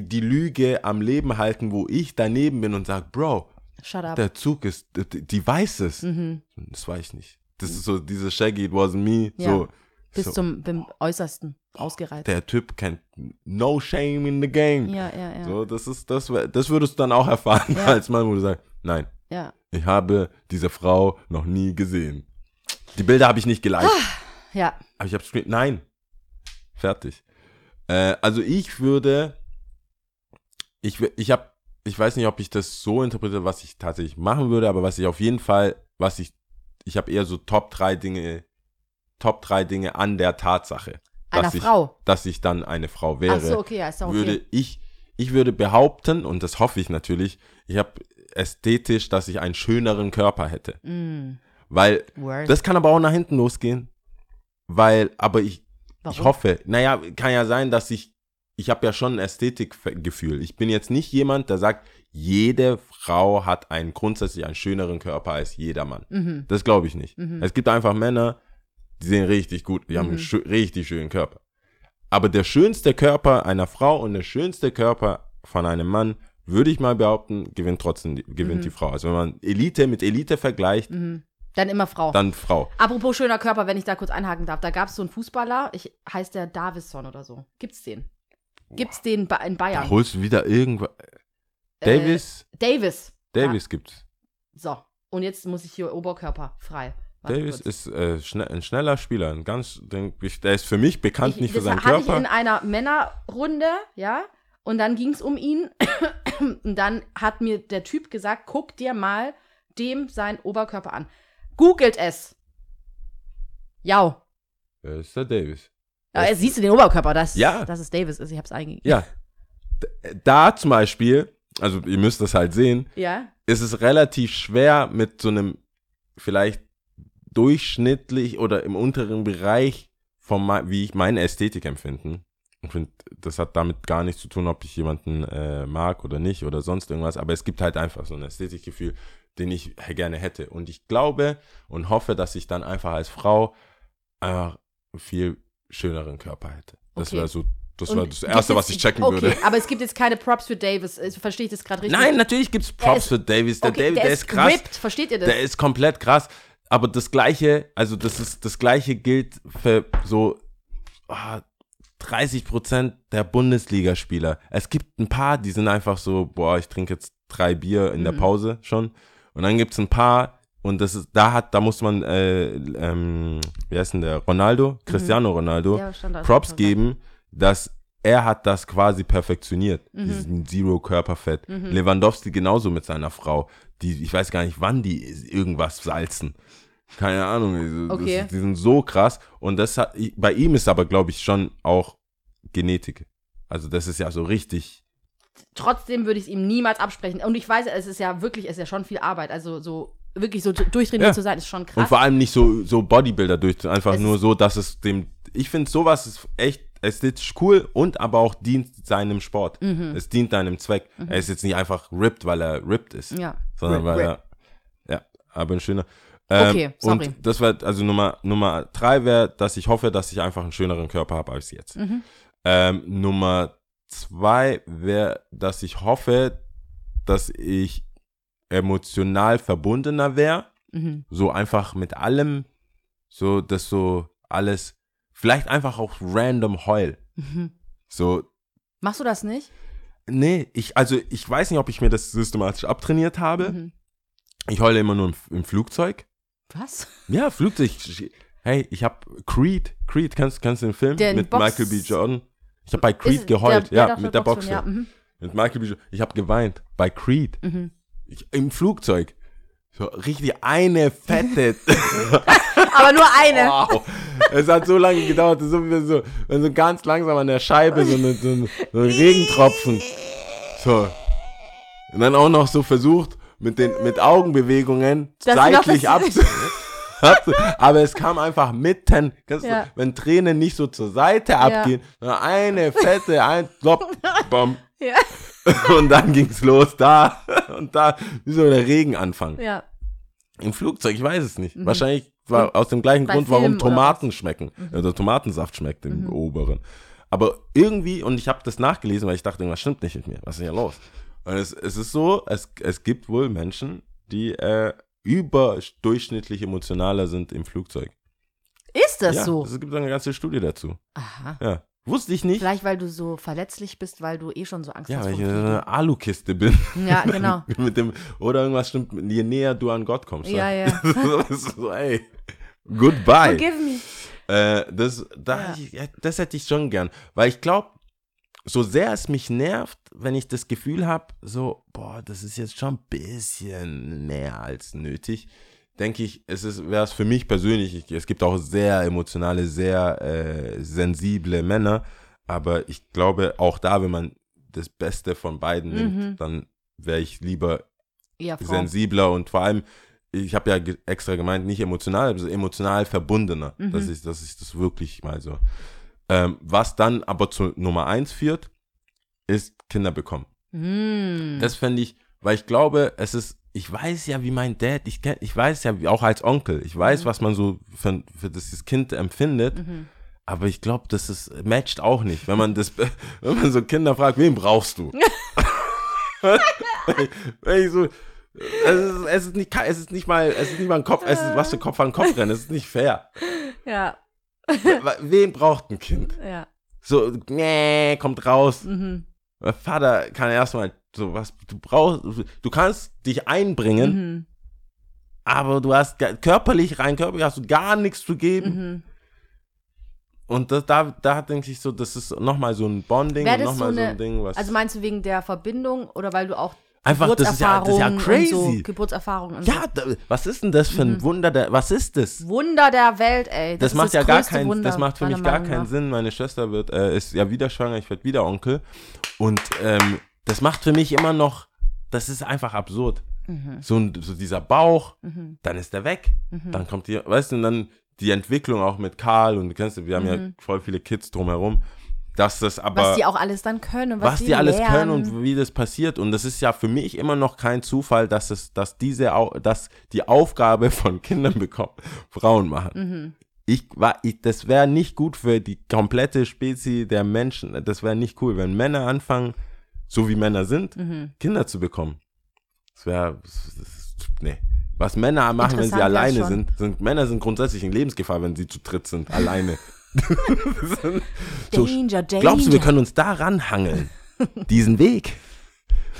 die Lüge am Leben halten, wo ich daneben bin und sage, Bro, der Zug ist, die, weiß es.
Mhm.
Das weiß ich nicht. Das ist so diese Shaggy, it wasn't me.
Ja.
So,
Bis
so,
zum beim Äußersten ausgereizt.
der Typ kennt no shame in the game.
Ja, ja, ja.
So, das ist, das, das würdest du dann auch erfahren
Ja. *laughs*
als Mann, wo du sagst, nein,
ja.
ich habe diese Frau noch nie gesehen. Die Bilder habe ich nicht geliked.
Ja.
Aber ich habe. Nein. Fertig. Äh, also ich würde. Ich, ich habe. Ich weiß nicht, ob ich das so interpretiere, was ich tatsächlich machen würde, aber was ich auf jeden Fall, was ich. Ich habe eher so Top 3 Dinge. Top 3 Dinge an der Tatsache.
Einer
dass ich,
Frau.
Dass ich dann eine Frau wäre.
Ach so, okay, ja, ist doch okay.
Würde ich. Ich würde behaupten, und das hoffe ich natürlich, ich habe ästhetisch, dass ich einen schöneren Körper hätte.
Mm,
Weil
word.
das kann aber auch nach hinten losgehen. Weil, aber ich,
Warum?
ich hoffe, naja, kann ja sein, dass ich, ich habe ja schon ein Ästhetikgefühl. Ich bin jetzt nicht jemand, der sagt, jede Frau hat einen grundsätzlich einen schöneren Körper als jeder Mann.
Mhm.
Das glaube ich nicht.
Mhm.
Es gibt einfach Männer, die sehen richtig gut, die haben einen schö richtig schönen Körper. Aber der schönste Körper einer Frau und der schönste Körper von einem Mann würde ich mal behaupten, gewinnt trotzdem die, gewinnt
Mhm.
die Frau. Also wenn man Elite mit Elite vergleicht,
Mhm. Dann immer Frau.
dann Frau.
Apropos schöner Körper, wenn ich da kurz einhaken darf. Da gab es so einen Fußballer, ich, heißt der Davison oder so. Gibt's den? Gibt's den ba- in
Da
Bayern?
holst du wieder irgendwas. Davis,
Äh, Davis.
Davis gibt's.
So. Und jetzt muss ich hier Oberkörper frei. Warte
Davis
kurz.
ist äh, schnell, ein schneller Spieler, ein ganz, ich- der ist für mich bekannt
ich,
nicht für
das
seinen
hatte ich
Körper.
in einer Männerrunde, ja. Und dann ging es um ihn. *coughs* Und dann hat mir der Typ gesagt, guck dir mal dem sein Oberkörper an. Googelt es. Ja.
Wer ist der Davis?
Ja, jetzt siehst du den Oberkörper, das,
Ja.
das ist Davis. ist. Ich hab's eingegeben.
Ja. Da zum Beispiel, also ihr müsst das halt sehen,
Ja.
ist es relativ schwer mit so einem vielleicht durchschnittlich oder im unteren Bereich von wie ich meine Ästhetik empfinden. Ich finde, das hat damit gar nichts zu tun, ob ich jemanden äh, mag oder nicht oder sonst irgendwas, aber es gibt halt einfach so ein Ästhetikgefühl, den ich gerne hätte. Und ich glaube und hoffe, dass ich dann einfach als Frau einfach einen viel schöneren Körper hätte. Das
Okay.
wäre so, das
Und
wäre das Erste, was ich checken
okay,
würde.
aber es gibt jetzt keine Props für Davis. Äh, Verstehe ich das gerade richtig?
Nein, natürlich gibt es Props
ist-
für Davis. Der,
okay,
Davis, der, ist krass.
ripped. Versteht ihr das?
Der ist komplett krass. Aber das gleiche, also das ist das gleiche gilt für so ah, 30 Prozent der Bundesligaspieler. Es gibt ein paar, die sind einfach so, boah, ich trinke jetzt drei Bier in der
Mhm.
Pause schon. Und dann gibt es ein paar, und das ist, da hat, da muss man, äh, ähm, wie heißt denn der? Ronaldo, Cristiano Ronaldo,
Mhm. Ja, stand da-
Props geben, dass er hat das quasi perfektioniert,
Mhm.
diesen Zero Körperfett. Lewandowski genauso mit seiner Frau, die, ich weiß gar nicht, wann die irgendwas salzen. Keine Ahnung, die- das,
Okay.
die sind so krass. Und das hat, bei ihm ist aber, glaube ich, schon auch Genetik. Also das ist ja so richtig,
Trotzdem würde ich es ihm niemals absprechen. Und ich weiß, es ist ja wirklich, es ist ja schon viel Arbeit. Also so wirklich so durchtrainiert
Ja.
zu sein, ist schon krass.
und vor allem nicht so, so Bodybuilder durch, einfach
Es
nur so, dass es dem, ich finde sowas ist echt ästhetisch cool und aber auch dient seinem Sport.
Mhm.
Es dient deinem Zweck. Er ist jetzt nicht einfach ripped, weil er ripped ist.
ja.
sondern
Rip,
weil
rip.
er, ja, aber ein schöner. Ähm,
Okay, sorry.
Und das wäre, also Nummer, Nummer drei wäre, dass ich hoffe, dass ich einfach einen schöneren Körper habe als jetzt.
Mhm.
Ähm, Nummer zwei wäre, dass ich hoffe, dass ich emotional verbundener wäre.
Mhm.
So einfach mit allem, so, dass so alles, vielleicht einfach auch random heul.
Mhm.
So,
Machst du das nicht?
nee, ich, also ich weiß nicht, ob ich mir das systematisch abtrainiert habe.
Mhm.
Ich heule immer nur im, im Flugzeug.
Was?
Ja, Flugzeug. Hey, ich habe Creed. Creed, kennst, kennst du den Film?
Den
mit
Box-
Michael B. Jordan. Ich habe bei Creed
Ist-
geheult.
der-
ja,
der doch
mit der
Boxfilm. Ja, mhm.
Mit Michael B. Jordan. Ich habe geweint. Bei Creed.
Mhm.
Ich, Im Flugzeug. So richtig eine fette. *laughs*
Aber nur eine.
wow. Es hat so lange gedauert. Das so, wie so, wenn so ganz langsam an der Scheibe so, eine, so, ein, so ein Regentropfen. So. Und dann auch noch so versucht, mit den mit Augenbewegungen
noch
seitlich
das-
abzu. *laughs* Aber es kam einfach mitten,
Ja.
wenn Tränen nicht so zur Seite abgehen, sondern eine fette, ein Plop, *laughs* bam.
Ja. *laughs*
Und dann ging's los, da *laughs* und da, wie so der Regenanfang.
ja.
Im Flugzeug, ich weiß es nicht. Wahrscheinlich war aus dem gleichen
Mhm. bei
Grund, warum
Filmen oder
Tomaten schmecken. Also Tomatensaft schmeckt im oberen. Aber irgendwie, und ich habe das nachgelesen, weil ich dachte, was stimmt nicht mit mir? Was ist hier los? Und es, es ist so, es, es gibt wohl Menschen, die äh, überdurchschnittlich emotionaler sind im Flugzeug.
Ist das
ja,
so?
Es gibt eine ganze Studie dazu.
Aha.
Ja. Wusste ich nicht.
Vielleicht, weil du so verletzlich bist, weil du eh schon so Angst
Ja,
hast
weil ich in einer Alukiste bin.
Ja, genau. *laughs*
mit dem, oder irgendwas stimmt, je näher du an Gott kommst.
Ja, ja. *laughs*
so, ey, goodbye.
Forgive me.
Äh, das, da
Ja.
hätte ich, ja, das hätte ich schon gern. Weil ich glaube, so sehr es mich nervt, wenn ich das Gefühl habe, so, boah, das ist jetzt schon ein bisschen mehr als nötig, denke ich, es ist, wäre es für mich persönlich, ich, es gibt auch sehr emotionale, sehr äh, sensible Männer, aber ich glaube, auch da, wenn man das Beste von beiden
Mhm.
nimmt, dann wäre ich lieber
Ja,
sensibler und vor allem, ich habe ja ge extra gemeint, nicht emotional, aber so emotional verbundener,
Mhm.
dass, ich, dass ich das wirklich mal so. Ähm, was dann aber zu Nummer eins führt, ist Kinder bekommen.
Mm.
Das fände ich, weil ich glaube, es ist, ich weiß ja, wie mein Dad, ich, kenn, ich weiß ja, wie- auch als Onkel, ich weiß, was man so für, für das Kind empfindet,
Mhm.
aber ich glaube, das ist, matcht auch nicht, wenn man das, *laughs* wenn man so Kinder fragt, wen brauchst du? *laughs* Wenn ich so, es ist, es ist nicht, es ist nicht mal, es ist nicht mal ein Kopf, es ist was für Kopf an Kopf rennen, es ist nicht fair.
Ja,
Wen braucht ein Kind?
ja.
So, nee, kommt raus.
Mhm.
Mein Vater kann erstmal so was, du brauchst, du kannst dich einbringen,
Mhm.
aber du hast körperlich, rein körperlich hast du gar nichts zu geben.
Mhm.
Und das, da, da denke ich so, das ist nochmal so ein Bonding
das
nochmal
so
so,
eine-
ein Ding, was.
Also meinst du wegen der Verbindung oder weil du auch
einfach, das ist ja, das ist ja
Geburtserfahrungen
crazy.
Und so, Geburtserfahrungen und
ja, da, was ist denn das für ein Wunder der, was ist das?
so. Wunder der Welt, ey.
Das,
ist
macht ja gar keinen,
Wunder,
das macht für mich gar
Meinung
keinen
nach.
Sinn. Meine Schwester wird, äh, ist ja wieder schwanger, ich werde wieder Onkel. Und ähm, das macht für mich immer noch, das ist einfach absurd.
Mhm.
So, ein, so dieser Bauch,
Mhm.
dann ist er weg.
Mhm.
Dann kommt die, weißt du, und dann die Entwicklung auch mit Karl und du kennst, wir haben ja
Mhm.
voll viele Kids drumherum, dass das aber
Was die auch alles dann können und was,
was die alles
lernen.
können und wie das passiert. Und das ist ja für mich immer noch kein Zufall, dass es, dass diese, dass die Aufgabe von Kindern bekommen, Frauen machen.
Mhm.
Ich war, ich, das wäre nicht gut für die komplette Spezies der Menschen. Das wäre nicht cool, wenn Männer anfangen, so wie Männer sind,
Mhm.
Kinder zu bekommen. Das wäre, nee. Was Männer machen, wenn sie alleine sind, sind, Männer sind grundsätzlich in Lebensgefahr, wenn sie zu dritt sind, alleine. *laughs* so,
Danger, Danger.
Glaubst du, wir können uns da ranhangeln? diesen Weg?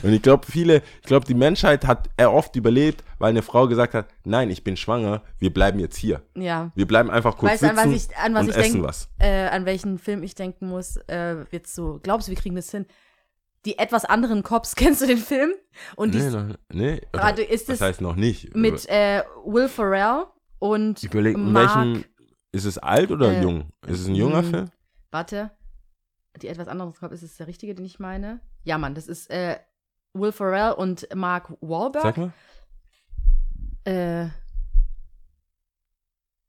Und ich glaube, viele, ich glaube, die Menschheit hat oft überlebt, weil eine Frau gesagt hat, nein, ich bin schwanger, wir bleiben jetzt hier.
Ja.
Wir bleiben einfach kurz
Weißt du, an was
sitzen
ich, an was
und
ich
essen
denke,
was.
äh, an welchen Film ich denken muss, äh, jetzt so, glaubst du, wir kriegen das hin? Die etwas anderen Cops, *laughs* kennst du den Film? Und
Nee, noch, nee.
Warte, ist
das heißt noch nicht.
mit äh, Will Ferrell und
ich überlege, in
Mark,
welchem, ist es alt oder
äh,
jung? Ist es ein junger
mh,
Film?
Warte, die etwas anderen Cop, ist es der richtige, den ich meine? Ja, Mann, das ist äh, Will Ferrell und Mark Wahlberg.
Sag mal.
Äh,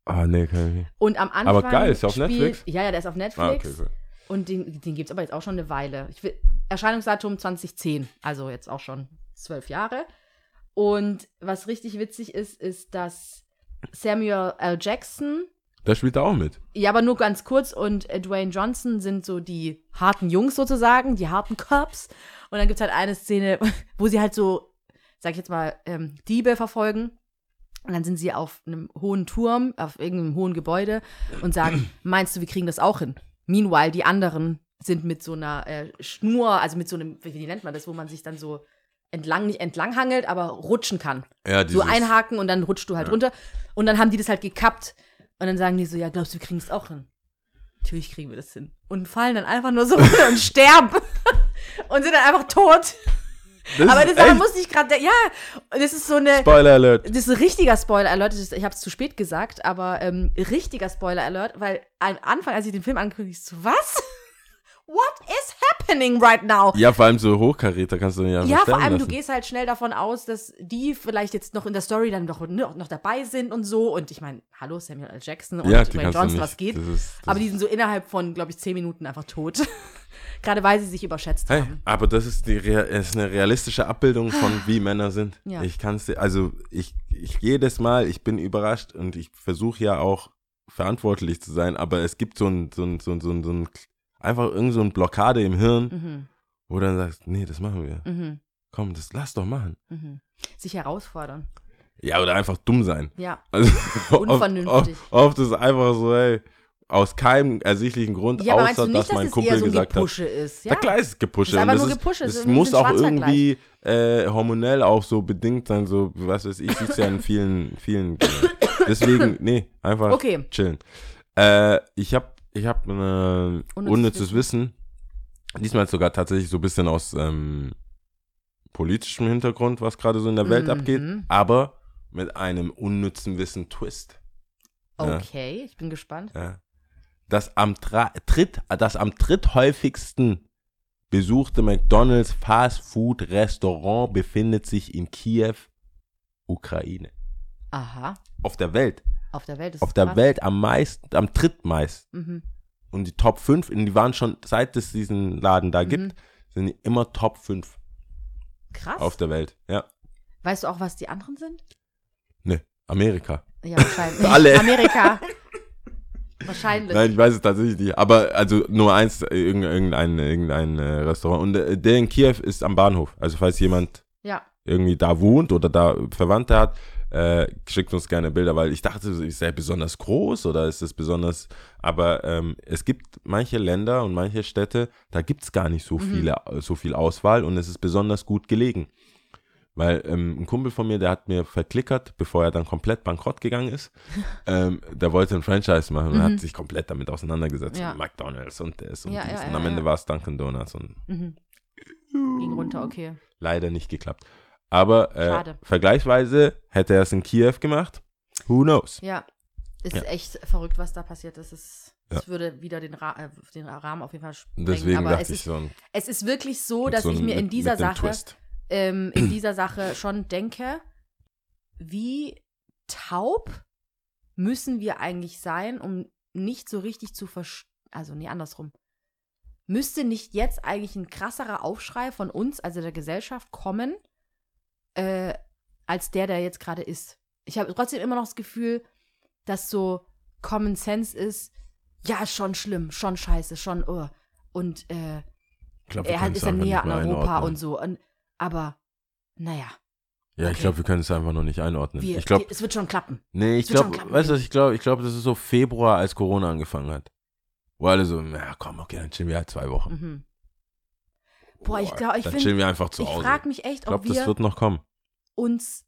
Ah, nee, kann ich nicht.
und am Anfang
Aber geil, ist der auf
spielt-
Netflix?
Ja, ja, der ist auf Netflix.
Ah, okay, cool.
Und den, den gibt es aber jetzt auch schon eine Weile. Ich will, Erscheinungsdatum 2010, also jetzt auch schon zwölf Jahre. Und was richtig witzig ist, ist, dass Samuel L. Jackson,
Da spielt er auch mit.
ja, aber nur ganz kurz, und äh, Dwayne Johnson sind so die harten Jungs sozusagen, die harten Cops. Und dann gibt es halt eine Szene, *laughs* wo sie halt so, sag ich jetzt mal, ähm, Diebe verfolgen. Und dann sind sie auf einem hohen Turm, auf irgendeinem hohen Gebäude und sagen, *clears throat* meinst du, wir kriegen das auch hin? Meanwhile, die anderen sind mit so einer äh, Schnur, also mit so einem, wie nennt man das, wo man sich dann so entlang, nicht entlang hangelt, aber rutschen kann.
Ja,
So
dieses,
einhaken und dann rutschst du halt
Ja.
runter. Und dann haben die das halt gekappt. Und dann sagen die so, ja, glaubst du, wir kriegen es auch hin? Natürlich kriegen wir das hin. Und fallen dann einfach nur so *laughs* runter und sterben. und sind dann einfach tot.
das
Aber das musste ich gerade, ja, und das ist so eine,
Spoiler Alert.
das ist ein richtiger Spoiler-Alert. Das ist- Ich habe es zu spät gesagt, aber ähm, richtiger Spoiler-Alert, weil am Anfang, als ich den Film ankündigte, ich so, was? What is happening right now?
Ja, vor allem so Hochkaräter kannst du einfach
Ja, vor allem, du
lassen.
gehst halt schnell davon aus, dass die vielleicht jetzt noch in der Story dann noch, noch, noch dabei sind und so. Und ich meine, hallo, Samuel L. Jackson und
ja,
Dwayne
du
Johnson, was geht?
Das ist, das
Aber die sind so innerhalb von, glaube ich, zehn Minuten einfach tot. *laughs* Gerade weil sie sich überschätzt
Hey,
haben.
aber das ist, die, ist eine realistische Abbildung von wie Männer sind.
Ja.
Ich kann es also ich, ich jedes Mal, ich bin überrascht und ich versuche ja auch verantwortlich zu sein, aber es gibt so ein, so ein, so ein, so ein, so ein einfach irgend so eine Blockade im Hirn,
Mhm,
wo du dann sagst, nee, das machen wir.
mhm,
Komm, das lass doch machen.
mhm. Sich herausfordern.
Ja, oder einfach dumm sein.
Ja.
Also *laughs*
Unvernünftig.
Oft, oft, oft ist einfach so, ey, aus keinem ersichtlichen Grund,
Ja,
außer
nicht,
dass
dass
mein Kumpel
so
gesagt hat,
Gepusche ist?
Ja,
Ja,
klar ist es gepusht.
Ist einfach
Und
nur
das
gepusht,
Es
ist
muss auch irgendwie äh, hormonell auch so bedingt sein, so, was weiß ich, siehst ja in vielen, vielen. *coughs* Deswegen, nee, einfach
Okay.
chillen. Äh, ich habe ich hab ein
Unnützes
unnützes Wissen. Diesmal sogar tatsächlich so ein bisschen aus ähm, politischem Hintergrund, was gerade so in der Welt
Mhm.
abgeht, aber mit einem unnützen Wissen Twist. Ja.
Okay, ich bin gespannt.
Ja. Das am, dritt, das am dritthäufigsten besuchte McDonald's Fast Food Restaurant befindet sich in Kiew, Ukraine.
Aha.
Auf der Welt.
Auf der Welt ist
Auf der
krass.
Welt am meisten, am drittmeisten.
Mhm.
Und die Top 5, und die waren schon, seit es diesen Laden da
Mhm.
gibt, sind die immer Top 5
Krass.
auf der Welt. Ja.
weißt du auch, was die anderen sind?
Ne, Amerika.
Ja, *laughs* wahrscheinlich.
Alle.
Amerika. *laughs* Wahrscheinlich.
Nein, ich weiß es tatsächlich nicht. Aber also nur eins, äh, irgendein, irgendein, irgendein äh, Restaurant. Und äh, der in Kiew ist am Bahnhof. Also falls jemand
Ja.
irgendwie da wohnt oder da Verwandte hat, äh, schickt uns gerne Bilder, weil ich dachte, ist der besonders groß oder ist es besonders, aber ähm, es gibt manche Länder und manche Städte, da gibt es gar nicht so viele, so viel Auswahl und es ist besonders gut gelegen. Weil ähm, ein Kumpel von mir, der hat mir verklickert, bevor er dann komplett bankrott gegangen ist. *laughs* ähm, der wollte ein Franchise machen und hat sich komplett damit auseinandergesetzt.
Ja.
Und McDonalds und das und
Ja,
dies.
ja,
und am Ende war es Dunkin' Donuts und
Mhm. Ging runter, okay.
leider nicht geklappt. Aber äh, vergleichsweise hätte er es in Kiew gemacht. Who knows?
Ja. Ist
Ja.
echt verrückt, was da passiert ist. Es,
Ja.
es würde wieder den, Ra äh, den Rahmen auf jeden Fall sprengen.
Deswegen
aber
dachte
es
ich
ist,
so ein,
es ist wirklich so, dass
so
ich mir in
mit-
dieser
mit einem
Sache ähm, *clears throat* in dieser Sache schon denke, wie taub müssen wir eigentlich sein, um nicht so richtig zu verstehen, also nee, andersrum. Müsste nicht jetzt eigentlich ein krasserer Aufschrei von uns, also der Gesellschaft, kommen, äh, als der, der jetzt gerade ist? Ich habe trotzdem immer noch das Gefühl, dass so Common Sense ist, ja, schon schlimm, schon scheiße, schon, oh. Und äh,
Ich glaub,
er
können
ist
einfach
näher an Europa und so. Und, aber, naja,
Ja, ich
Okay.
glaube, wir können es einfach noch nicht einordnen.
wir,
ich glaube,
es wird schon klappen.
nee, ich glaube, weißt du, ich glaube? Ich glaube, das ist so Februar, als Corona angefangen hat. Wo alle so, na komm, okay, dann chillen wir halt zwei Wochen.
Mhm. Boah, ich glaube, ich
Dann
finde,
chillen wir einfach zu
ich
Hause.
frage mich echt,
ich
ob
das
wir
wird noch kommen.
uns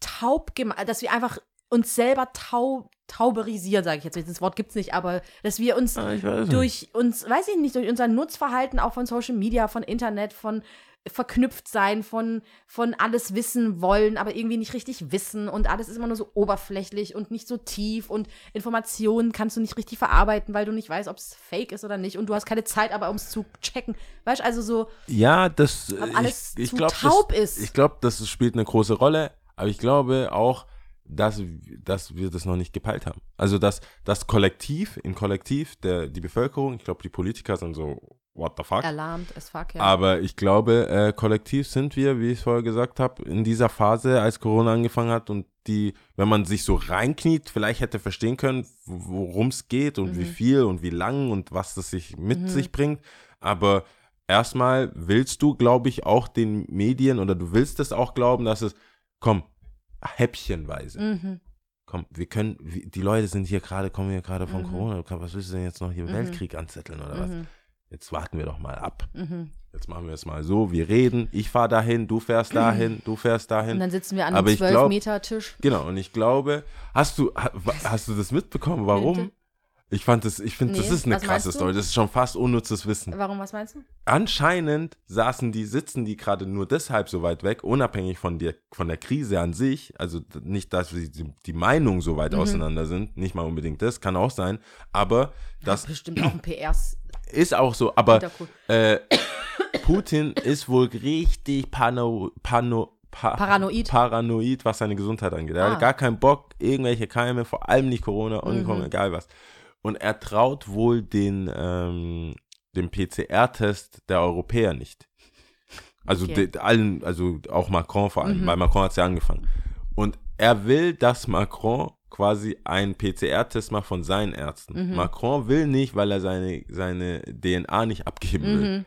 taub gemacht, dass wir einfach uns selber taub, tauberisieren, sage ich jetzt. Das Wort gibt's nicht, aber dass wir uns
Ah, ich
durch uns, weiß ich nicht, durch unser Nutzverhalten auch von Social Media, von Internet, von verknüpft sein, von, von alles wissen wollen, aber irgendwie nicht richtig wissen und alles ist immer nur so oberflächlich und nicht so tief und Informationen kannst du nicht richtig verarbeiten, weil du nicht weißt, ob es fake ist oder nicht und du hast keine Zeit, aber um es zu checken. Weißt du, also so,
Ja, das.
ob
ich-
alles
ich,
zu
glaub,
taub
das,
ist.
Ich glaube, das spielt eine große Rolle, aber ich glaube auch, dass, dass wir das noch nicht gepeilt haben. Also, dass das Kollektiv, im Kollektiv, der, die Bevölkerung, ich glaube, die Politiker sind so, what the fuck?
Alarmt as fuck, ja.
Aber ich glaube, äh, kollektiv sind wir, wie ich vorher gesagt habe, in dieser Phase, als Corona angefangen hat und die, wenn man sich so reinkniet, vielleicht hätte verstehen können, worum es geht und wie
Mhm.
viel und wie lang und was das sich mit
Mhm.
sich bringt. Aber erstmal willst du, glaube ich, auch den Medien oder du willst es auch glauben, dass es, komm, häppchenweise.
mhm.
Komm, wir können, wie- die Leute sind hier gerade, kommen hier gerade von
Mhm.
Corona. Was willst du denn jetzt noch hier
Mhm.
Weltkrieg anzetteln oder was? Jetzt warten wir doch mal ab.
Mhm.
Jetzt machen wir es mal so, wir reden, ich fahre dahin, du fährst dahin, du fährst
Und
dahin.
dann sitzen wir an einem
ich glaub-
12-Meter-Tisch.
Genau, und ich glaube, hast du, hast du das mitbekommen, warum?
Bitte?
Ich fand das, ich finde, das
Nee,
ist eine krasse? Story, das ist schon fast unnützes Wissen.
Warum, was meinst du?
Anscheinend saßen die, sitzen die gerade nur deshalb so weit weg, unabhängig von der, von der Krise an sich, also nicht, dass die, die Meinungen so weit
Mhm.
auseinander sind, nicht mal unbedingt das, kann auch sein, aber das
Bestimmt auch ein PRs.
Ist auch so, aber äh, Putin ist wohl richtig pano, pano, pa,
Paranoid.
paranoid, was seine Gesundheit angeht. Er
Ah.
hat gar keinen Bock, irgendwelche Keime, vor allem nicht Corona,
Mhm.
Omikron, egal was. Und er traut wohl den, ähm, den PCR-Test der Europäer nicht. Also
Okay.
de, allen, also auch Macron vor allem,
Mhm.
weil Macron hat es ja angefangen. Und er will, dass Macron quasi einen PCR-Test macht von seinen Ärzten.
Mhm.
Macron will nicht, weil er seine, seine DNA nicht abgeben will.
Mhm.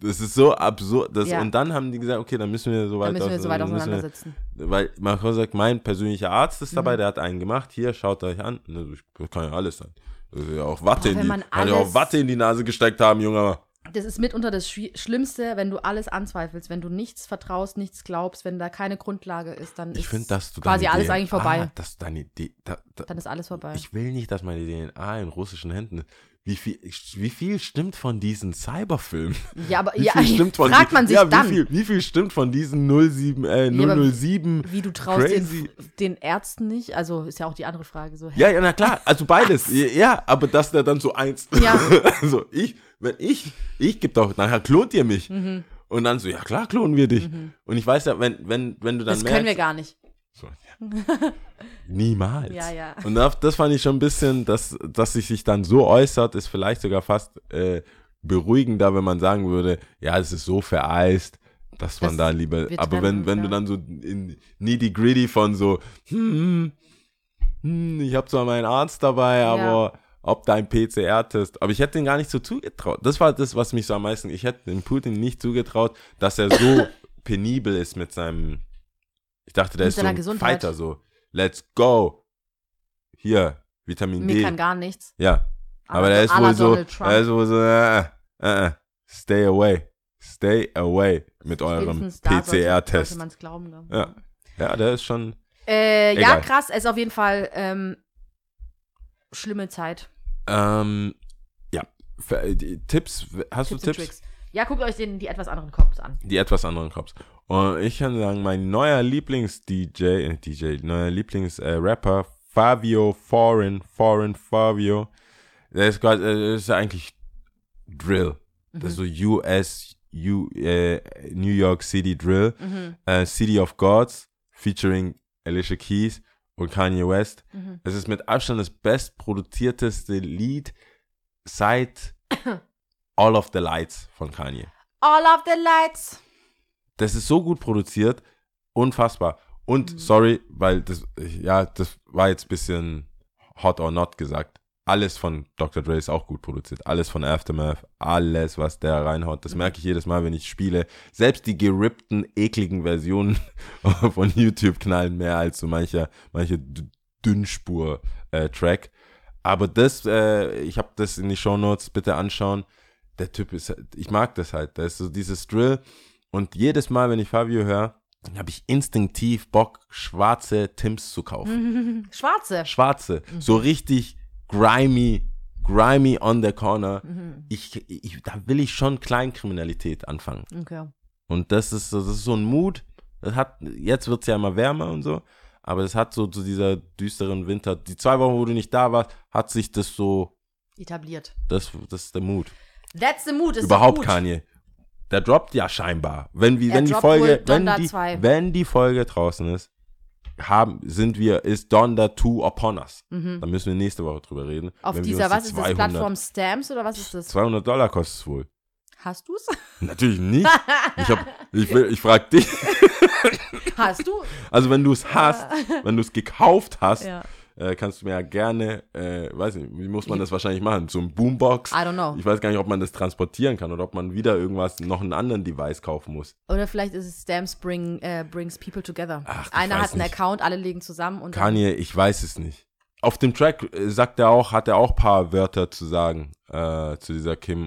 Das ist so absurd. Das,
Ja.
Und dann haben die gesagt, okay, dann müssen wir so weit,
Da müssen wir so weit
wir-
auseinandersetzen.
Weil Macron sagt, mein persönlicher Arzt ist dabei,
Mhm.
der hat einen gemacht. Hier, schaut euch an. Ne, Das kann ja alles sein. Das ist ja auch Watte,
Boah,
in die, kann ja auch Watte in die Nase gesteckt haben, Junge.
Das ist mitunter das Schlimmste, wenn du alles anzweifelst, wenn du nichts vertraust, nichts glaubst, wenn da keine Grundlage ist, dann
Ich
ist
finde, dass du
quasi alles
DNA,
eigentlich vorbei.
Dass deine, D- da, da,
Dann ist alles vorbei.
ich will nicht, dass meine DNA in russischen Händen ist. Wie viel, wie viel stimmt von diesen Cyberfilmen?
ja, aber *laughs*
Wie
ja,
stimmt von *laughs*
fragt
die-
man sich
ja,
dann,
Wie viel, wie viel stimmt von diesen 07, äh,
Ja, aber
007?
wie du traust den,
crazy-
den Ärzten nicht. Also ist ja auch die andere Frage. So?
Ja, ja, na klar, also beides. *laughs* Ja, aber dass der dann so eins.
Ja.
also ich, wenn ich, ich gebe doch, nachher klont ihr mich.
Mhm.
Und dann so, ja klar, klonen wir dich. Und ich weiß ja, wenn, wenn, wenn du dann
das
merkst.
können wir gar nicht.
So, ja. *laughs* Niemals.
Ja, ja.
Und das, fand ich schon ein bisschen, dass, dass sich sich dann so äußert, ist vielleicht sogar fast äh, beruhigender, wenn man sagen würde, ja, es ist so vereist, dass man
Das-
da lieber. Aber
trennen
wenn, wenn du dann so in nitty gritty von so, hm, hm, ich habe zwar meinen Arzt dabei, aber ob dein PCR-Test, aber ich hätte ihn gar nicht so zugetraut. Das war das, was mich so am meisten, ich hätte dem Putin nicht zugetraut, dass er so *laughs* penibel ist mit seinem, dachte, der
Mit
ist so ein
Gesundheit.
Fighter, so, let's go. Hier, Vitamin
Mir
D.
kann gar nichts.
Ja, aber
la-
der ist wohl so, der ist wohl so, äh, äh, äh, stay away, stay away mit eurem PCR-Test.
Ne?
Ja. Ja, der ist schon,
Äh, ja, krass. Es ist auf jeden Fall ähm, schlimme Zeit.
ähm, ja, Für, äh, die Tipps, hast
Tipps
du Tipps?
Ja, guckt euch den, die etwas anderen Cops an.
Die etwas anderen Cops. Und ich kann sagen, mein neuer Lieblings-DJ, äh, DJ, neuer Lieblings-Rapper, Fabio Foreign, Foreign Fabio, der ist, grad, äh, ist eigentlich Drill. Das ist so US, U, äh, New York City Drill.
Mhm.
äh, City of Gods featuring Alicia Keys und Kanye West.
Mhm.
Es ist mit Abstand das bestproduzierteste Lied seit *coughs* All of the Lights von Kanye.
All of the lights.
Das ist so gut produziert, unfassbar. Und
Mhm.
sorry, weil das, ja, das war jetzt ein bisschen hot or not gesagt. Alles von Dr. Dre ist auch gut produziert. Alles von Aftermath, alles, was der reinhaut. Das
Mhm.
merke ich jedes Mal, wenn ich spiele. Selbst die gerippten, ekligen Versionen *laughs* von YouTube knallen mehr als so mancher, manche Dünnspur-Track. Aber das, äh, ich habe das in die Shownotes, bitte anschauen. Der Typ ist, ich mag das halt. Da ist so dieses Drill. Und jedes Mal, wenn ich Fabio höre, habe ich instinktiv Bock, schwarze Tims zu kaufen. *laughs*
Schwarze.
Schwarze.
Mhm.
So richtig grimy, grimy on the corner.
Mhm.
Ich, ich, da will ich schon Kleinkriminalität anfangen.
Okay.
Und das ist, so- das ist so ein Mut. Das hat, jetzt wird es ja immer wärmer und so. Aber das hat so zu dieser düsteren Winter, die zwei Wochen, wo du nicht da warst, hat sich das so,
Etabliert.
das, das ist der Mut.
That's the mood. Ist
Überhaupt. Kanye. Der droppt ja scheinbar. Wenn, wie, wenn die Folge, wenn die,
2.
wenn die Folge draußen ist, haben, sind wir, ist Donda 2 upon us.
Mhm.
Da müssen wir nächste Woche drüber reden.
Auf dieser,
uns die
was ist das,
200
Plattform Stamps oder was ist das?
200 Dollar kostet es wohl.
Hast du's? *laughs*
Natürlich nicht. Ich, hab, *laughs* ich, ich frag dich.
Hast du?
Also wenn du es hast, wenn du es gekauft hast,
Ja.
Äh, kannst du mir ja gerne, äh, weiß nicht, wie muss man das wahrscheinlich machen? So ein Boombox.
I don't know.
Ich weiß gar nicht, ob man das transportieren kann oder ob man wieder irgendwas, noch einen anderen Device kaufen muss.
Oder vielleicht ist es Stamps bring, äh, brings people together.
Ach, ich
Einer
weiß
hat einen
nicht.
Account, alle legen zusammen und
Kanye, ich weiß es nicht. Auf dem Track äh, sagt er auch, hat er auch ein paar Wörter zu sagen äh, zu dieser Kim